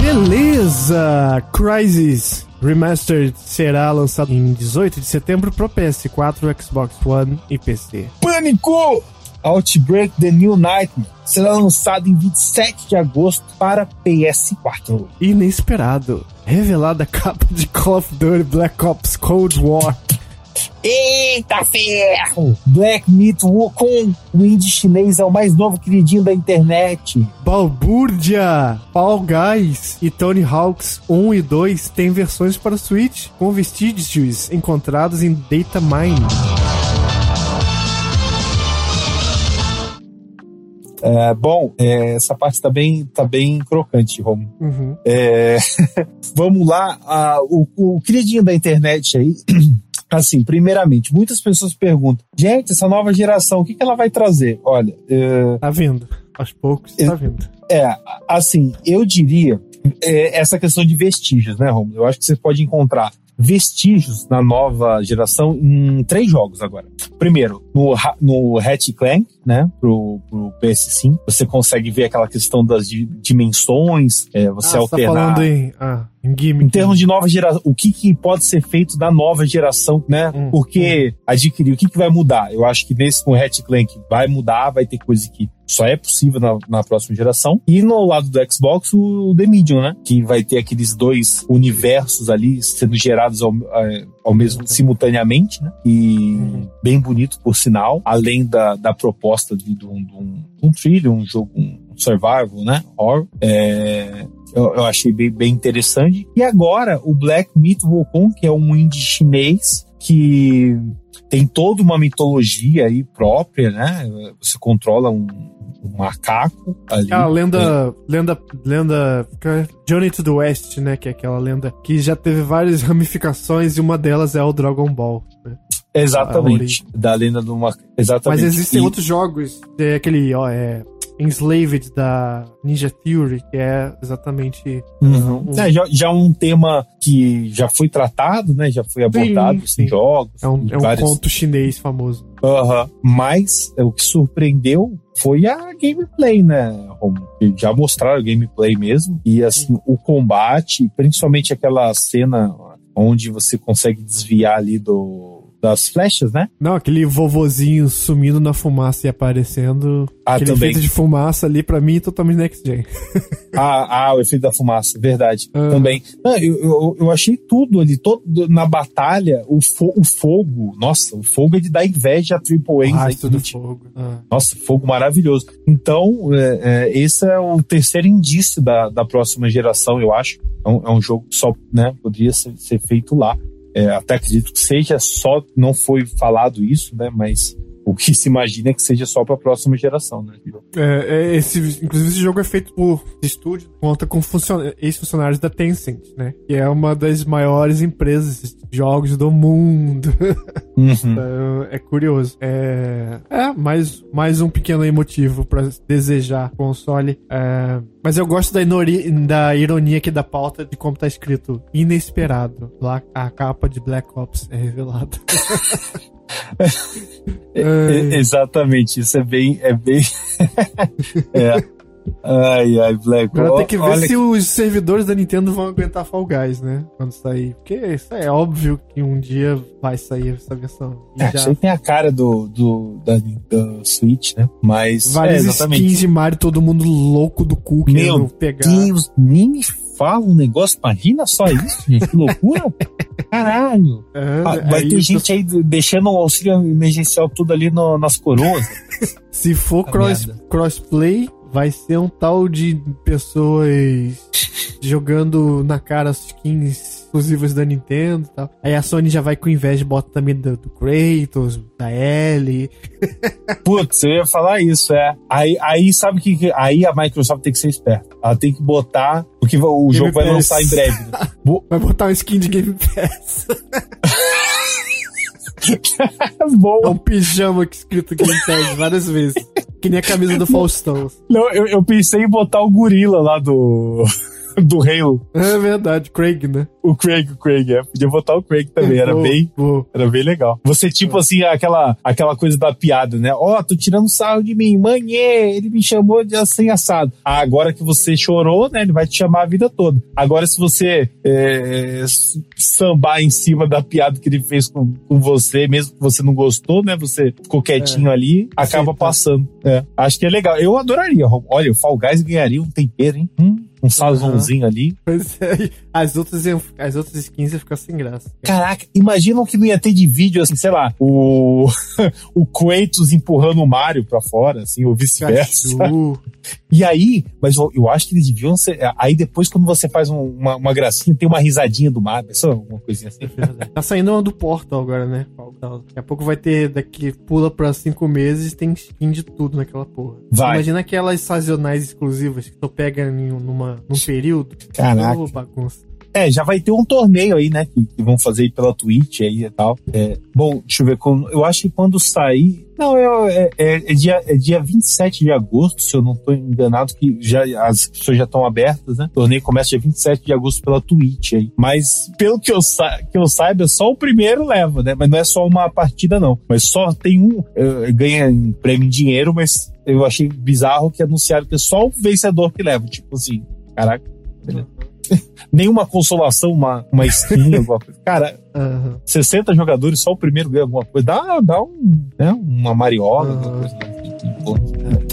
Beleza! Crysis Remastered será lançado em 18 de setembro para PS4, Xbox One e PC. Pânico! Outbreak The New Nightmare será lançado em 27 de agosto para PS4. Inesperado. Revelada a capa de Call of Duty Black Ops Cold War. Eita ferro! Black Myth Wukong, o indie chinês é o mais novo queridinho da internet. Balbúrdia, Fall Guys e Tony Hawks 1 e 2 têm versões para Switch com vestígios encontrados em Data Mine. É, bom, é, essa parte tá bem, tá bem crocante, Romo. Uhum. É, vamos lá, ah, o, o queridinho da internet aí. Assim, primeiramente, muitas pessoas perguntam: gente, essa nova geração, o que, que ela vai trazer? Olha, é, Tá vindo. Aos poucos, tá vindo. É, assim, eu diria é, essa questão de vestígios, né, Romulo? Eu acho que você pode encontrar vestígios na nova geração em três jogos agora. Primeiro, no, no Hatch Clank, né, pro, pro PS5, você consegue ver aquela questão das di- dimensões, é, você ah, você tá alternar... falando em, ah, em gimmick. Em termos de nova geração, o que, que pode ser feito da nova geração, né? Hum, Porque adquirir, o que, que vai mudar? Eu acho que nesse com o Hatch Clank vai mudar, vai ter coisa que só é possível na, na próxima geração. E no lado do Xbox, o The Medium, né? Que vai ter aqueles dois universos ali sendo gerados ao, é, ao mesmo simultaneamente, né? E bem bonito, por sinal. Além da, da proposta de, de, um, de um, um thriller, um jogo, um survival, né? Horror. É, eu, eu achei bem, bem interessante. E agora, o Black Myth Wukong, que é um indie chinês que tem toda uma mitologia aí própria, né? Você controla um, um macaco ali. A lenda, lenda, lenda, Journey to the West, né, que é aquela lenda que já teve várias ramificações e uma delas é o Dragon Ball. Né? Exatamente. Da lenda do macaco. Exatamente. Mas existem E- outros jogos, é aquele, ó, é Enslaved da Ninja Theory, que é exatamente Uhum. um- É, já, já é um tema que já foi tratado, né? Já foi abordado sim. em jogos. é um, é um vários- conto chinês famoso. Aham. Mas é, o que surpreendeu foi a gameplay, né, Romulo? Já mostraram o gameplay mesmo. E assim, o combate, principalmente aquela cena onde você consegue desviar ali do, das flechas, né? Não, aquele vovozinho sumindo na fumaça e aparecendo. Ah, aquele também. efeito de fumaça ali, pra mim, totalmente next gen. Ah, ah, o efeito da fumaça, verdade. Ah. Também. Não, eu, eu, eu achei tudo ali, todo, na batalha, o, fo- o fogo, nossa, o fogo é de dar inveja a Triple A's. aí, Rastro do gente. fogo. Ah. Nossa, fogo maravilhoso. Então, é, é, esse é o terceiro indício da, da próxima geração, eu acho. É um, é um jogo que só né, poderia ser, ser feito lá. É, até acredito que seja só, não foi falado isso, né? Mas o que se imagina é que seja só para a próxima geração, né? É, é, esse, inclusive, esse jogo é feito por estúdio, conta com funcion- ex-funcionários da Tencent, né? Que é uma das maiores empresas de jogos do mundo. Uhum. Então, é curioso. É, é mais, mais um pequeno motivo pra desejar console. É, mas eu gosto da, inori- da ironia aqui da pauta de como tá escrito inesperado. Lá a capa de Black Ops é revelada. É, é, exatamente, isso é bem. É bem. é. Ai, ai, Black. Agora tem que ver Olha se os servidores da Nintendo vão aguentar Fall Guys, né? Quando sair. Porque isso é óbvio que um dia vai sair essa versão. E É, já isso aí tem a cara do, do, da, da Switch, né? Mas. várias é, exatamente. skins de Mario, todo mundo louco do cu querendo pegar. Deus, nem me fala um negócio. Imagina só isso, gente. Que loucura. Caralho. É, Ah, vai aí ter eu- gente aí deixando o auxílio emergencial tudo ali no- nas coroas. Se for Puta cross, merda. crossplay, vai ser um tal de pessoas jogando na cara as skins exclusivas da Nintendo e tal. Aí a Sony já vai com inveja e bota também do, do Kratos, da Ellie. Putz, eu ia falar isso, é. Aí, aí sabe o que, Aí a Microsoft tem que ser esperta. Ela tem que botar. Porque o Game jogo vai Pass. lançar em breve. né? Vai botar uma skin de Game Pass. É Boa. um pijama que escrito Game Pass várias vezes. Que nem a camisa do Faustão. Não, eu, eu pensei em botar o gorila lá do. Do Halo. É verdade, Craig, né? O Craig, o Craig, é. Podia botar o Craig também. Era bem. Era bem legal. Você, tipo assim, aquela, aquela coisa da piada, né? Ó, tô tirando sarro de mim. Manhê, ele me chamou de assim assado. Ah, agora que você chorou, né? Ele vai te chamar a vida toda. Agora, se você é, sambar em cima da piada que ele fez com, com você, mesmo que você não gostou, né? Você ficou quietinho ali, acaba Sim, tá. passando. É, acho que é legal. Eu adoraria. Olha, o Fall Guys ganharia um tempero, hein? Hum, um sazonzinho ali. Pois é, as outras, iam- as outras skins iam ficar sem graça. Caraca, imagina o que não ia ter de vídeo, assim, sei lá, o, o Kratos empurrando o Mario pra fora, assim, ou vice-versa. E aí, mas eu, eu acho que eles deviam ser. Aí depois, quando você faz um- uma, uma gracinha, tem uma risadinha do Mario, só uma coisinha assim. Tá saindo uma do Portal agora, né? Daqui a pouco vai ter, daqui pula pra cinco meses, tem skin de tudo naquela porra. Vai. Imagina aquelas sazonais exclusivas que tu pega em um- numa, num período. Caraca. Bagunça. É, já vai ter um torneio aí, né? Que, que vão fazer aí pela Twitch aí e tal. É, bom, deixa eu ver. Eu acho que quando sair. Não, é, é, é, é dia, é dia 27 de agosto, se eu não tô enganado, que já, as pessoas já estão abertas, né? O torneio começa dia 27 de agosto pela Twitch aí. Mas, pelo que eu, sa que eu saiba, só o primeiro leva, né? Mas não é só uma partida, não. Mas só tem um. é, ganha em prêmio em dinheiro, mas eu achei bizarro que anunciaram que é só o vencedor que leva. Tipo assim, caraca. beleza. Nenhuma consolação, uma, uma skin, alguma coisa. Cara, Aham. 60 jogadores, só o primeiro ganha alguma coisa. Dá, dá um, né, uma mariola, Aham. alguma coisa. né?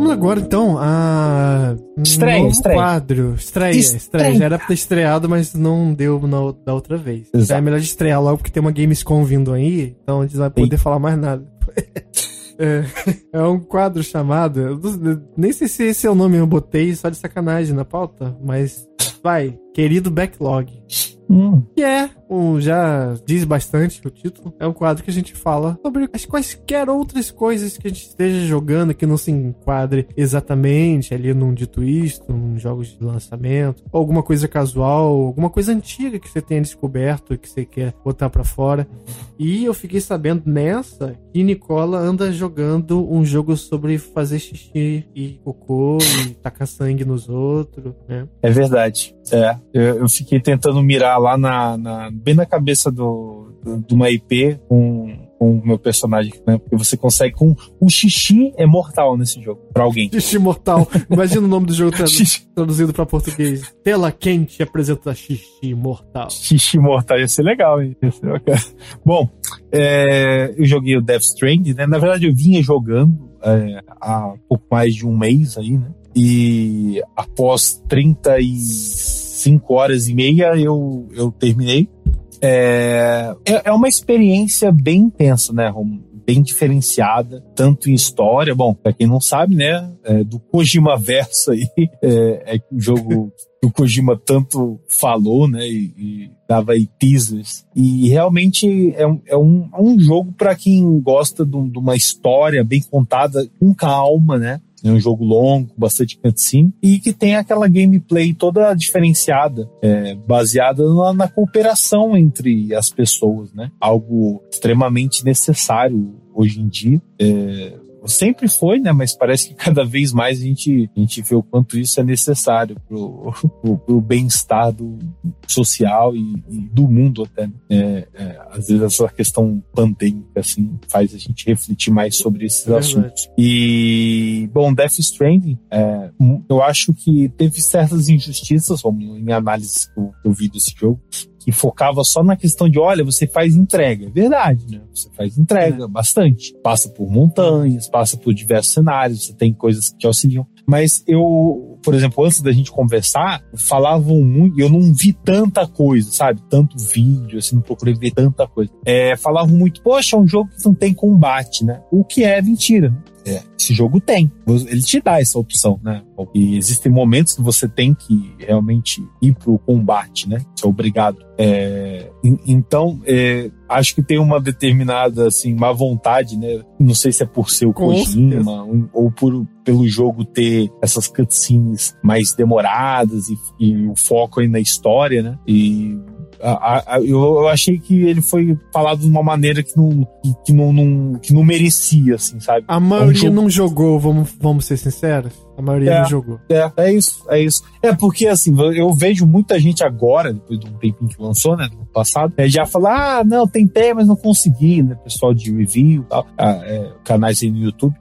Vamos agora então a. Estreia, novo estreia. quadro. Estreia, estreia, Estreia. Já era pra ter estreado, mas não deu na, da outra vez. Exato. É melhor de estrear logo porque tem uma Gamescom vindo aí, então a gente não vai poder falar mais nada. É, é um quadro chamado. Nem sei se esse é o nome eu botei só de sacanagem na pauta, mas vai, querido backlog. Hum, Que é, um, já diz bastante o título, é um quadro que a gente fala sobre as quaisquer outras coisas que a gente esteja jogando que não se enquadre exatamente ali num dito isto, num jogos de lançamento, ou alguma coisa casual, alguma coisa antiga que você tenha descoberto e que você quer botar pra fora. E eu fiquei sabendo nessa que Nicola anda jogando um jogo sobre fazer xixi e cocô e tacar sangue nos outros, né? é verdade. É, eu, eu fiquei tentando mirar lá na, na bem na cabeça do, do, de uma IP com com o meu personagem, né? Porque você consegue com o xixi é mortal nesse jogo para alguém. Xixi mortal. Imagina o nome do jogo traduzido para português. Tela quente apresenta xixi mortal. Xixi mortal ia ser legal, hein? Ia ser Bom, é, eu joguei o Death Stranding, né? Na verdade eu vinha jogando é, há pouco mais de um mês aí, né? E após 35 horas e meia eu, eu terminei. É, é, é uma experiência bem intensa, né, Romulo? bem diferenciada, tanto em história, bom, para quem não sabe, né, é, do Kojima Verso aí, é, é o jogo que o Kojima tanto falou, né, e, e dava aí teasers, e realmente é um, é um, é um jogo para quem gosta de, de uma história bem contada, com calma, né, é um jogo longo, bastante cutscene, e que tem aquela gameplay toda diferenciada, é, baseada na, na, cooperação entre as pessoas, né? Algo extremamente necessário hoje em dia. É, sempre foi, né? Mas parece que cada vez mais a gente, a gente vê o quanto isso é necessário pro, pro, pro bem-estar social e, e, do mundo até. Né? É, é, às vezes essa questão pandêmica, assim, faz a gente refletir mais sobre esses é assuntos. E, bom, Death Stranding, é, eu acho que teve certas injustiças, como em análise que eu, eu vi desse jogo, que focava só na questão de, olha, você faz entrega. É verdade, né? Você faz entrega é. bastante. Passa por montanhas, passa por diversos cenários, você tem coisas que te auxiliam. Mas eu, por exemplo, antes da gente conversar, falavam muito, eu não vi tanta coisa, sabe? Tanto vídeo, assim, não procurei ver tanta coisa. É, falavam muito, poxa, é um jogo que não tem combate, né? O que é mentira. É, esse jogo tem. Ele te dá essa opção, né? E existem momentos que você tem que realmente ir pro combate, né? Você é obrigado. É, então, é, acho que tem uma determinada, assim, má vontade, né? Não sei se é por ser o Kojima ou por, pelo jogo ter essas cutscenes mais demoradas e, e o foco aí na história, né? E a, a, eu, achei que ele foi falado de uma maneira que não, que, que não, não, que não merecia, assim, sabe? A maioria é um não jogou, vamos, vamos ser sinceros. A maioria é, não jogou. É, é isso, é isso. É porque, assim, eu vejo muita gente agora, depois de um tempinho que lançou, né, no passado, é, já fala, ah, não, tentei, mas não consegui, né, pessoal de review e tal, ah, é, canais aí no YouTube.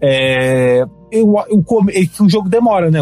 É, eu, eu, é que o jogo demora, né,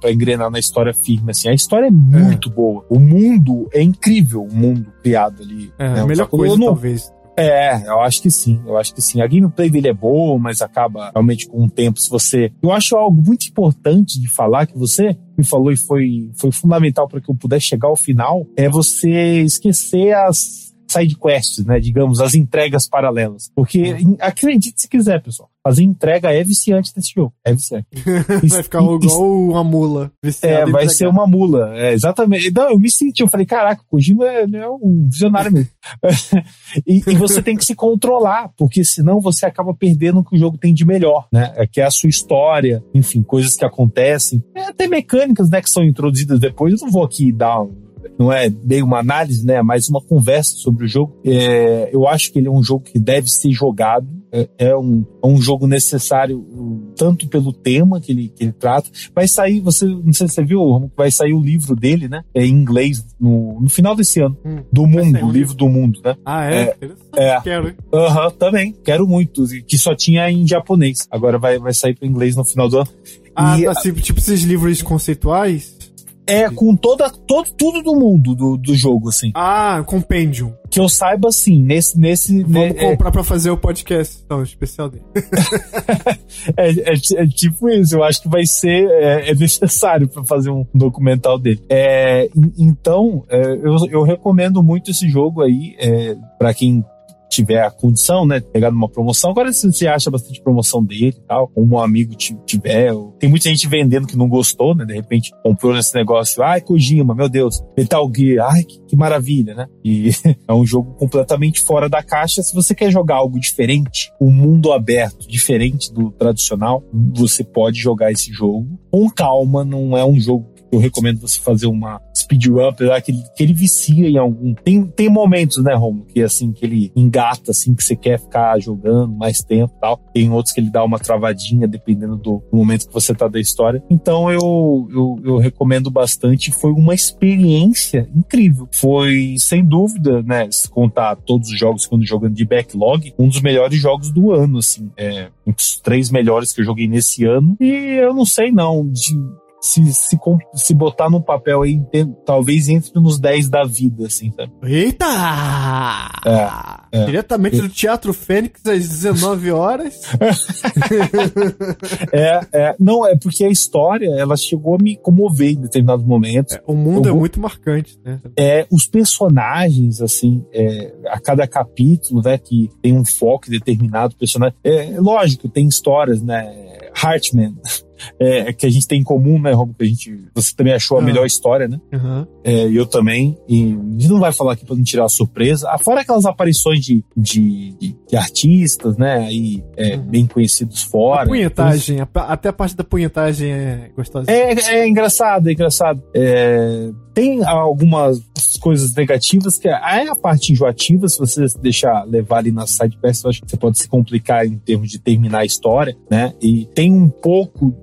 para engrenar na história firme, assim. A história é muito é. boa. O mundo é incrível, o mundo criado ali. É, né? a melhor coisa, não, talvez. É, eu acho que sim, eu acho que sim. A gameplay dele é boa, mas acaba realmente com o tempo, se você... Eu acho algo muito importante de falar, que você me falou e foi, foi fundamental para que eu pudesse chegar ao final, é você esquecer as side quests, né? Digamos, as entregas paralelas. Porque, uhum. acredite se quiser, pessoal. Fazer entrega é viciante desse jogo. É viciante. vai ficar igual uma mula. É, vai ser uma mula. É, exatamente. Não, eu me senti, eu falei, caraca, o Kojima é, é um visionário mesmo. e, e, você tem que se controlar, porque senão você acaba perdendo o que o jogo tem de melhor, né? É que é a sua história, enfim, coisas que acontecem. É, até mecânicas, né, que são introduzidas depois. Eu não vou aqui dar um não é bem uma análise, né? Mas uma conversa sobre o jogo. É, eu acho que ele é um jogo que deve ser jogado. É, é um, é um jogo necessário tanto pelo tema que ele, que ele trata. Vai sair, você não sei se você viu, vai sair o livro dele, né? É em inglês no, no final desse ano. Hum, do mundo, o livro do mundo, né? Ah, é? É. é. Quero. Aham, também. Quero muito. Que só tinha em japonês. Agora vai, vai sair para inglês no final do ano. Ah, e, tá, tipo, tipo esses livros conceituais? É, com toda, todo, tudo do mundo do, do jogo, assim. Ah, Compendium. Que eu saiba, sim, nesse... nesse Vamos né, comprar é... pra fazer o podcast, então, especial dele. é, é, é, tipo isso, eu acho que vai ser, é, é necessário para fazer um documental dele. É, então, é, eu, eu recomendo muito esse jogo aí, é, para quem tiver a condição, né, pegar numa promoção. Agora, se você acha bastante promoção dele e tal, ou um amigo tiver, tem muita gente vendendo que não gostou, né, de repente comprou nesse negócio, ai, Kojima, meu Deus, Metal Gear, ai, que, que maravilha, né? E é um jogo completamente fora da caixa. Se você quer jogar algo diferente, um mundo aberto, diferente do tradicional, você pode jogar esse jogo com calma, não é um jogo eu recomendo você fazer uma speedrun, apesar que ele, que ele vicia em algum. Tem, tem momentos, né, Romo, que assim, que ele engata, assim, que você quer ficar jogando mais tempo e tal. Tem outros que ele dá uma travadinha, dependendo do, do momento que você tá da história. Então eu, eu, eu recomendo bastante. Foi uma experiência incrível. Foi, sem dúvida, né, se contar todos os jogos quando jogando de backlog, um dos melhores jogos do ano, assim. É, um dos três melhores que eu joguei nesse ano. E eu não sei, não. De, se, se, se botar no papel aí, talvez entre nos 10 da vida, assim, sabe? Eita! É, é. Diretamente do Teatro Fênix às 19 horas. é, é, não, é porque a história, ela chegou a me comover em determinados momentos. É, o mundo Eu, é muito marcante, né? É, os personagens, assim, é, a cada capítulo, né, que tem um foco determinado personagem. É, lógico, tem histórias, né? Hartman, é, que a gente tem em comum, né, Romo? Que a gente, você também achou a uhum. melhor história, né? Uhum. É, eu também. E a gente não vai falar aqui para não tirar a surpresa. Ah, fora aquelas aparições de, de, de, de artistas, né? Aí, é, uhum. bem conhecidos fora. A punhetagem, então, até a parte da punhetagem é gostosa. É, é engraçado, é engraçado. É, tem algumas coisas negativas, que é a parte enjoativa, se você deixar levar ali na side quest, eu acho que você pode se complicar em termos de terminar a história, né? E tem um pouco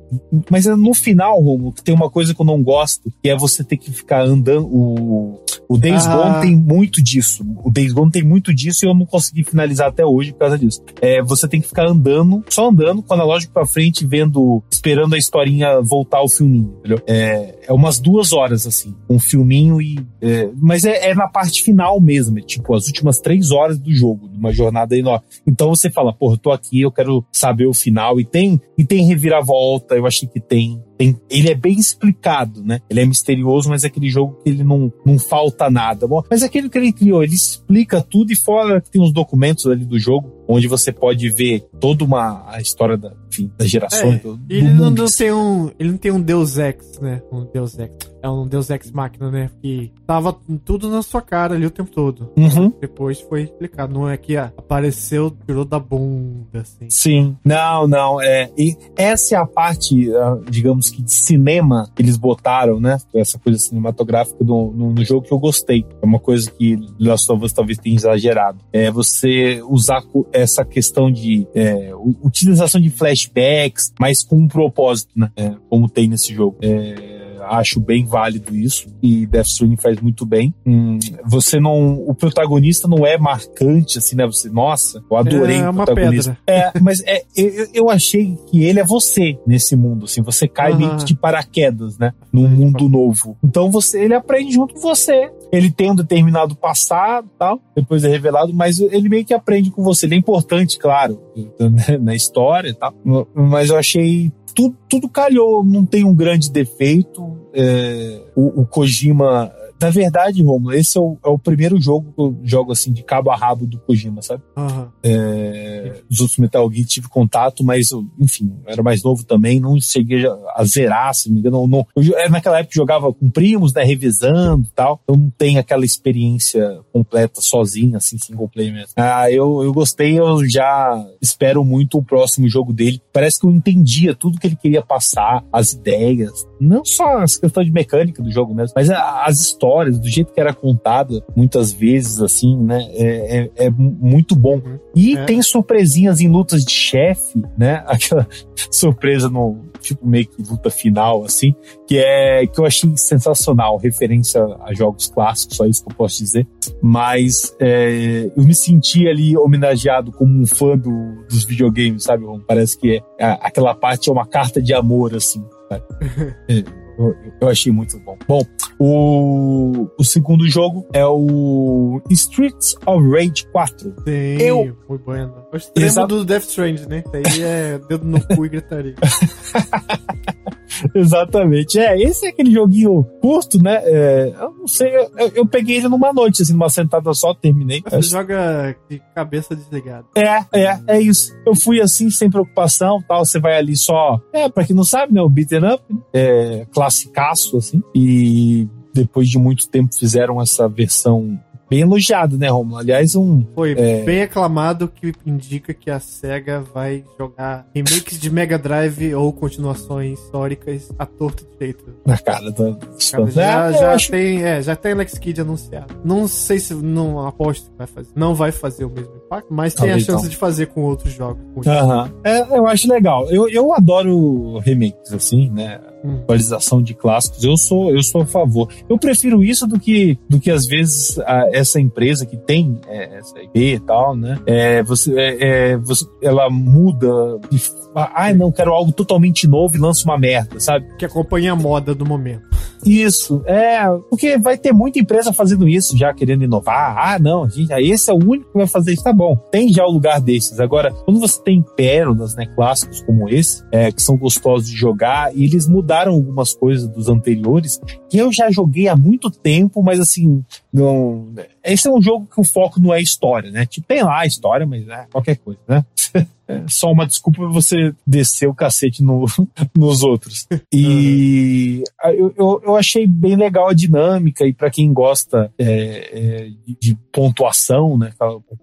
mas é no final, Romulo, tem uma coisa que eu não gosto, que é você ter que ficar andando. O, o Days ah. Gone tem muito disso. O Days Gone tem muito disso e eu não consegui finalizar até hoje por causa disso. É, você tem que ficar andando, só andando, com o analógico pra frente, vendo, esperando a historinha voltar ao filminho, entendeu? É, é umas duas horas, assim, um filminho e. É, mas é, é, na parte final mesmo, é tipo as últimas três horas do jogo, de uma jornada enorme. Então você fala, porra, eu tô aqui, eu quero saber o final. E tem, e tem reviravolta, eu achei que tem. tem ele é bem explicado, né? Ele é misterioso, mas é aquele jogo que ele não, não falta nada. Bom, mas é aquele que ele criou, ele explica tudo e fora que tem os documentos ali do jogo onde você pode ver toda uma a história da, enfim, das gerações. É, do, do ele não, não, tem um, ele não tem um Deus Ex, né? Um Deus Ex é um Deus Ex Machina, né? Que tava tudo na sua cara ali o tempo todo. Uhum. Depois foi explicado. Não é que apareceu, tirou da bunda, assim. Sim. Não, não. É, e essa é a parte, ah, digamos que de cinema que eles botaram, né? Essa coisa cinematográfica do, no, no jogo que eu gostei. É uma coisa que Last of Us talvez tenha exagerado. É você usar essa questão de é, utilização de flashbacks, mas com um propósito, né? É, como tem nesse jogo. É, acho bem válido isso e Death Stranding faz muito bem. Hum, você não, o protagonista não é marcante assim, né? Você, nossa, eu adorei é, o protagonista. É, mas é, eu, eu achei que ele é você nesse mundo, assim, você cai uhum. meio de paraquedas, né? Num mundo novo. Então você, ele aprende junto com você. Ele tem um determinado passado, tal, depois é revelado, mas ele meio que aprende com você. Ele é importante, claro, na história e tal. Mas eu achei tudo, tudo calhou, não tem um grande defeito. É, o, o Kojima na verdade, Romulo, esse é o, é o, primeiro jogo que eu jogo assim de cabo a rabo do Kojima, sabe? Uhum. É, os outros Metal Gear tive contato, mas enfim, eu era mais novo também, não cheguei a zerar, se não me engano. Não, eu, é, naquela época jogava com primos, né, revezando e tal. Eu não tenho aquela experiência completa sozinho, assim, single player mesmo. Ah, eu, eu gostei, eu já espero muito o próximo jogo dele. Parece que eu entendia tudo que ele queria passar, as ideias, não só as questões de mecânica do jogo mesmo, mas as histórias histórias, do jeito que era contada, muitas vezes, assim, né? É, é, é muito bom. E é. tem surpresinhas em lutas de chefe, né? Aquela surpresa no tipo meio que luta final, assim, que é que eu achei sensacional, referência a jogos clássicos, só isso que eu posso dizer. Mas é, eu me senti ali homenageado como um fã do, dos videogames, sabe? Parece que é, aquela parte é uma carta de amor, assim. É. Eu, eu, achei muito bom. Bom, o, o segundo jogo é o Streets of Rage 4. Sim, eu... muito bueno. O extremo Exato. do Death Stranding, né? Aí é dedo no cu e gritaria. Exatamente. É, esse é aquele joguinho curto, né? É, eu não sei, eu, eu, peguei ele numa noite, assim, numa sentada só, terminei. Você acho... joga de cabeça desligada. É, é, é isso. Eu fui assim, sem preocupação, tal, você vai ali só... É, pra quem não sabe, né, o beaten up, é classicaço, assim, e depois de muito tempo fizeram essa versão bem elogiado, né, Romulo? Aliás, um. Foi é... bem aclamado, que indica que a SEGA vai jogar remakes de Mega Drive ou continuações históricas a torto direito. Na cara do. Cara, já é, já acho... tem, é, já tem Alex Kidd anunciado. Não sei se. Não aposto que vai fazer. Não vai fazer o mesmo impacto, mas tem a chance de fazer com outros jogos. Aham. É, eu acho legal. Eu, eu adoro remakes, assim, né? Atualização de clássicos. Eu sou, eu sou a favor. Eu prefiro isso do que, do que às vezes a, essa empresa que tem é, essa IP e tal, né? É, você, é, é você, ela muda e ai não, quero algo totalmente novo e lança uma merda, sabe? Que acompanha a moda do momento. Isso, é, porque vai ter muita empresa fazendo isso já, querendo inovar. Ah, não, gente, esse é o único que vai fazer isso, tá bom. Tem já o lugar desses. Agora, quando você tem pérolas, né, clássicos como esse, é, que são gostosos de jogar, e eles mudaram algumas coisas dos anteriores, que eu já joguei há muito tempo, mas assim, não. Esse é um jogo que o foco não é história, né? Tipo, tem lá a história, mas é qualquer coisa, né? É só uma desculpa pra você descer o cacete no, nos outros. E eu, eu, eu, achei bem legal a dinâmica, e para quem gosta é, é, de pontuação, né?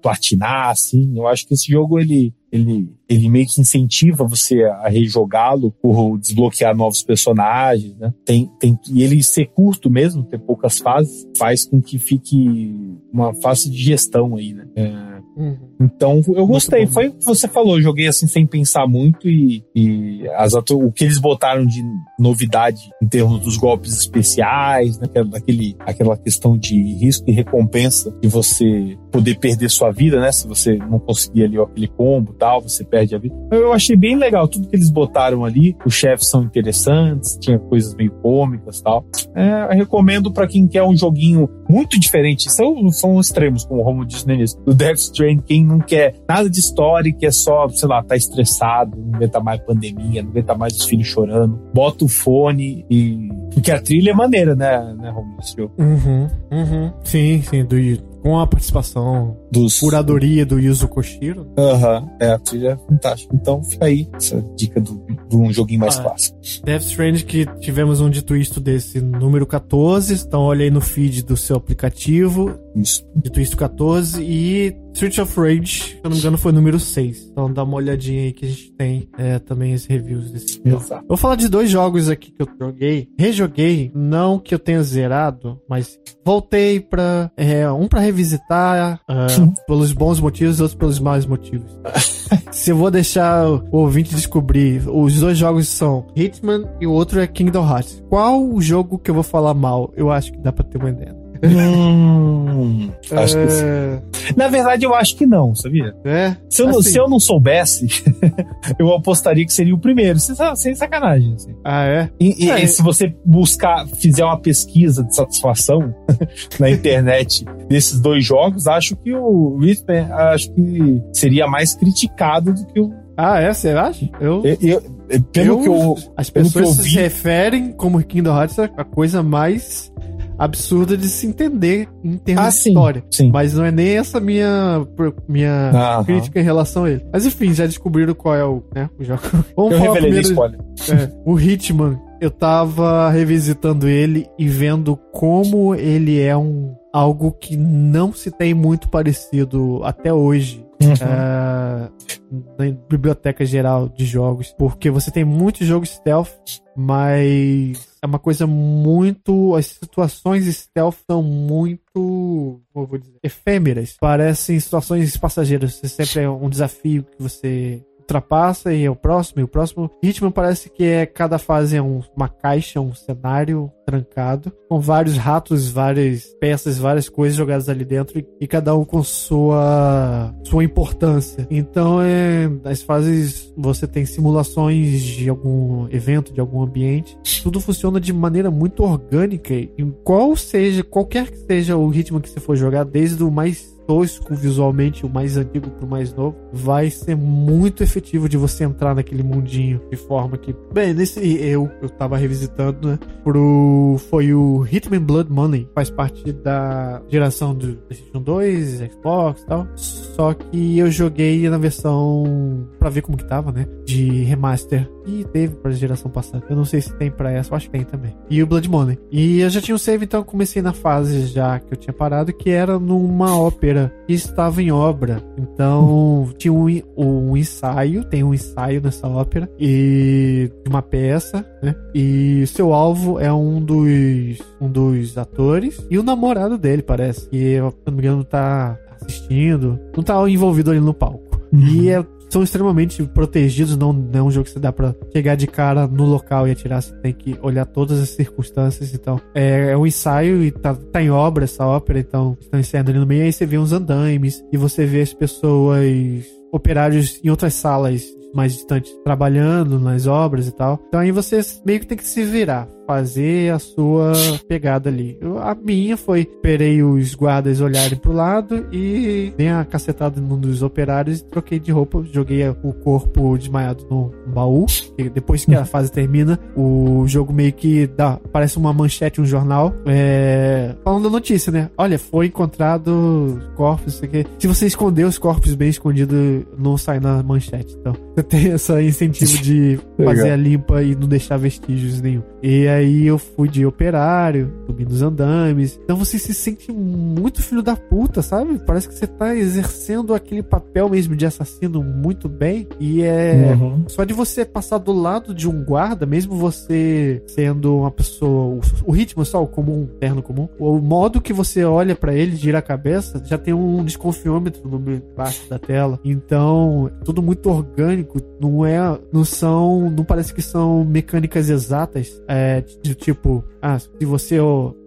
Platinar, assim, eu acho que esse jogo ele, ele, ele meio que incentiva você a rejogá-lo por desbloquear novos personagens, né? Tem, tem, e ele ser curto mesmo, ter poucas fases, faz com que fique uma fase de gestão aí, né? É, Uhum. Então eu gostei. Foi o que você falou, joguei assim sem pensar muito e, e as o que eles botaram de novidade em termos dos golpes especiais, né? Daquele, aquela questão de risco e recompensa de você poder perder sua vida, né? Se você não conseguir ali ó, aquele combo tal, você perde a vida. Eu achei bem legal tudo que eles botaram ali. Os chefes são interessantes, tinha coisas meio cômicas tal. É, recomendo para quem quer um joguinho muito diferente. São, são extremos, como o Romo disse no início. O Death Stranding, quem não quer nada de história, que é só, sei lá, tá estressado, não aguenta mais pandemia, não aguenta mais os filhos chorando, bota o fone e. Porque a trilha é maneira, né, né Romulo? Uhum, uhum. Sim, sim, do com a participação dos curadoria do Yuzo Koshiro. Aham, uhum, é, a trilha é fantástica. Então fica aí essa dica do, de um joguinho mais ah, fácil. Death Stranding que tivemos um dito isto desse número 14, então olha aí no feed do seu aplicativo. Isso. Dito isto 14 e Street of Rage, se eu não me engano, foi número 6. Então dá uma olhadinha aí que a gente tem é, também os reviews desse jogo. Exato. Vou falar de dois jogos aqui que eu joguei. Rejoguei, não que eu tenha zerado, mas voltei pra. É, um pra revisitar uh, pelos bons motivos e outros pelos maus motivos. Se eu vou deixar o ouvinte descobrir, os dois jogos são Hitman e o outro é Kingdom Hearts. Qual o jogo que eu vou falar mal? Eu acho que dá pra ter uma ideia. Hum, acho é... que sim. É. Na verdade, eu acho que não, sabia? É? Se eu, assim. se eu não soubesse, eu apostaria que seria o primeiro, sem, sacanagem. Assim. Ah, é? E, e, é. e, se você buscar, fizer uma pesquisa de satisfação na internet desses dois jogos, acho que o Rhythm, acho que seria mais criticado do que o. Ah, é? Você acha? Eu. eu, eu pelo eu, que eu. As pessoas se referem como Kingdom Hearts a coisa mais absurda de se entender em termos ah, de sim, história. Sim. Mas não é nem essa minha, minha crítica em relação a ele. Mas enfim, já descobriram qual é o, né, o jogo. Vamos Eu falar primeiro, spoiler. É, o Hitman. Eu tava revisitando ele e vendo como ele é um algo que não se tem muito parecido até hoje Uhum. Uh, na biblioteca geral de jogos, porque você tem muitos jogos stealth, mas é uma coisa muito. As situações stealth são muito. Como eu vou dizer? Efêmeras. Parecem situações passageiras. Sempre é um desafio que você ultrapassa e é o próximo, e o próximo. Hitman parece que é cada fase é um, uma caixa, um cenário trancado, com vários ratos, várias peças, várias coisas jogadas ali dentro e, e cada um com sua sua importância. Então, é, as fases você tem simulações de algum evento, de algum ambiente. Tudo funciona de maneira muito orgânica e qual seja, qualquer que seja o ritmo que você for jogar, desde o mais tosco visualmente, o mais antigo pro mais novo, vai ser muito efetivo de você entrar naquele mundinho de forma que. Bem, nesse eu, eu tava revisitando, né? Pro. Foi o Hitman Blood Money, faz parte da geração do PlayStation 2, Xbox e tal. Só que eu joguei na versão. pra ver como que tava, né? De remaster. E teve pra geração passada. Eu não sei se tem pra essa, eu acho que tem também. E o Blood Money. E eu já tinha um save, então comecei na fase já que eu tinha parado, que era numa ópera que estava em obra. Então tinha um, um ensaio, tem um ensaio nessa ópera, e de uma peça, né? E seu alvo é um dos, um dos atores e o namorado dele, parece. Que, se não me engano, tá assistindo, não tá envolvido ali no palco. Uhum. E é são extremamente protegidos, não, não é um jogo que você dá pra chegar de cara no local e atirar, você tem que olhar todas as circunstâncias, então é, é um ensaio e tá, tá em obra essa ópera, então estão ensaiando ali no meio, aí você vê uns andaimes e você vê as pessoas operários em outras salas mais distantes trabalhando nas obras e tal. Então aí você meio que tem que se virar fazer a sua pegada ali. Eu, a minha foi, esperei os guardas olharem pro lado e dei a cacetada num dos operários e troquei de roupa, joguei o corpo desmaiado no baú. E depois que a fase termina, o jogo meio que dá, parece uma manchete, um jornal, é, falando da notícia, né? Olha, foi encontrado corpos, isso aqui. Se você esconder os corpos bem escondidos, não sai na manchete. Então, você tem esse incentivo de fazer a limpa e não deixar vestígios nenhum. E aí eu fui de operário, subindo os andames. Então você se sente muito filho da puta, sabe? Parece que você tá exercendo aquele papel mesmo de assassino muito bem. E é uhum. só de você passar do lado de um guarda, mesmo você sendo uma pessoa. O, o ritmo só, o comum, terno comum. O modo que você olha para ele, gira a cabeça, já tem um desconfiômetro no baixo da tela. Então, tudo muito orgânico. Não é. Não são. Não parece que são mecânicas exatas. É, de tipo, ah, se você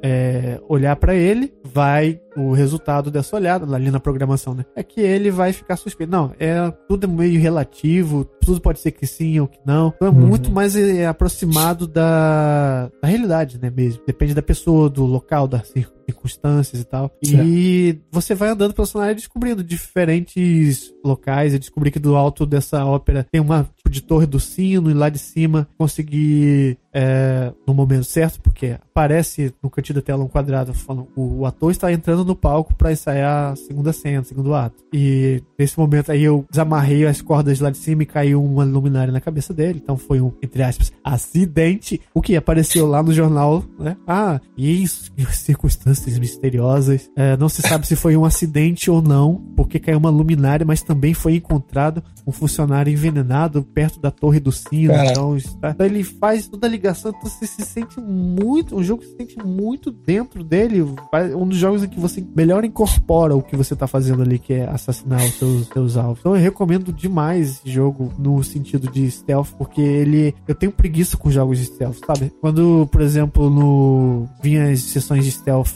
é, olhar para ele, vai o resultado dessa olhada ali na programação, né? É que ele vai ficar suspeito. Não, é tudo é meio relativo, tudo pode ser que sim ou que não. Então é uhum. muito mais é, aproximado da, da realidade, né? Mesmo. Depende da pessoa, do local, das circunstâncias e tal. E você vai andando pelo cenário descobrindo diferentes locais. Eu descobri que do alto dessa ópera tem uma de torre do sino e lá de cima conseguir é, no momento certo, porque aparece no cantinho da tela um quadrado falando o, o ator está entrando no palco para ensaiar a segunda cena, segundo ato. E nesse momento aí eu desamarrei as cordas lá de cima e caiu uma luminária na cabeça dele. Então foi um, entre aspas, acidente. O que apareceu lá no jornal, né? Ah, isso, circunstâncias misteriosas. É, não se sabe se foi um acidente ou não, porque caiu uma luminária, mas também foi encontrado um funcionário envenenado da torre do sino. Então, está, então ele faz toda a ligação, então você se sente muito. Um jogo se sente muito dentro dele. Um dos jogos em que você melhor incorpora o que você está fazendo ali, que é assassinar os seus, seus alvos. Então eu recomendo demais esse jogo no sentido de stealth, porque ele. Eu tenho preguiça com jogos de stealth, sabe? Quando, por exemplo, no. Vinha as sessões de stealth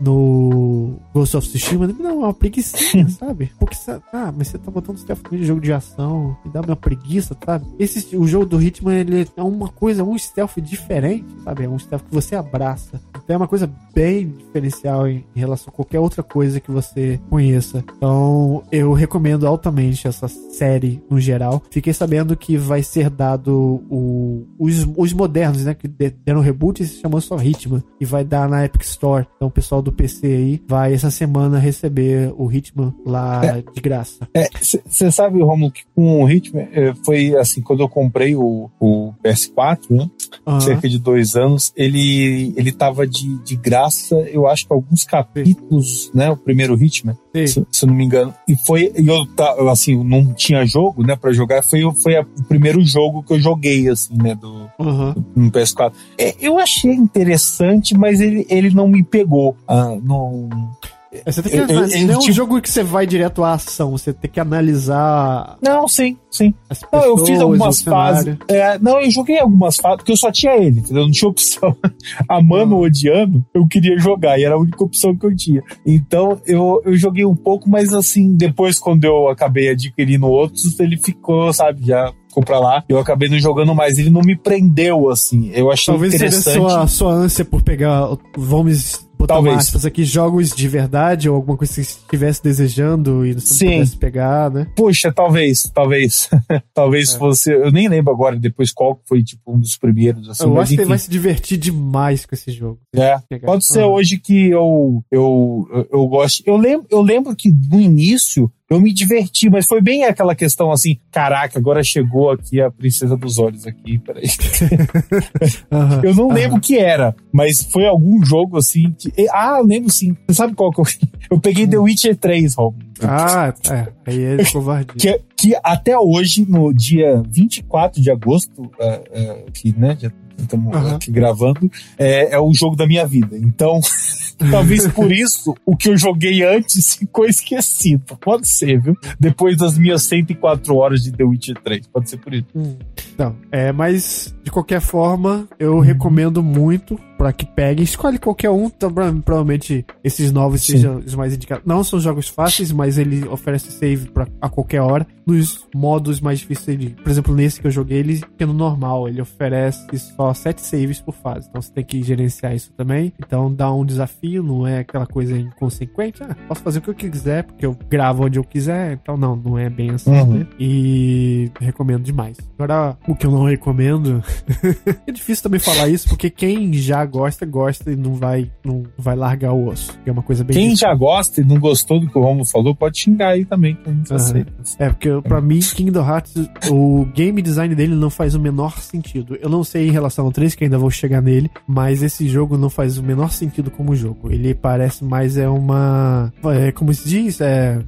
no Ghost of Tsushima, não, é uma preguiça, sabe? Porque, ah, mas você tá botando stealth no jogo de ação, me dá uma preguiça, sabe? Esse, o jogo do Hitman, ele é uma coisa, um stealth diferente, sabe? É um stealth que você abraça. Então é uma coisa bem diferencial em, em relação a qualquer outra coisa que você conheça. Então eu recomendo altamente essa série no geral. Fiquei sabendo que vai ser dado o, os, os modernos, né? Que deram reboot e se chamou só Hitman. E vai dar na Epic Store. Então o pessoal do PC aí vai essa semana receber o Hitman lá é, de graça. Você é, sabe, Romulo, que com o Hitman é, assim, quando eu comprei o, o PS4, né? Uhum. Cerca de dois anos, ele, ele tava de, de graça, eu acho que alguns capítulos, né? O primeiro Hitman, se, se eu não me engano. E foi, eu, assim, não tinha jogo, né, pra jogar, foi, foi a, o primeiro jogo que eu joguei, assim, né, do, uhum. do no PS4. É, eu achei interessante, mas ele, ele não me pegou. Ah, não é, você tem que eu, eu, não é um tipo... jogo que você vai direto à ação, você tem que analisar. Não, sim, sim. Pessoas, não, eu fiz algumas fases. É, não, eu joguei algumas fases, porque eu só tinha ele, entendeu? Não tinha opção. Amando ou odiando, eu queria jogar, e era a única opção que eu tinha. Então, eu, eu joguei um pouco, mas assim, depois, quando eu acabei adquirindo outros, ele ficou, sabe, já ficou pra lá. Eu acabei não jogando mais. Ele não me prendeu, assim. Eu achei Talvez interessante. Talvez seja sua, sua ânsia por pegar, vamos botar Talvez. aspas aqui, jogos de verdade ou alguma coisa que você estivesse desejando e você Sim. não pudesse pegar, né? Poxa, talvez, talvez. talvez É. fosse. Eu nem lembro agora depois qual foi, tipo, um dos primeiros. Assim, eu acho que enfim. vai se divertir demais com esse jogo. É. Pode ser Ah. hoje que eu, eu, eu, eu gosto. Eu lembro, eu lembro que no início eu me diverti, mas foi bem aquela questão assim: caraca, agora chegou aqui a Princesa dos Olhos aqui, peraí. Aham. Eu não lembro o que era, mas foi algum jogo assim. que- Ah, eu lembro sim. Você sabe qual que eu. Eu peguei The Witcher 3, Rob. Ah, é. Aí é covardia. Que, que até hoje, no dia 24 de agosto, é, é, que né, estamos Aham. aqui gravando, é, é o jogo da minha vida. Então, talvez por isso o que eu joguei antes ficou esquecido. Pode ser, viu? Depois das minhas 104 horas de The Witcher 3. Pode ser por isso. Então, é, mas de qualquer forma, eu recomendo muito pra que peguem. Escolhe qualquer um, então, provavelmente esses novos Sim. sejam os mais indicados. Não são jogos fáceis, mas ele oferece save pra, a qualquer hora. Nos modos mais difíceis, de, por exemplo, nesse que eu joguei, ele é no normal, ele oferece só 7 saves por fase. Então você tem que gerenciar isso também. Então dá um desafio, não é aquela coisa inconsequente. Ah, posso fazer o que eu quiser, porque eu gravo onde eu quiser. Então não, não é bem assim, Uhum. né? E recomendo demais. Agora, o que eu não recomendo. é difícil também falar isso, porque quem já gosta, gosta e não vai, não vai largar o osso. É uma coisa bem. Quem difícil. já gosta e não gostou do que o Romulo falou, pode xingar aí também, que a gente aceita. É, porque pra mim, Kingdom Hearts, o game design dele não faz o menor sentido. Eu não sei em relação ao 3, que ainda vou chegar nele, mas esse jogo não faz o menor sentido como jogo. Ele parece mais é uma. É, como se diz? É.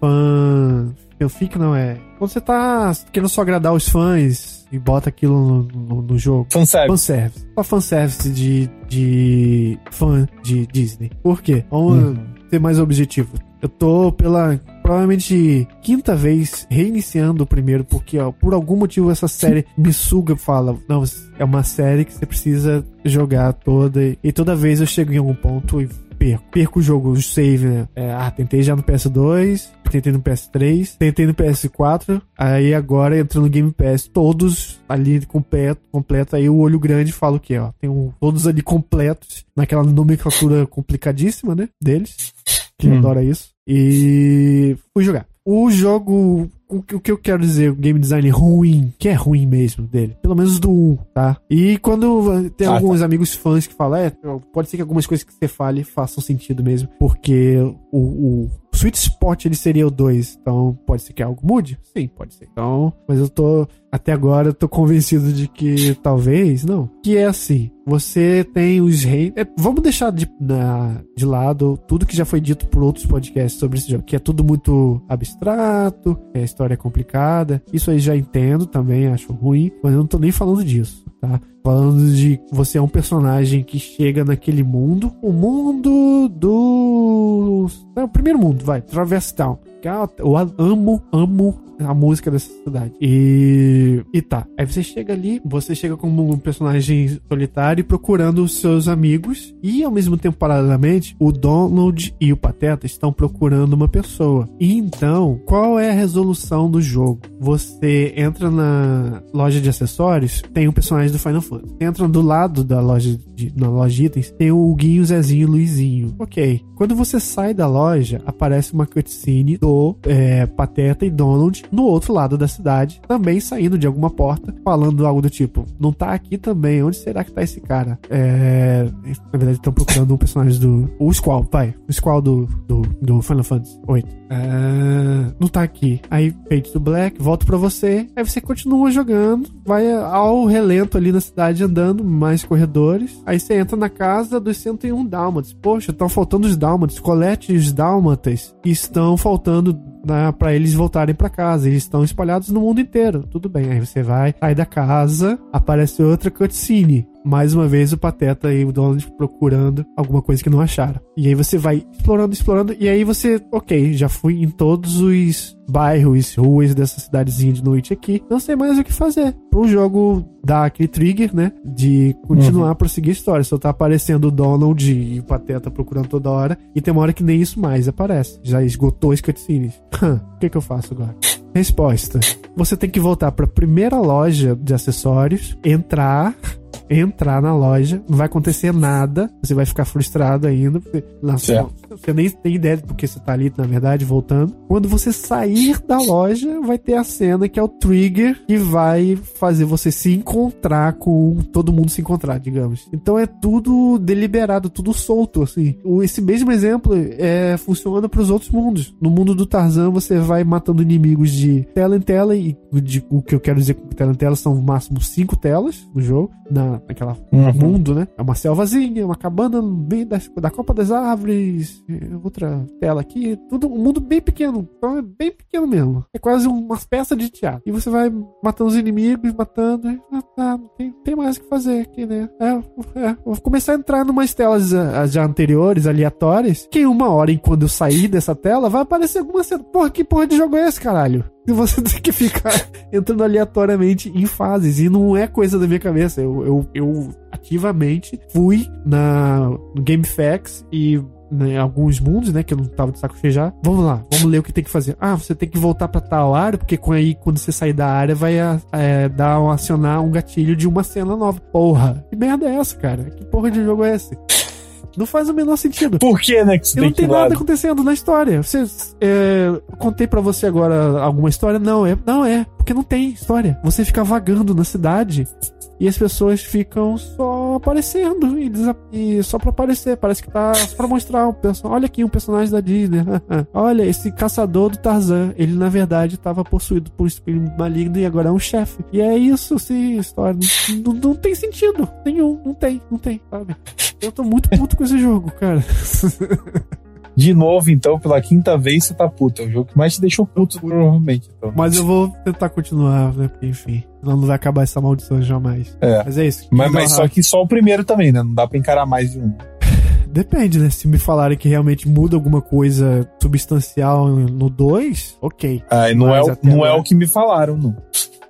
Fã. Fanfic não é. Quando você tá querendo só agradar os fãs e bota aquilo no, no, no jogo. Fanservice. Fanservice. Só fanservice de, de fã de Disney. Por quê? Vamos Uhum. ser mais objetivo. Eu tô pela provavelmente quinta vez reiniciando o primeiro, porque ó, por algum motivo essa série me suga e fala: Não, é uma série que você precisa jogar toda. E, e toda vez eu chego em algum ponto e perco. Perco o jogo, o save, né? É, ah, tentei já no PS2, tentei no PS3, tentei no PS4, aí agora entra no Game Pass, todos ali completo, completo, aí o olho grande fala o quê, ó? Tem um, todos ali completos, naquela nomenclatura complicadíssima, né? Deles, que Hum. adora isso. E fui jogar. O jogo, o que o que eu quero dizer, o game design ruim, que é ruim mesmo dele, pelo menos do 1, tá? E quando tem Ah, alguns amigos fãs que falam, é, pode ser que algumas coisas que você fale façam sentido mesmo, porque o, o sweet spot ele seria o 2, então pode ser que algo mude? Sim, pode ser. Então, mas eu tô, até agora, eu tô convencido de que talvez, não, que é assim, você tem os reis. é, vamos deixar de, na- de lado tudo que já foi dito por outros podcasts sobre esse jogo, que é tudo muito abstrato, que a história é complicada. Isso aí já entendo também, acho ruim, mas eu não tô nem falando disso, tá? Falando de você é um personagem que chega naquele mundo, o mundo do. É o primeiro mundo, vai, Traverse Town. Eu amo, amo a música dessa cidade. E. E tá. Aí você chega ali, você chega como um personagem solitário procurando os seus amigos. E ao mesmo tempo, paralelamente, o Donald e o Pateta estão procurando uma pessoa. E então, qual é a resolução do jogo? Você entra na loja de acessórios, tem um personagem do Final Fantasy. Você entra do lado da loja de, na loja de itens, tem o Guinho, Zezinho e Luizinho. Ok. Quando você sai da loja, aparece uma cutscene do é, Pateta e Donald no outro lado da cidade, também saindo de alguma porta, falando algo do tipo: Não tá aqui também, onde será que tá esse cara? É, na verdade, estão procurando um personagem do. O Squall, vai. O Squall do, do, do Final Fantasy VIII. É, não tá aqui. Aí, Fate to Black, volta pra você. Aí você continua jogando, vai ao relento ali na cidade andando, mais corredores. Aí você entra na casa dos 101 Dálmatas. Poxa, estão faltando os Dálmatas. Colete os Dálmatas estão faltando né, para eles voltarem pra casa. Eles estão espalhados no mundo inteiro. Tudo bem. Aí você vai, sai da casa, aparece outra cutscene. Mais uma vez o Pateta e o Donald procurando alguma coisa que não acharam. E aí você vai explorando, explorando. E aí você, ok, já fui em todos os bairros, ruas dessa cidadezinha de noite aqui. Não sei mais o que fazer. Pro jogo dar aquele trigger, né? De continuar a prosseguir a história. Só tá aparecendo o Donald e o Pateta procurando toda hora. E tem uma hora que nem isso mais aparece. Já esgotou as cutscenes. O que, que eu faço agora? Resposta. Você tem que voltar pra primeira loja de acessórios, entrar entrar na loja, não vai acontecer nada, você vai ficar frustrado ainda, porque na, você nem tem ideia de porque você tá ali, na verdade, voltando. Quando você sair da loja, vai ter a cena que é o trigger que vai fazer você se encontrar com todo mundo se encontrar, digamos. Então é tudo deliberado, tudo solto, assim. Esse mesmo exemplo é, funciona para os outros mundos. No mundo do Tarzan, você vai matando inimigos de tela em tela, e de, o que eu quero dizer com tela em tela são no máximo cinco telas no jogo, na, naquela uhum. mundo, né? É uma selvazinha, uma cabana bem da, da Copa das Árvores, outra tela aqui, tudo um mundo bem pequeno. Então é bem pequeno mesmo. É quase uma peça de teatro. E você vai matando os inimigos, matando. E, ah, tá, não tem, tem mais o que fazer aqui, né? É, é, vou começar a entrar numas telas ah, já anteriores, aleatórias, que em uma hora, quando eu sair dessa tela, vai aparecer alguma cena. Porra, que porra de jogo é esse, caralho? E você tem que ficar entrando aleatoriamente em fases. E não é coisa da minha cabeça. Eu, eu, eu ativamente fui na no GameFAQs e né, alguns mundos, né? Que eu não tava de saco cheio já. Vamos lá, vamos ler o que tem que fazer. Ah, você tem que voltar para tal área, porque aí, quando você sair da área, vai é, dar acionar um gatilho de uma cena nova. Porra, que merda é essa, cara? Que porra de jogo é esse? Não faz o menor sentido. Por que, né? Que você não tem nada lado? acontecendo na história. Você, é, contei para você agora alguma história? Não, é, não é, porque não tem história. Você fica vagando na cidade e as pessoas ficam só aparecendo e, e só pra aparecer. Parece que tá só pra mostrar o personagem. Olha aqui um personagem da Disney. Olha, esse caçador do Tarzan. Ele na verdade estava possuído por um espírito maligno e agora é um chefe. E é isso, sim, história. Não, não, não, tem sentido nenhum. Não tem, não tem, sabe? Eu tô muito puto com esse jogo, cara. De novo, então, pela quinta vez você tá puto. É o jogo que mais te deixou puto, provavelmente. Então. Mas eu vou tentar continuar, né? Porque, enfim. Senão não vai acabar essa maldição jamais. É. Mas é isso. Mas, mas só que só o primeiro também, né? Não dá pra encarar mais de um. Depende, né? Se me falarem que realmente muda alguma coisa substancial no 2, ok. Ah, não, é, não é o que me falaram, não.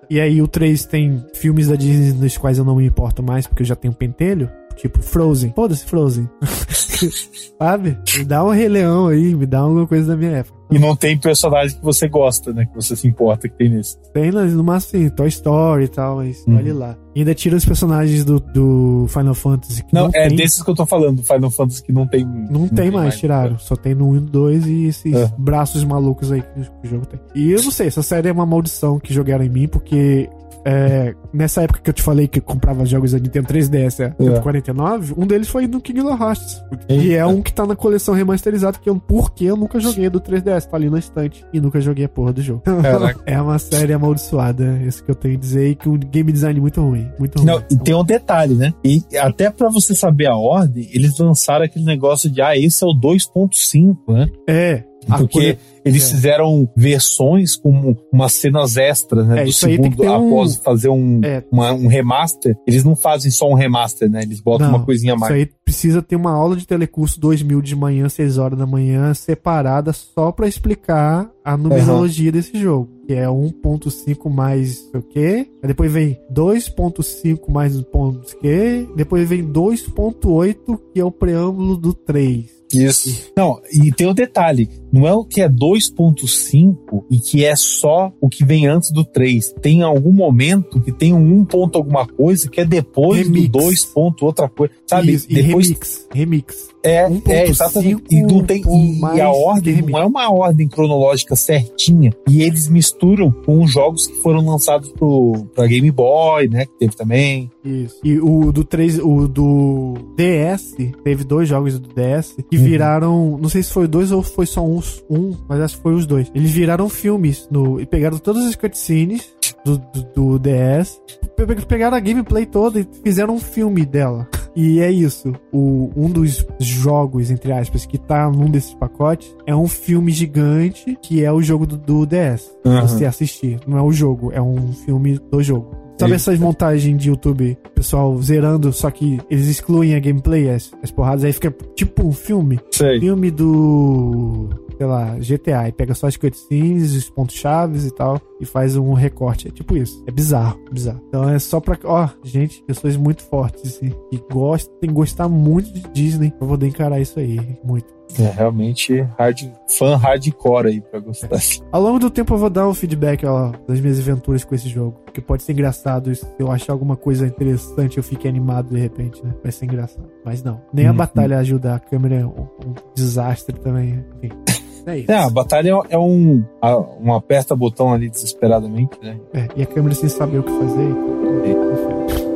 E aí o 3 tem filmes da Disney nos quais eu não me importo mais, porque eu já tenho pentelho. Tipo, Frozen. Foda-se, Frozen. Sabe? Me dá um Rei Leão aí, me dá alguma coisa da minha época. E não tem personagem que você gosta, né? Que você se importa que tem nesse. Tem, no máximo, assim, Toy Story e tal, mas uhum. olha lá. E ainda tira os personagens do, do Final Fantasy. não, não, é tem... desses que eu tô falando, Final Fantasy que não tem. Não, não tem, tem, mais, mais tiraram. É. Só tem no 1 e 2 e esses é. braços malucos aí que o jogo tem. E eu não sei, essa série é uma maldição que jogaram em mim, porque é, nessa época que eu te falei que eu comprava jogos da Nintendo 3DS a é. 149, um deles foi no Kingdom Hearts. Que é um que tá na coleção remasterizada, que eu, porque eu nunca joguei do 3DS, tá ali na estante. E nunca joguei a porra do jogo. é uma série amaldiçoada, esse que eu tenho que dizer, e que um game design muito ruim. Muito ruim. Não, e tem um detalhe, né? E até para você saber a ordem, eles lançaram aquele negócio de, ah, esse é o 2.5, né? É. Porque eles é. fizeram versões com umas cenas extras, né? É, do segundo, após um... fazer um, é. uma, um remaster. Eles não fazem só um remaster, né? Eles botam não, uma coisinha a mais. Isso aí precisa ter uma aula de telecurso 2000 de manhã, 6 horas da manhã, separada só para explicar a numerologia uhum. desse jogo. Que é 1.5 mais o quê? Aí depois vem 2.5 mais o ponto que? Depois vem 2.8, que é o preâmbulo do 3. Isso. Não, e tem o um detalhe: não é o que é 2.5 e que é só o que vem antes do 3. Tem algum momento que tem um 1 ponto alguma coisa que é depois remix. do 2 ponto outra coisa. Sabe? Isso, depois... remix. Remix. É, é exatamente. E, não tem, e, e a ordem não é uma ordem cronológica certinha. E eles misturam com os jogos que foram lançados pro, pra Game Boy, né? Que teve também. Isso. E o do 3, o do DS, teve dois jogos do DS que uhum. viraram. Não sei se foi dois ou foi só um, um, mas acho que foi os dois. Eles viraram filmes no, e pegaram todas as cutscenes do, do, do DS, pegaram a gameplay toda e fizeram um filme dela. E é isso. O, um dos jogos, entre aspas, que tá num desses pacotes é um filme gigante que é o jogo do, do DS. Uhum. Você assistir. Não é o jogo, é um filme do jogo. Sabe essas montagens de YouTube? Pessoal zerando, só que eles excluem a gameplay, as, as porradas, aí fica tipo um filme. Sei. Filme do sei lá, GTA e pega só as cutscenes, os pontos chaves e tal e faz um recorte. É tipo isso. É bizarro, bizarro. Então é só pra. Ó, gente, pessoas muito fortes, assim, que gostam, tem que gostar muito de Disney pra poder encarar isso aí. Muito. É realmente hard, fã hardcore aí pra gostar. Ao longo do tempo eu vou dar um feedback ó, das minhas aventuras com esse jogo. Que pode ser engraçado se eu achar alguma coisa interessante eu fique animado de repente, né? Vai ser engraçado. Mas não. Nem a uhum. batalha ajuda. A câmera é um, um desastre também. Enfim. É isso. É, a batalha é um, um aperta botão ali desesperadamente, né? É, e a câmera sem saber o que fazer. Então,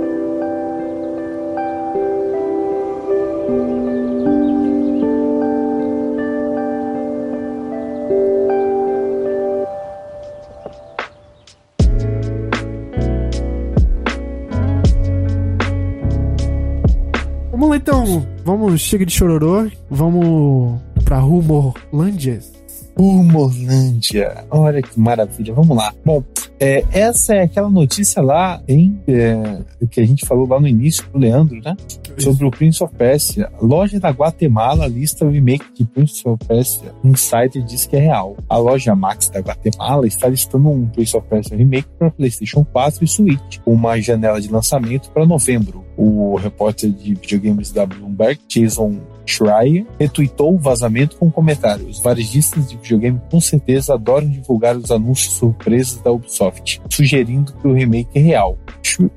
Vamos lá então, vamos, chega de chororô, vamos pra Rumorlândia. Rumorlândia, olha que maravilha, vamos lá. Bom, é, essa é aquela notícia lá em, é, que a gente falou lá no início do Leandro, né? Sobre o Prince of Persia. Loja da Guatemala lista o remake de Prince of Persia. Insider diz que é real. A loja Max da Guatemala está listando um Prince of Persia remake para PlayStation 4 e Switch, com uma janela de lançamento para novembro. O repórter de videogames da Bloomberg, Jason Schreier retweetou o vazamento com um comentário. Os varejistas de videogame com certeza adoram divulgar os anúncios surpresas da Ubisoft, sugerindo que o remake é real.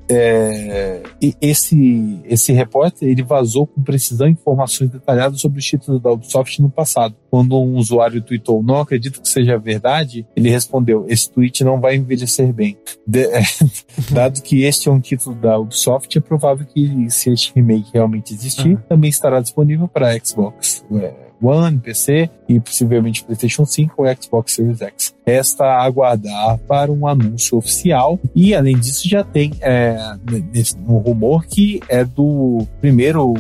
É, esse, esse repórter ele vazou com precisão informações detalhadas sobre os títulos da Ubisoft no passado. Quando um usuário tweetou, não acredito que seja verdade, ele respondeu, esse tweet não vai envelhecer bem. De, é, dado que este é um título da Ubisoft, é provável que se este remake realmente existir, uhum. também estará disponível para Xbox é, One, PC e possivelmente PlayStation 5 ou Xbox Series X. Resta aguardar para um anúncio oficial e além disso já tem é, um rumor que é do primeiro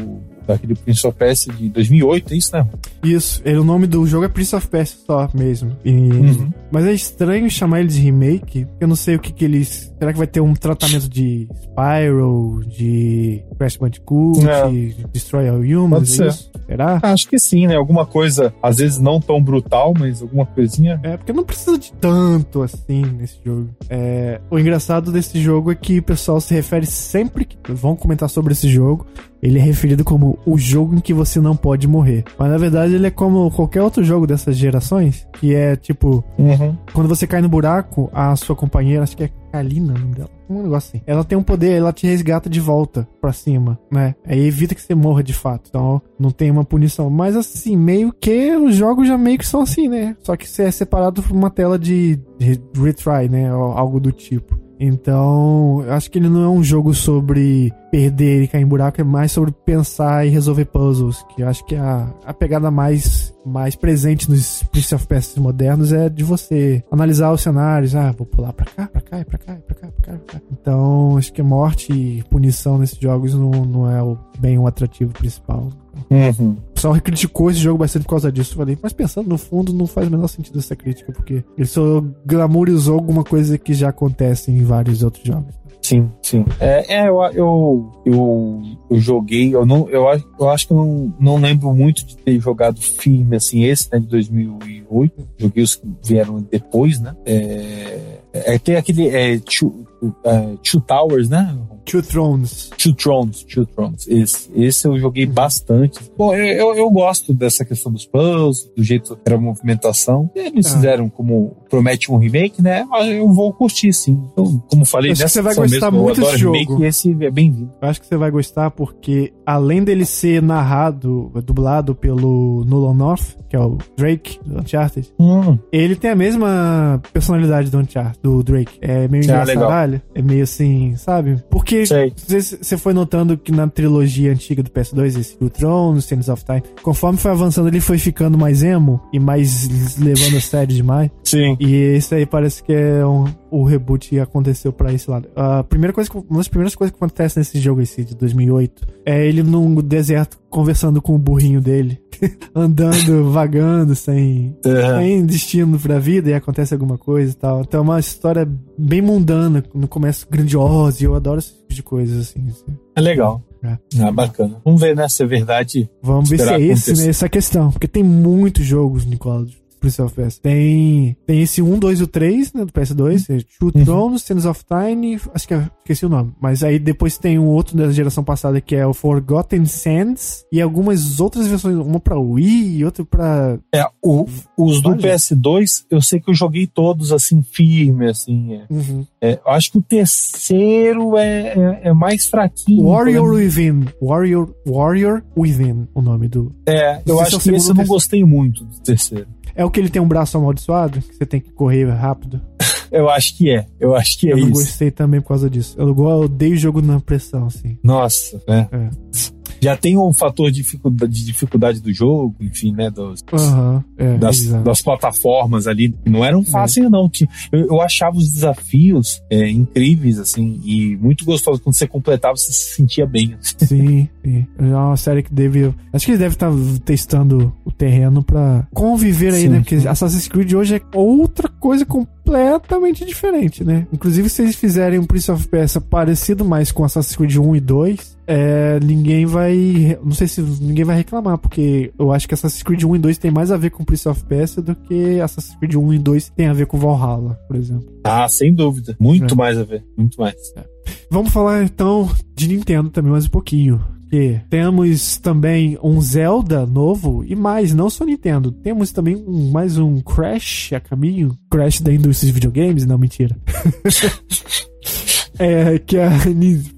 daquele Prince of Persia de 2008, é isso, né? Isso, ele, o nome do jogo é Prince of Persia só mesmo. E, uhum. Mas é estranho chamar ele de remake, eu não sei o que que eles... Será que vai ter um tratamento de Spyro, de Crash Bandicoot, é. de Destroy All Humans, é isso? Será? Acho que sim, né? Alguma coisa, às vezes não tão brutal, mas alguma coisinha. É, porque não precisa de tanto assim nesse jogo. É, o engraçado desse jogo é que o pessoal se refere sempre que vão comentar sobre esse jogo, ele é referido como o jogo em que você não pode morrer. Mas na verdade ele é como qualquer outro jogo dessas gerações, que é tipo, uhum. quando você cai no buraco, a sua companheira, acho que é Kalina, o nome dela. Um negócio assim. Ela tem um poder, ela te resgata de volta pra cima, né? Aí evita que você morra de fato. Então não tem uma punição. Mas assim, meio que os jogos já meio que são assim, né? Só que você é separado por uma tela de, de retry, né? Ou algo do tipo. Então, eu acho que ele não é um jogo sobre perder e cair em buraco, é mais sobre pensar e resolver puzzles, que eu acho que a, a pegada mais, mais presente nos Prince of Persia modernos é de você analisar os cenários, ah, vou pular pra cá, pra cá, pra cá, pra cá, pra cá, pra cá. Então, acho que morte e punição nesses jogos não, não é o, bem o um atrativo principal. Uhum. O pessoal criticou esse jogo bastante por causa disso. Eu falei, mas pensando no fundo, não faz o menor sentido essa crítica, porque ele só glamourizou alguma coisa que já acontece em vários outros jogos. Sim, sim. É, é eu, eu, eu, eu, joguei, eu, não, eu, eu acho que eu não, não lembro muito de ter jogado firme assim, esse, né, de 2008. Joguei os que vieram depois, né? É, é, tem aquele é, Two, uh, Two Towers, né? Two Thrones. Two Thrones, Two Thrones. Esse, esse eu joguei bastante. Bom, eu, eu gosto dessa questão dos puzzles, do jeito que era a movimentação. Eles ah. fizeram como promete um remake, né? Eu vou curtir, sim. Então, como falei, acho que você vai gostar mesmo, muito desse jogo. Remake, esse é bem-vindo. Eu acho que você vai gostar porque, além dele ser narrado, dublado pelo Nolan North, que é o Drake do Uncharted, hum. ele tem a mesma personalidade do Uncharted, do Drake. É meio ah, engraçadalho. É meio assim, sabe? Porque você foi notando que na trilogia antiga do PS2, esse o Throne, Sands of Time, conforme foi avançando, ele foi ficando mais emo e mais levando a sério demais. Sim. E esse aí parece que é um, o reboot aconteceu para esse lado. A primeira coisa, uma das primeiras coisas que acontece nesse jogo esse de 2008 é ele num deserto conversando com o burrinho dele, andando, vagando, sem, uhum. sem destino pra vida e acontece alguma coisa e tal. Então é uma história bem mundana, no começo grandiosa, e eu adoro esse tipo de coisas assim. assim. É legal. É. Ah, bacana. Vamos ver, né, se é verdade. Vamos ver se é esse, né, essa questão. Porque tem muitos jogos, Nicolas, Prince of Persia. Tem, tem esse 1, 2 e o 3, né, do PS2, é Two Uhum. Thrones, Sands of Time, acho que é, esqueci o nome. Mas aí depois tem um outro da geração passada que é o Forgotten Sands e algumas outras versões, uma pra Wii e outra pra... É, o- os do Olha. PS2, eu sei que eu joguei todos assim, firme, assim. é. Uhum. É, eu acho que o terceiro é, é, é mais fraquinho. Warrior por Within. Warrior, Warrior Within, o nome do... É, eu é acho que esse eu não gostei muito do terceiro. É o que ele tem um braço amaldiçoado, que você tem que correr rápido. Eu acho que é. Eu acho que é eu não isso. gostei também por causa disso. Eu odeio jogo na pressão, assim. Nossa, né? É. Já tem um fator de dificuldade, de dificuldade do jogo, enfim, né? Dos, Aham, é, das, das plataformas ali. Não eram fáceis, não. Ti- Eu, eu achava os desafios é, incríveis, assim, e muito gostosos. Quando você completava, você se sentia bem. Sim, sim. É uma série que deve. Acho que eles devem estar testando o terreno pra conviver aí, Sim. né? Porque Assassin's Creed hoje é outra coisa completamente diferente, né? Inclusive, se eles fizerem um Prince of Persia parecido mais com Assassin's Creed 1 e 2, é, ninguém vai. Não sei se ninguém vai reclamar, porque eu acho que Assassin's Creed 1 e 2 tem mais a ver com Prince of Persia do que Assassin's Creed 1 e 2 tem a ver com Valhalla, por exemplo. Ah, sem dúvida. Muito É. mais a ver. Muito mais. Vamos falar então de Nintendo também mais um pouquinho. Que temos também um Zelda novo e mais, não só Nintendo. Temos também um- mais um Crash a caminho. Crash da indústria de videogames? Não, mentira. É, que a.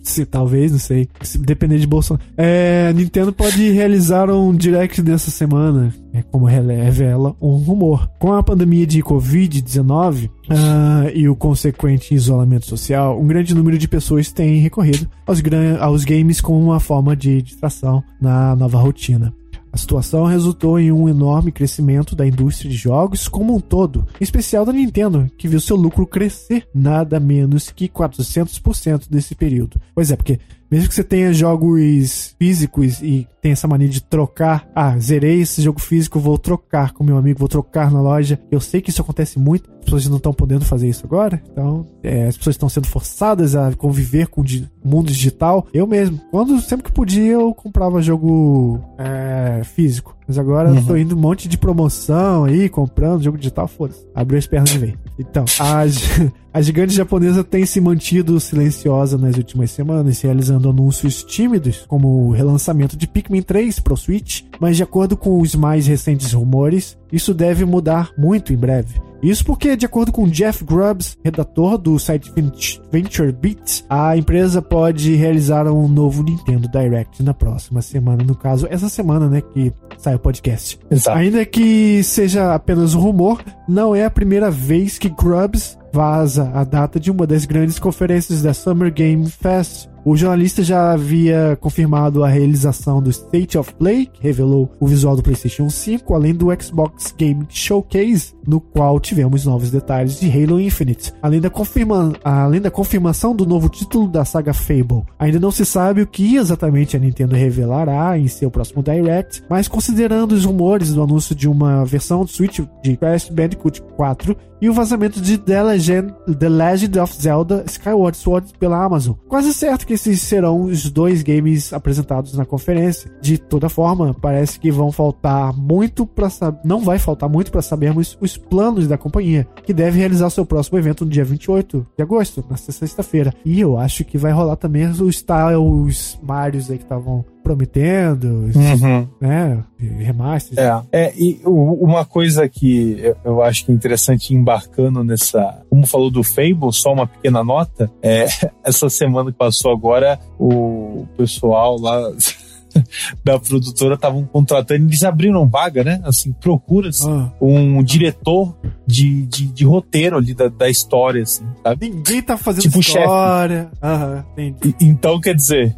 Se, talvez, não sei. Se depender de Bolsonaro. É, a Nintendo pode realizar um direct dessa semana. É como revela um rumor. Com a pandemia de Covid-19 ah, e o consequente isolamento social, um grande número de pessoas tem recorrido aos, aos games como uma forma de distração na nova rotina. A situação resultou em um enorme crescimento da indústria de jogos como um todo, em especial da Nintendo, que viu seu lucro crescer nada menos que 400% nesse período. Pois é, porque mesmo que você tenha jogos físicos e tenha essa mania de trocar, ah, zerei esse jogo físico, vou trocar com meu amigo, vou trocar na loja. Eu sei que isso acontece muito, as pessoas não estão podendo fazer isso agora, então é, as pessoas estão sendo forçadas a conviver com o di- mundo digital. Eu mesmo, quando sempre que podia, eu comprava jogo é, físico. Mas agora eu tô indo um monte de promoção aí, comprando jogo digital, foda-se. Abriu as pernas de vez. Então, a, a gigante japonesa tem se mantido silenciosa nas últimas semanas, realizando anúncios tímidos, como o relançamento de Pikmin 3 pro Switch, mas de acordo com os mais recentes rumores, isso deve mudar muito em breve. Isso porque, de acordo com Jeff Grubbs, redator do site Vent- Venture Beats, a empresa pode realizar um novo Nintendo Direct na próxima semana. No caso, essa semana, né, que sai o podcast. Exato. Ainda que seja apenas um rumor, não é a primeira vez que Grubbs vaza a data de uma das grandes conferências da Summer Game Fest. O jornalista já havia confirmado a realização do State of Play, que revelou o visual do PlayStation 5, além do Xbox Game Showcase, no qual tivemos novos detalhes de Halo Infinite, além da, confirma além da confirmação do novo título da saga Fable. Ainda não se sabe o que exatamente a Nintendo revelará em seu próximo Direct, mas considerando os rumores do anúncio de uma versão do Switch de Crash Bandicoot 4 e o vazamento de The Legend, The Legend of Zelda Skyward Sword pela Amazon. Quase certo que esses serão os dois games apresentados na conferência. De toda forma, parece que vão faltar muito para não vai faltar muito para sabermos os planos da companhia, que deve realizar seu próximo evento no dia 28 de agosto, na sexta-feira. E eu acho que vai rolar também os Styles Marios aí que estavam prometendo, Uhum. né, remasters. É, é e uma coisa que eu- eu acho que é interessante embarcando nessa, como falou do Fable, só uma pequena nota, é essa semana que passou agora, o pessoal lá da produtora estavam contratando, eles abriram vaga, né? Assim, procuras Ah. um diretor de, de, de roteiro ali da, da história, assim, sabe? Ninguém tá fazendo Tipo história. Aham, entendi. E- então, quer dizer,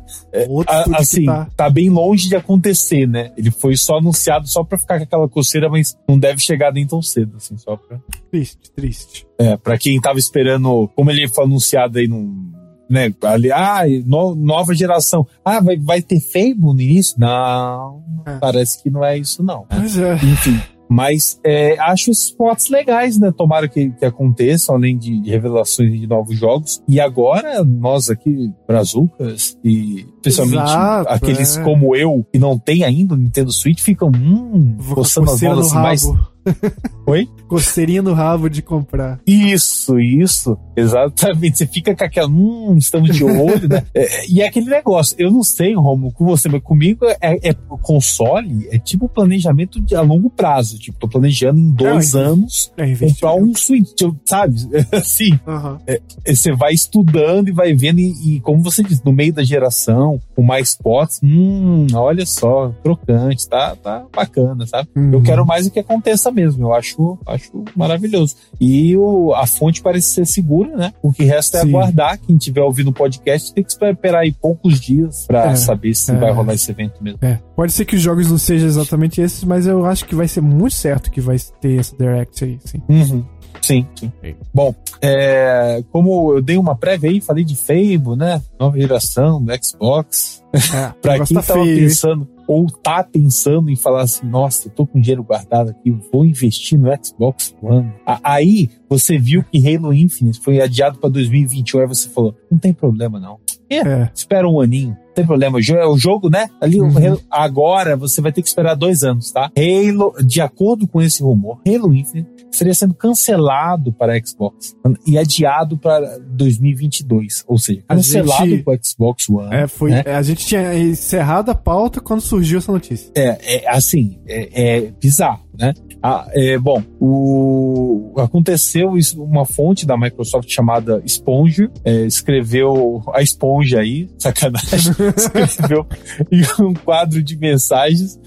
Outro a- assim, tá. tá bem longe de acontecer, né? Ele foi só anunciado só pra ficar com aquela coceira, mas não deve chegar nem tão cedo, assim, só pra. Triste, triste. É, pra quem tava esperando, como ele foi anunciado aí num. Né, ali, ah, no- nova geração. Ah, vai, vai ter Fable no início? Não, É. parece que não é isso, não. Mas é. Enfim. Mas é, acho esses spots legais, né? Tomara que, que aconteçam, além de, de revelações de novos jogos. E agora, nós aqui, Brazucas, e especialmente Exato, aqueles é. como eu, que não tem ainda o Nintendo Switch, ficam, hum, Vou coçando as bolas assim, mais. Oi? Coceirinha no rabo de comprar. Isso, isso. Exatamente. Você fica com aquela. Hum, estamos de olho, né? É, e é aquele negócio. Eu não sei, Romo, com você, mas comigo é, é console, é tipo planejamento de, a longo prazo. Tipo, tô planejando em dois anos É comprar um Switch, sabe? Assim. É, você vai estudando e vai vendo, e, e como você disse, no meio da geração, com mais potes, hum, olha só, trocante, tá, tá bacana, sabe? Uhum. Eu quero mais o que aconteça mesmo, eu acho, acho maravilhoso. E o, a fonte parece ser segura, né? O que resta é Sim. aguardar. Quem estiver ouvindo o podcast tem que esperar aí poucos dias pra É, saber se é. vai rolar esse evento mesmo. É. Pode ser que os jogos não sejam exatamente esses, mas eu acho que vai ser muito certo que vai ter essa Direct aí, sim. Uhum. Sim, sim. Bom, é, como eu dei uma prévia aí, falei de Fable, né? Nova geração do Xbox. É, Pra quem tá tava feio, hein? pensando, ou tá pensando em falar assim, nossa, eu tô com dinheiro guardado aqui, vou investir no Xbox One. Aí você viu que Halo Infinite foi adiado pra 2021, aí você falou, não tem problema não. É. Espera um aninho, tem problema. O é o jogo, né? Ali, Uhum. Agora você vai ter que esperar dois anos, tá? Halo, de acordo com esse rumor, Halo Infinite seria sendo cancelado para Xbox e adiado para 2022, ou seja, A cancelado para Xbox One. É, foi. né? a gente tinha encerrado a pauta quando surgiu essa notícia. É, é, assim, é, é bizarro, né? Ah, é, bom, o, aconteceu isso, uma fonte da Microsoft chamada Sponge é, escreveu a esponja aí, sacanagem, escreveu em um quadro de mensagens,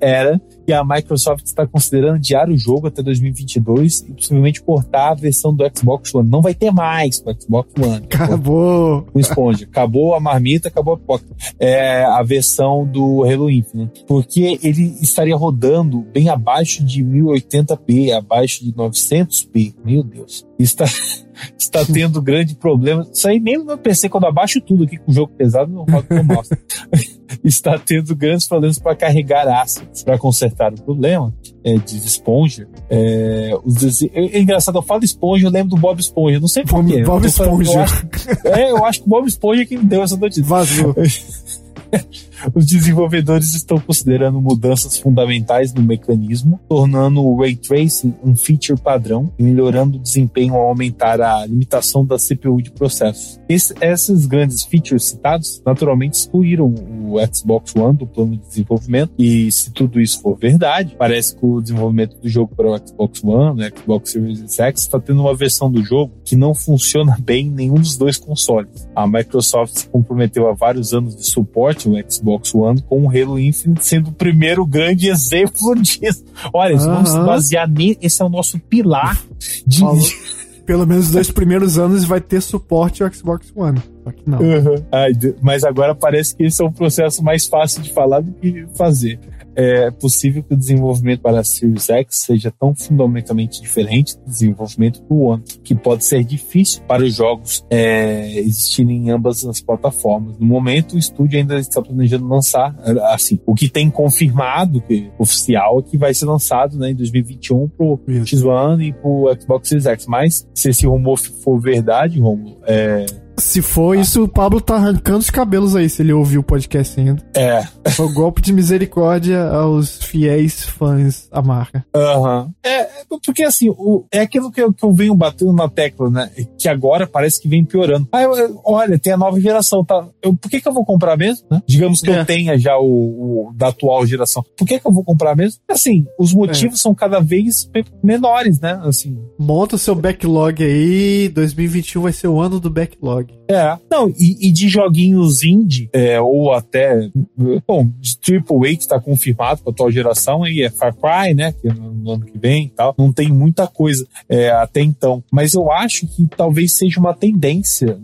era que a Microsoft está considerando adiar o jogo até 2022 e possivelmente cortar a versão do Xbox One. Não vai ter mais o Xbox One. Acabou. o esponja. Acabou a marmita, acabou a pipoca. É a versão do Halo Infinite. Porque ele estaria rodando bem abaixo de 1080p, abaixo de 900p. Meu Deus. Está, está tendo grande problema. Isso aí nem no meu PC, quando abaixo tudo aqui com o jogo pesado, não roda mouse. está tendo grandes problemas para carregar assets. Para consertar o problema, é, diz Esponja. É, os é, é engraçado, eu falo Esponja, eu lembro do Bob Esponja. Não sei porquê. Bob Eu tô falando- eu Esponja. acho- é, eu acho que o Bob Esponja é quem deu essa notícia. Vazou. Os desenvolvedores estão considerando mudanças fundamentais no mecanismo, tornando o Ray Tracing um feature padrão melhorando o desempenho ao aumentar a limitação da CPU de processos. Esse- esses grandes features citados naturalmente excluíram o Xbox One do plano de desenvolvimento e se tudo isso for verdade, parece que o desenvolvimento do jogo para o Xbox One, o Xbox Series X, está tendo uma versão do jogo que não funciona bem em nenhum dos dois consoles. A Microsoft se comprometeu há vários anos de suporte ao Xbox One com o Halo Infinite sendo o primeiro grande exemplo disso. Olha, vamos se Aham. basear nele, esse é o nosso pilar de... Pelo menos os dois primeiros anos vai ter suporte ao Xbox One. Só que não. Uhum. Ai, mas agora parece que esse é um processo mais fácil de falar do que fazer. É possível que o desenvolvimento para a Series X seja tão fundamentalmente diferente do desenvolvimento para o One, que pode ser difícil para os jogos é, existirem em ambas as plataformas. No momento, o estúdio ainda está planejando lançar, assim, o que tem confirmado, que oficial, é que vai ser lançado né, em 2021 para o Isso. X1 e para o Xbox Series X. Mas se esse rumor for verdade, Romulo, é, Se for isso, o Pablo tá arrancando os cabelos aí, se ele ouviu o podcast ainda. é Foi o golpe de misericórdia aos fiéis fãs da marca. Aham. É, é, porque assim, o- é aquilo que eu, que eu venho batendo na tecla, né? Que agora parece que vem piorando. Ah, eu- eu- olha, tem a nova geração, tá? Eu, por que, que eu vou comprar mesmo? né? Digamos que É. eu tenha já o, o da atual geração. Por que, que eu vou comprar mesmo? Assim, os motivos são cada vez menores, né? Assim. Monta o seu backlog aí, 2021 vai ser o ano do backlog. É. Não, e, e de joguinhos indie, é, ou até. Bom, de AAA que tá confirmado pra atual geração, aí é Far Cry, né? Que é no, no ano que vem e tal. Não tem muita coisa é, até então. Mas eu acho que talvez seja uma tendência.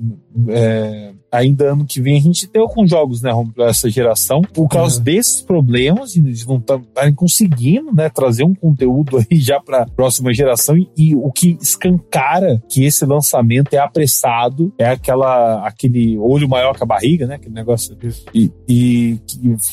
é, ainda ano que vem a gente tem alguns jogos, né, Romulo, essa geração, por causa Uhum. desses problemas, eles não estarem conseguindo, né, trazer um conteúdo aí já para próxima geração. E, e o que escancara que esse lançamento é apressado, é aquela aquele olho maior que a barriga, né, aquele negócio. E, e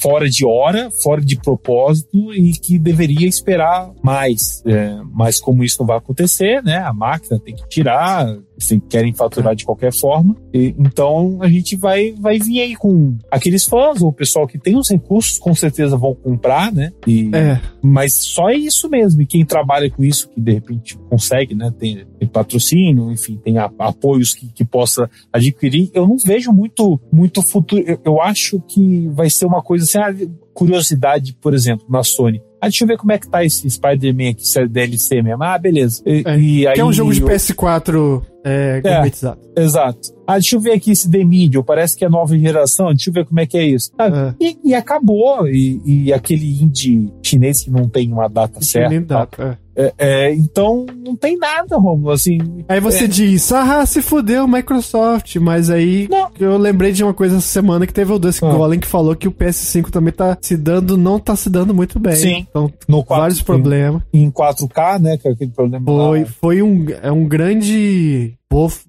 fora de hora, fora de propósito e que deveria esperar mais, É, mas como isso não vai acontecer, né, a máquina tem que tirar, se querem faturar de qualquer forma, e, então a gente vai, vai vir aí com aqueles fãs, ou o pessoal que tem os recursos, com certeza vão comprar, né? E, É. Mas só é isso mesmo. E quem trabalha com isso, que de repente consegue, né? Tem, tem patrocínio, enfim, tem a- apoios que, que possa adquirir. Eu não vejo muito, muito futuro. Eu, eu acho que vai ser uma coisa assim, ah, curiosidade, por exemplo, na Sony. Ah, deixa eu ver como é que tá esse Spider-Man aqui, se é DLC mesmo. Ah, beleza. E, É, e aí, que é um jogo de eu- PS4 é, gourmetizado. Exato. Ah, deixa eu ver aqui esse The Medium, parece que é nova geração, deixa eu ver como é que é isso. Ah, É. e, e acabou. E, e aquele indie chinês que não tem uma data Não tem certa. nem data, é. É, é, então não tem nada, Romulo. Assim, Aí você É. diz, ah, se fudeu Microsoft, mas aí Não. eu lembrei de uma coisa essa semana que teve o Dusk Ah. Golem que falou que o PS5 também tá se dando, não tá se dando muito bem. Sim. Então, no vários problemas. Em 4K, né? Que é aquele problema Foi, lá. foi um, é um grande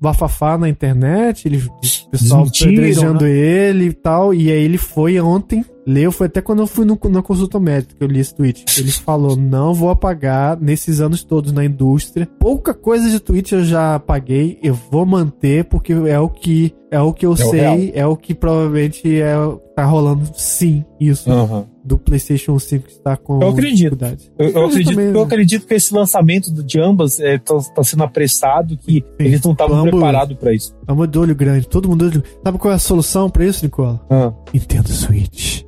bafafá na internet, ele, o pessoal apedrejando né? ele e tal, e aí ele foi ontem, leu, foi até quando eu fui no, na consulta médica que eu li esse tweet. Ele falou, não vou apagar nesses anos todos na indústria. Pouca coisa de tweet eu já apaguei, eu vou manter porque é o que é o que eu o sei, real. é o que provavelmente é, tá rolando sim, isso Aham. Do PlayStation 5 que está com Eu acredito. dificuldades. Eu, eu acredito, também, eu né? acredito que esse lançamento do- de ambas está sendo apressado, que eles não estavam Ambos- preparados para isso. Vamos de olho grande, todo mundo de olho. Sabe qual é a solução pra isso, Nicola? Ah. Nintendo Switch.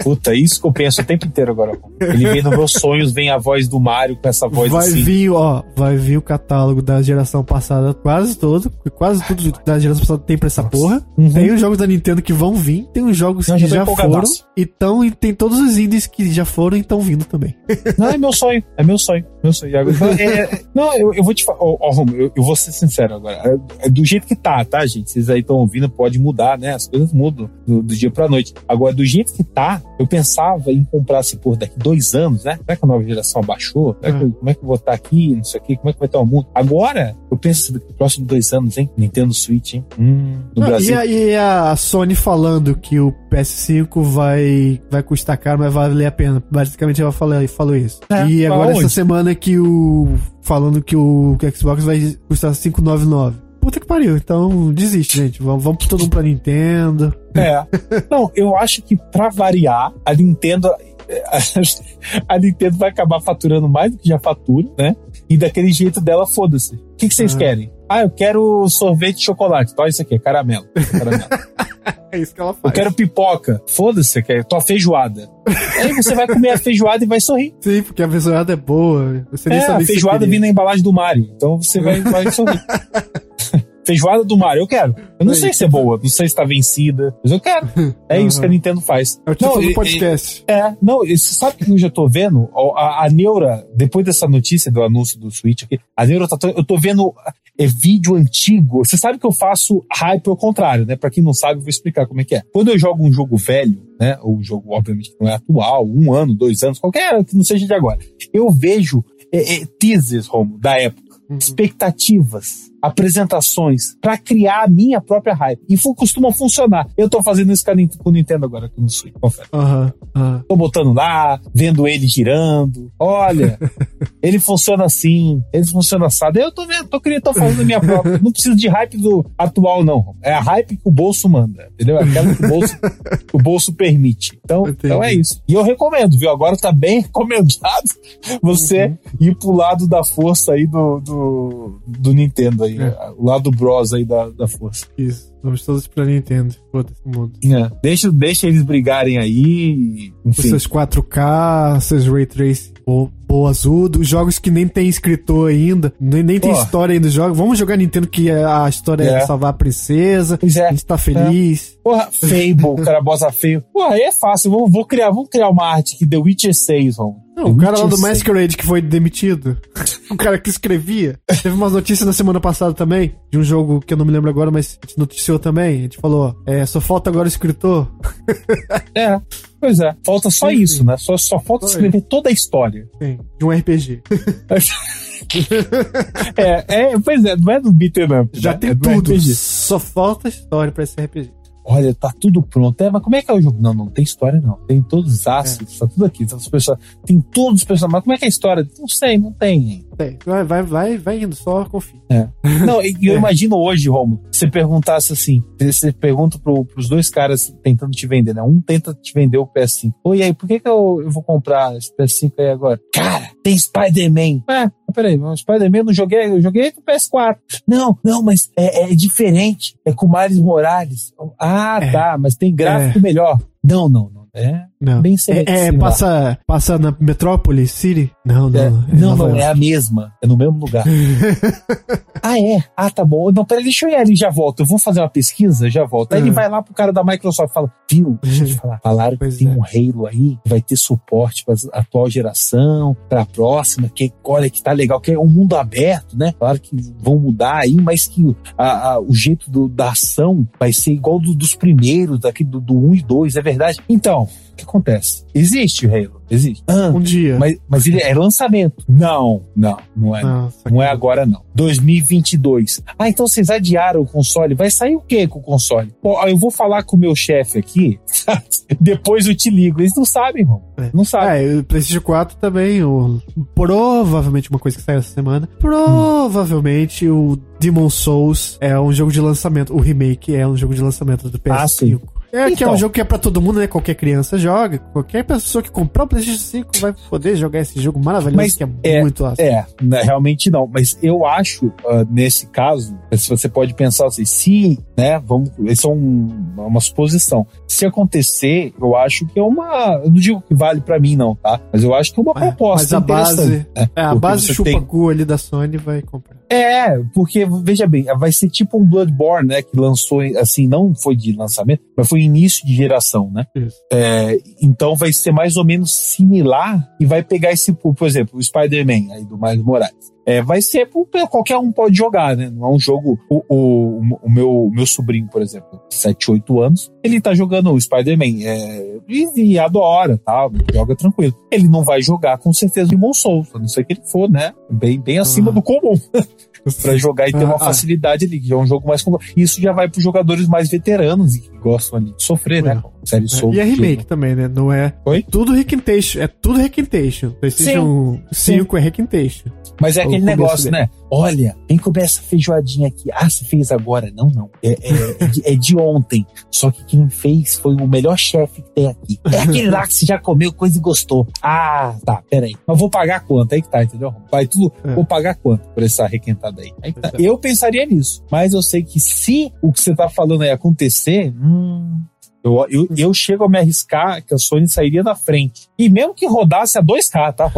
Puta, isso que eu penso o tempo inteiro agora. Ele vem nos meus sonhos, vem a voz do Mario com essa voz vai assim. vir, ó, vai vir o catálogo da geração passada quase todo, quase tudo da geração passada tem pra essa porra. Uhum. Tem os jogos da Nintendo que vão vir, tem os jogos Não, que já foram, e, tão, e tem todos os indies que já foram e estão vindo também. Não, é meu sonho. É meu sonho. Meu sonho. É- é- não, eu, eu vou te falar. Ó, ó, Romulo, eu, eu vou ser sincero agora. É, é do jeito que tá, tá, gente? Vocês aí estão ouvindo, pode mudar, né? As coisas mudam do, do dia pra noite. Agora, do jeito que tá, eu pensava em comprar, se por daqui dois anos, né? Será que a nova geração abaixou? Será que eu- como é que eu vou estar aqui? Não sei o quê. Como é que vai estar o mundo? Agora, eu penso, daqui próximo dois anos, hein? Nintendo Switch, hein? Hum, no Não, Brasil. e, a, e a Sony falando que o PS5 vai, vai custar caro, mas vai valer a pena. Basicamente ela falou, falou isso. É, e agora essa semana que o. Falando que o, que o Xbox vai custar 599. Puta que pariu. Então desiste, gente. Vamos, vamos todo mundo pra Nintendo. É. Não, eu acho que pra variar, a Nintendo. A Nintendo vai acabar faturando mais do que já fatura, né? E daquele jeito dela, foda-se. O que, que vocês Ah. querem? Ah, eu quero sorvete de chocolate. Então, isso aqui, é caramelo. caramelo. É isso que ela Eu faz. quero pipoca. Foda-se, quer tua feijoada. Aí você vai comer a feijoada e vai sorrir. Sim, porque a feijoada é boa. Você nem É, sabia a feijoada vem na embalagem do Mario. Então você vai, vai sorrir. Feijoada do Mario, eu quero. Eu não Aí. sei se é boa, não sei se tá vencida, mas eu quero. É isso Aham. que a Nintendo faz. É o título Não, do e- podcast. É, não, e você sabe que eu já tô vendo? A, a Neura, depois dessa notícia do anúncio do Switch aqui, a Neura tá. Eu tô vendo é, vídeo antigo. Você sabe que eu faço hype ao contrário, né? Pra quem não sabe, eu vou explicar como é que é. Quando eu jogo um jogo velho, né? Ou um jogo, obviamente, que não é atual, um ano, dois anos, qualquer que não seja de agora, eu vejo é, é, teasers, Romo, da época. Expectativas, apresentações, pra criar a minha própria hype. E costuma funcionar. Eu tô fazendo isso com, o Nintendo agora, com o Switch, confere. Aham, aham. Tô botando lá, vendo ele girando. Olha, ele funciona assim, ele funciona assado. Eu tô vendo, tô querendo, tô fazendo a minha própria. Não preciso de hype do atual, não. É a hype que o bolso manda, entendeu? Aquela que o bolso, que o bolso permite. Então, Entendi. então é isso. E eu recomendo, viu? Agora tá bem recomendado você ir pro lado da força aí do, do, do Nintendo aí. É. O lado bros aí da, da força. Isso. Vamos todos pra Nintendo. Foda-se mundo. É. Deixa, deixa eles brigarem aí. Os Enfim. seus 4K, seus Ray Trace boa azul, dos jogos que nem tem escritor ainda, nem, nem tem história ainda dos jogos. Vamos jogar Nintendo que é- a história é, É. salvar a princesa. É. A gente tá feliz. Porra, Fable, carabosa feio. Porra, aí é fácil. Vou, vou criar, vamos criar uma arte que The Witcher 6, vamos. Não, o cara lá do Masquerade que foi demitido. o cara que escrevia. Teve umas notícias na semana passada também, de um jogo que eu não me lembro agora, mas a gente noticiou também. A gente falou, é, só falta agora o escritor. É, pois é. Falta só Sim, isso, né? Só, só falta Só escrever toda a história. Sim, de um RPG. é, é, pois é, não é do beat'em up. Já né? tem é do tudo. RPG. Só falta história pra esse RPG. Olha, tá tudo pronto. É, mas como é que é o jogo? Não, não tem história, não. Tem todos os assets, é. tá tudo aqui. Tá pessoas, tem todos os personagens. Mas como é que é a história? Não sei, não tem. Tem. Vai, vai, vai, vai indo, só confia. É. Não, e eu é. imagino hoje, Romo, você perguntasse assim, você pergunta pro, pros dois caras tentando te vender, né? Um tenta te vender o PS5. Oi, aí, por que que eu, eu vou comprar esse PS5 aí agora? Cara, tem Spider-Man. É, peraí, o Spider-Man eu não joguei, eu joguei no PS4. Não, não, mas é, é diferente. É com Miles Morales. Ah, é. tá, mas tem gráfico é. melhor. Não, não, não. É não. bem É, é passa, passa na Metrópole City? Não, não. É, é não, não, é a mesma. É no mesmo lugar. ah, é? Ah, tá bom. Não, peraí, deixa eu ir ali já volto. Eu vou fazer uma pesquisa, já volto. Aí ele é. vai lá pro cara da Microsoft e fala: Viu, deixa eu te falar. Falaram pois que tem é. um Halo aí que vai ter suporte pra atual geração, pra próxima, que olha que tá legal, que é um mundo aberto, né? Claro que vão mudar aí, mas que a, a, o jeito do, da ação vai ser igual do, dos primeiros, daqui do, do 1 e 2, é verdade. Então, que acontece? Existe o Halo, existe. Ah, um dia. Mas, mas ele é lançamento. Não, não, não é. Nossa, não é agora, não. 2022. Ah, então vocês adiaram o console. Vai sair o que com o console? Pô, eu vou falar com o meu chefe aqui, depois eu te ligo. Eles não sabem, irmão. É. Não sabem. É, o PlayStation 4 também, o, provavelmente uma coisa que saiu essa semana. Provavelmente hum. o Demon Souls é um jogo de lançamento. O remake é um jogo de lançamento do PS5. Ah. É, então, que é um então. jogo que é pra todo mundo, né? Qualquer criança joga. Qualquer pessoa que comprar o PlayStation 5 vai poder jogar esse jogo maravilhoso mas que é, é muito awesome. É, né, realmente não. Mas eu acho, uh, nesse caso, se você pode pensar assim, se, né, vamos, isso é um, uma suposição. Se acontecer, eu acho que é uma, eu não digo que vale pra mim não, tá? Mas eu acho que é uma é, proposta mas a base, né? é, a base chupa-cu ali da Sony vai comprar. É, porque, veja bem, vai ser tipo um Bloodborne, né, que lançou, assim, não foi de lançamento, mas foi início de geração, né? É, então vai ser mais ou menos similar e vai pegar esse, por exemplo, o Spider-Man aí do Miles Morales. É, vai ser qualquer um pode jogar, né? Não é um jogo. O, o, o meu, o meu sobrinho, por exemplo, 7, 8 anos, ele tá jogando o Spider-Man é, e, e, adora, tá? Joga tranquilo. Ele não vai jogar com certeza de Souls, a não ser que ele for, né? Bem, bem acima ah. do comum. para jogar e ter uma ah, ah. facilidade ali, que é um jogo mais Isso já vai para jogadores mais veteranos e que gostam ali de sofrer, né? Série é. E é remake também, né? Não é. Oi? Tudo Requintation. É tudo Requintation. PlayStation Sim. 5 Sim. é Requintation. Mas é aquele negócio, né? Olha, vem comer essa feijoadinha aqui. Ah, você fez agora? Não, não. É, é, é, de ontem. Só que quem fez foi o melhor chefe que tem aqui. É aquele lá que você já comeu coisa e gostou. Ah, tá, peraí. Mas vou pagar quanto? Aí que tá, entendeu? Vai tudo. É. Vou pagar quanto por essa requentada aí? aí tá. Eu pensaria nisso. Mas eu sei que se o que você tá falando aí acontecer, hum, eu, eu, eu, chego a me arriscar que a Sony sairia da frente. E mesmo que rodasse a 2K, tá?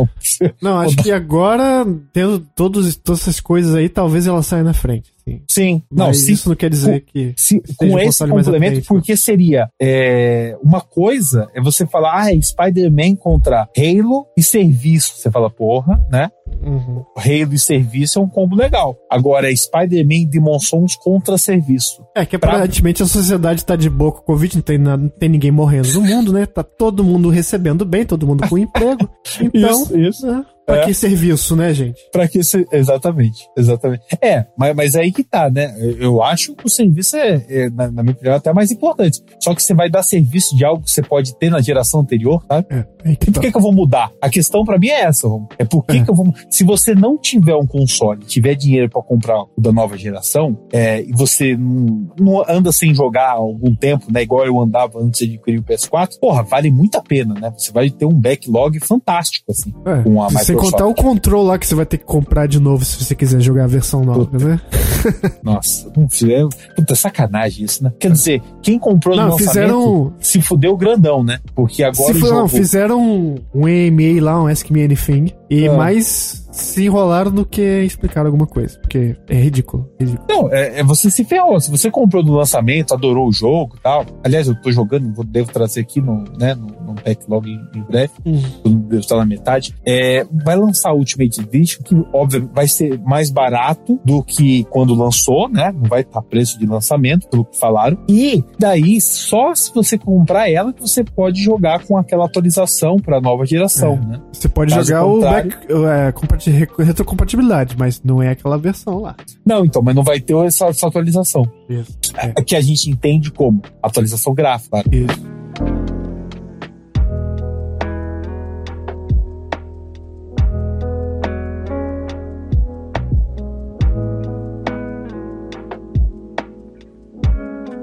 Não, acho que agora, tendo todos, todas essas coisas aí, talvez ela saia na frente. Sim. Sim. Não, se, isso não quer dizer com, que. Se, com esse complemento, porque seria é, uma coisa é você falar, ah, é Spider-Man contra Halo e serviço. Você fala, porra, né? Uhum. Halo e serviço é um combo legal. Agora é Spider-Man e Demon Souls contra serviço. É que aparentemente pra... a sociedade tá de boa com o Covid, não tem, nada, não tem ninguém morrendo no mundo, né? Tá todo mundo recebendo bem, todo mundo com emprego. Então, isso, isso. Né? Pra é. que serviço, né, gente? Pra que ser. Exatamente, exatamente. É, mas, mas aí que tá, né? Eu, acho que o serviço é, é na, na, minha opinião, até mais importante. Só que você vai dar serviço de algo que você pode ter na geração anterior, sabe? É, e por tá. que, que eu vou mudar? A questão para mim é essa, Rom. É por que, é. que eu vou. Se você não tiver um console, tiver dinheiro para comprar o da nova geração, é, e você não, não, anda sem jogar há algum tempo, né? Igual eu andava antes de adquirir o PS4, porra, vale muito a pena, né? Você vai ter um backlog fantástico, assim, é. com a Microsoft contar o controle lá que você vai ter que comprar de novo se você quiser jogar a versão nova, Puta. né? Nossa, não fizeram. Puta, sacanagem isso, né? Quer dizer, quem comprou não, no fizeram... se fudeu grandão, né? Porque agora. Se for. Não, fizeram um, um AMA lá, um Ask Me Anything. E ah. mais se enrolaram do que explicar alguma coisa, porque é ridículo. ridículo. Não, é, é, você se ferrou. Se você comprou no lançamento, adorou o jogo e tal. Aliás, eu tô jogando, vou, devo trazer aqui no, né, no, no backlog em, em breve, uhum. devo estar na metade. É, vai lançar o Ultimate Edition, que óbvio vai ser mais barato do que quando lançou, né? Não vai estar preço de lançamento, pelo que falaram. E daí, só se você comprar ela, que você pode jogar com aquela atualização para nova geração, é. né? Você pode Caso jogar o back, é, suporte de retrocompatibilidade, mas não é aquela versão lá. Não, então, mas não vai ter essa, essa atualização. Isso. É. Que a gente entende como atualização gráfica. Isso.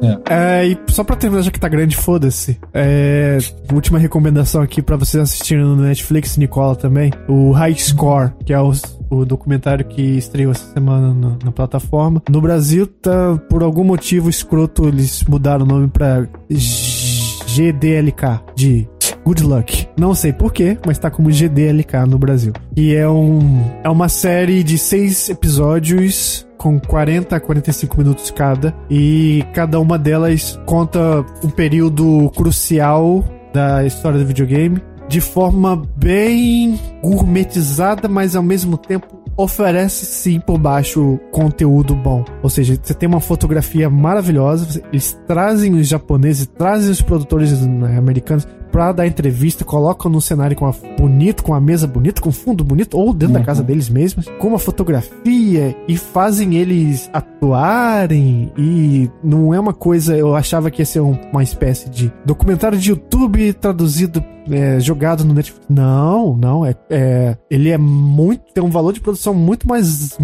É. e só pra terminar, já que tá grande, foda-se. É, última recomendação aqui pra vocês assistirem no Netflix, Nicola também. O High Score, que é o, o documentário que estreou essa semana no, na plataforma. No Brasil, tá, por algum motivo escroto, eles mudaram o nome pra GDLK, de Good Luck. Não sei porquê, mas tá como GDLK no Brasil. E é um é uma série de seis episódios com 40 a 45 minutos cada e cada uma delas conta um período crucial da história do videogame de forma bem gourmetizada, mas ao mesmo tempo oferece sim por baixo conteúdo bom. Ou seja, você tem uma fotografia maravilhosa, eles trazem os japoneses, trazem os produtores americanos pra dar entrevista, colocam no cenário com a, bonito, com a mesa bonita, com fundo bonito, ou dentro uhum. da casa deles mesmos, com uma fotografia e fazem eles atuarem. E não é uma coisa, eu achava que ia ser um, uma espécie de documentário de YouTube traduzido é, jogado no Netflix. Não, não. É, é, ele é muito. Tem um valor de produção muito mais.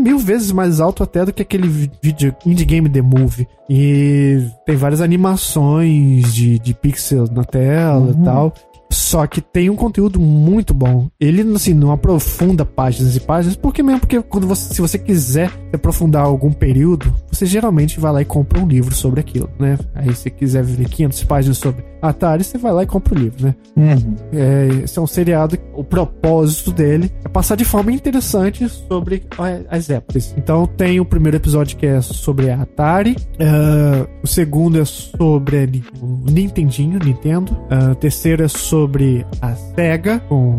Mil vezes mais alto até do que aquele vídeo Indie Game The Movie. E tem várias animações de, de pixel na tela uhum. e tal. Só que tem um conteúdo muito bom. Ele, assim, não aprofunda páginas e páginas, porque mesmo porque quando você, se você quiser aprofundar algum período, você geralmente vai lá e compra um livro sobre aquilo, né? Aí se quiser ver 500 páginas sobre Atari, você vai lá e compra o livro, né? Uhum. É, esse é um seriado, o propósito dele é passar de forma interessante sobre as épocas. Então tem o primeiro episódio que é sobre a Atari, uh, o segundo é sobre o Nintendinho, Nintendo, uh, o terceiro é sobre a Sega com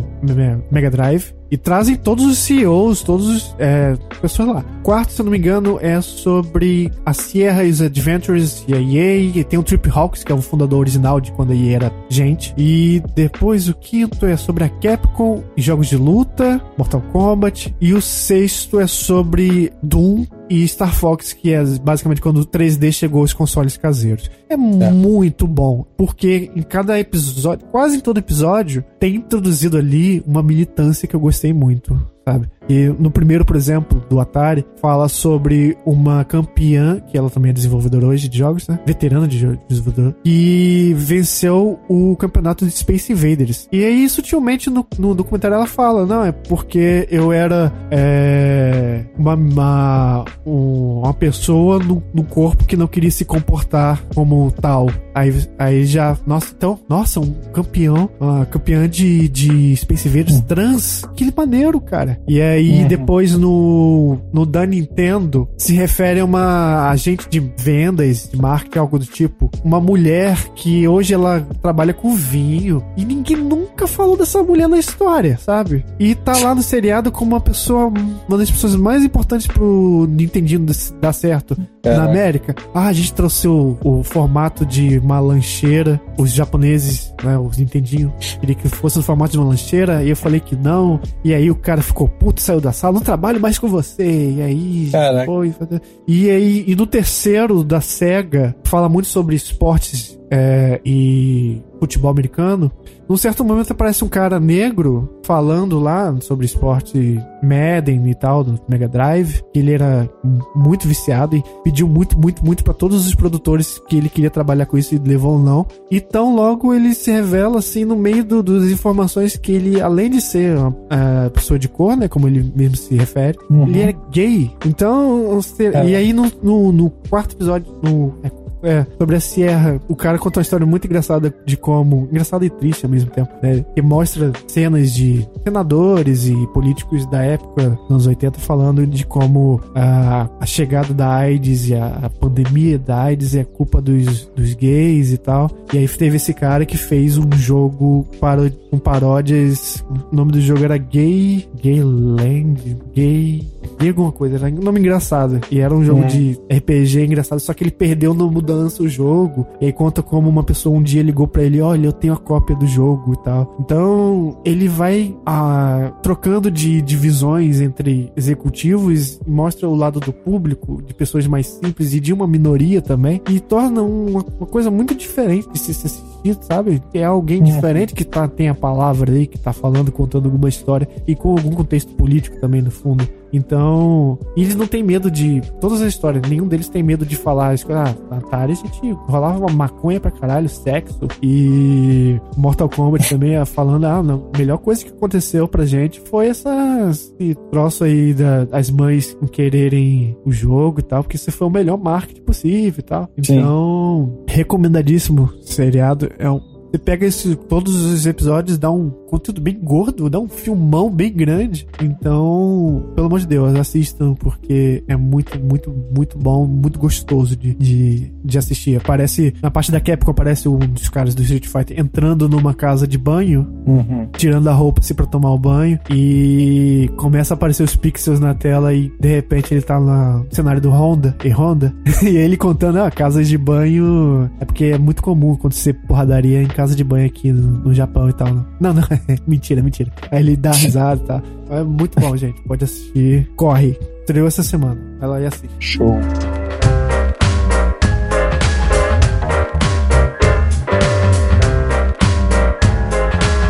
Mega Drive, e trazem todos os CEOs, todos os é, pessoas lá. Quarto, se eu não me engano, é sobre a Sierra's Adventures e a EA. E tem o Trip Hawks, que é o fundador original de quando a EA era gente. E depois o quinto é sobre a Capcom e jogos de luta, Mortal Kombat. E o sexto é sobre Doom e Star Fox, que é basicamente quando o 3D chegou aos consoles caseiros. É, é, muito bom, porque em cada episódio, quase em todo episódio, tem introduzido ali uma militância que eu gostei muito sabe? E no primeiro, por exemplo, do Atari, fala sobre uma campeã, que ela também é desenvolvedora hoje de jogos, né? Veterana de desenvolvedora, que venceu o campeonato de Space Invaders. E aí, sutilmente, no, no documentário ela fala, não, é porque eu era é, uma, uma, uma pessoa no, no corpo que não queria se comportar como tal. Aí, aí já, nossa, então, nossa, um campeão, uma campeã de, de Space Invaders hum. trans, que maneiro, cara cara. E aí, uhum. depois no, no da Nintendo, se refere a uma agente de vendas, de marketing, algo do tipo. Uma mulher que hoje ela trabalha com vinho. E ninguém nunca falou dessa mulher na história, sabe? E tá lá no seriado como uma pessoa, uma das pessoas mais importantes pro Nintendinho dar certo é. na América. Ah, a gente trouxe o, o, formato de uma lancheira. Os japoneses, né, os Nintendinho, queria que fosse no formato de uma lancheira. E eu falei que não. E aí o cara ficou puto, saiu da sala. Não trabalho mais com você. E aí Caraca. foi. E aí, e no terceiro da SEGA, fala muito sobre esportes é, e futebol americano, num certo momento aparece um cara negro falando lá sobre esporte Madden e tal, do Mega Drive, que ele era muito viciado e pediu muito, muito, muito para todos os produtores que ele queria trabalhar com isso e levou ou não. E tão logo ele se revela assim no meio do, das informações que ele, além de ser uma uh, pessoa de cor, né, como ele mesmo se refere, uhum. ele é gay. Então, é. e aí no, no, no quarto episódio, no é, é, sobre a Sierra. O cara conta uma história muito engraçada de como. Engraçada e triste ao mesmo tempo, né? Que mostra cenas de senadores e políticos da época, nos anos 80, falando de como a, a chegada da AIDS e a, a, pandemia da AIDS é culpa dos, dos gays e tal. E aí teve esse cara que fez um jogo para, com paródias. O nome do jogo era Gay. Gayland. Gay. Gay alguma coisa. Era um nome engraçado. E era um jogo é. de RPG engraçado, só que ele perdeu no lança o jogo. E aí conta como uma pessoa um dia ligou para ele: Olha, eu tenho a cópia do jogo e tal. Então ele vai ah, trocando de divisões entre executivos e mostra o lado do público, de pessoas mais simples e de uma minoria também. E torna uma, uma coisa muito diferente de se assistir, sabe? É alguém uhum. diferente que tá, tem a palavra aí, que tá falando, contando alguma história e com algum contexto político também no fundo. Então, eles não têm medo de. Todas as histórias, nenhum deles tem medo de falar. Ah, na Atari a gente rolava uma maconha pra caralho, sexo. E Mortal Kombat também falando: ah, não, a melhor coisa que aconteceu pra gente foi essas, esse troço aí das mães quererem o jogo e tal, porque isso foi o melhor marketing possível e tal. Então, Sim. Recomendadíssimo seriado. É um você pega esse, todos os episódios, dá um conteúdo bem gordo, dá um filmão bem grande. Então, pelo amor de Deus, assistam, porque é muito, muito, muito bom, muito gostoso de, de, de assistir. Aparece, na parte da Capcom, aparece um dos caras do Street Fighter entrando numa casa de banho, uhum. tirando a roupa assim pra tomar o banho, e começa a aparecer os pixels na tela e de repente ele tá no cenário do Honda, e Honda, e ele contando, ah, casas de banho é porque é muito comum acontecer porradaria em casa casa de banho aqui no, no Japão e tal. Né? Não, não, mentira, mentira. Aí ele dá risada e tal. É muito bom, gente. Pode assistir. Corre. Estreou essa semana. Ela aí assiste. Show.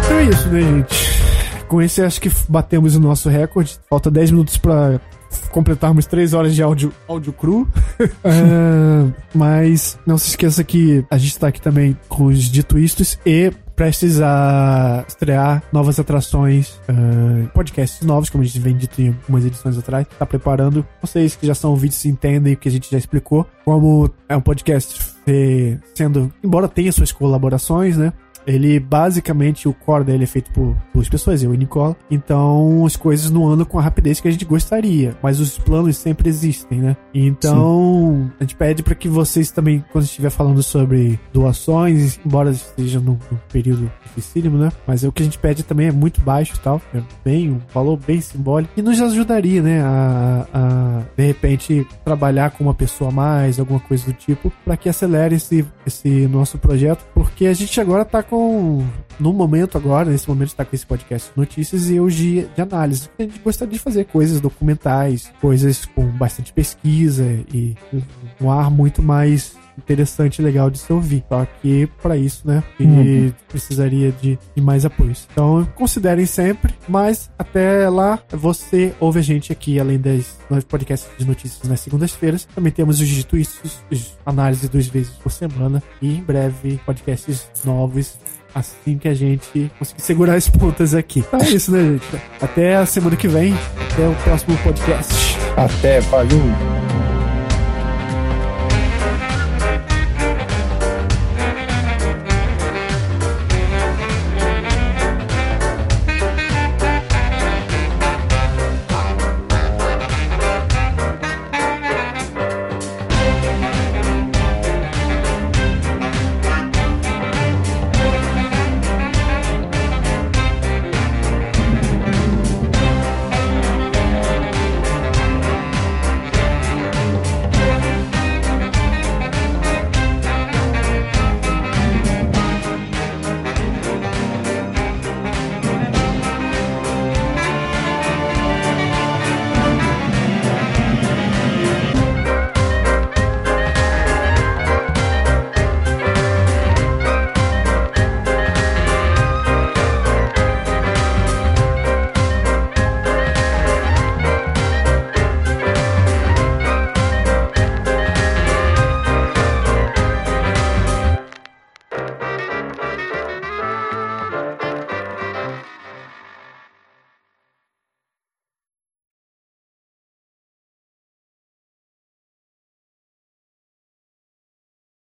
Então é isso, né, gente? Com esse, acho que batemos o nosso recorde. Falta 10 minutos pra completarmos três horas de áudio, áudio cru. uh, mas não se esqueça que a gente está aqui também com os dituistos e prestes a estrear novas atrações, uh, podcasts novos, como a gente vem dito em algumas edições atrás. Tá preparando. Vocês que já são ouvintes entendem o que a gente já explicou. Como é um podcast sendo, embora tenha suas colaborações, né? Ele basicamente, o core dele é feito por duas pessoas, eu e Nicola. Então as coisas não andam com a rapidez que a gente gostaria. Mas os planos sempre existem, né? Então Sim. a gente pede para que vocês também, quando estiver falando sobre doações, embora esteja no, no período dificílimo, né? Mas é o que a gente pede também é muito baixo e tal. É bem, um valor bem simbólico. E nos ajudaria, né? A, a de repente trabalhar com uma pessoa a mais, alguma coisa do tipo, para que acelere esse, esse nosso projeto. Porque a gente agora tá com. No momento agora, nesse momento, está com esse podcast de notícias e hoje de análise. A gente gostaria de fazer coisas documentais, coisas com bastante pesquisa e um ar muito mais interessante e legal de se ouvir. Só que para isso, né, uhum. precisaria de, de, mais apoios. Então considerem sempre, mas até lá você ouve a gente aqui, além das podcasts de notícias nas segundas-feiras. Também temos os dito isso, análise duas vezes por semana e em breve podcasts novos assim que a gente conseguir segurar as pontas aqui. Então é isso, né, gente? Até a semana que vem. Até o próximo podcast. Até, valeu!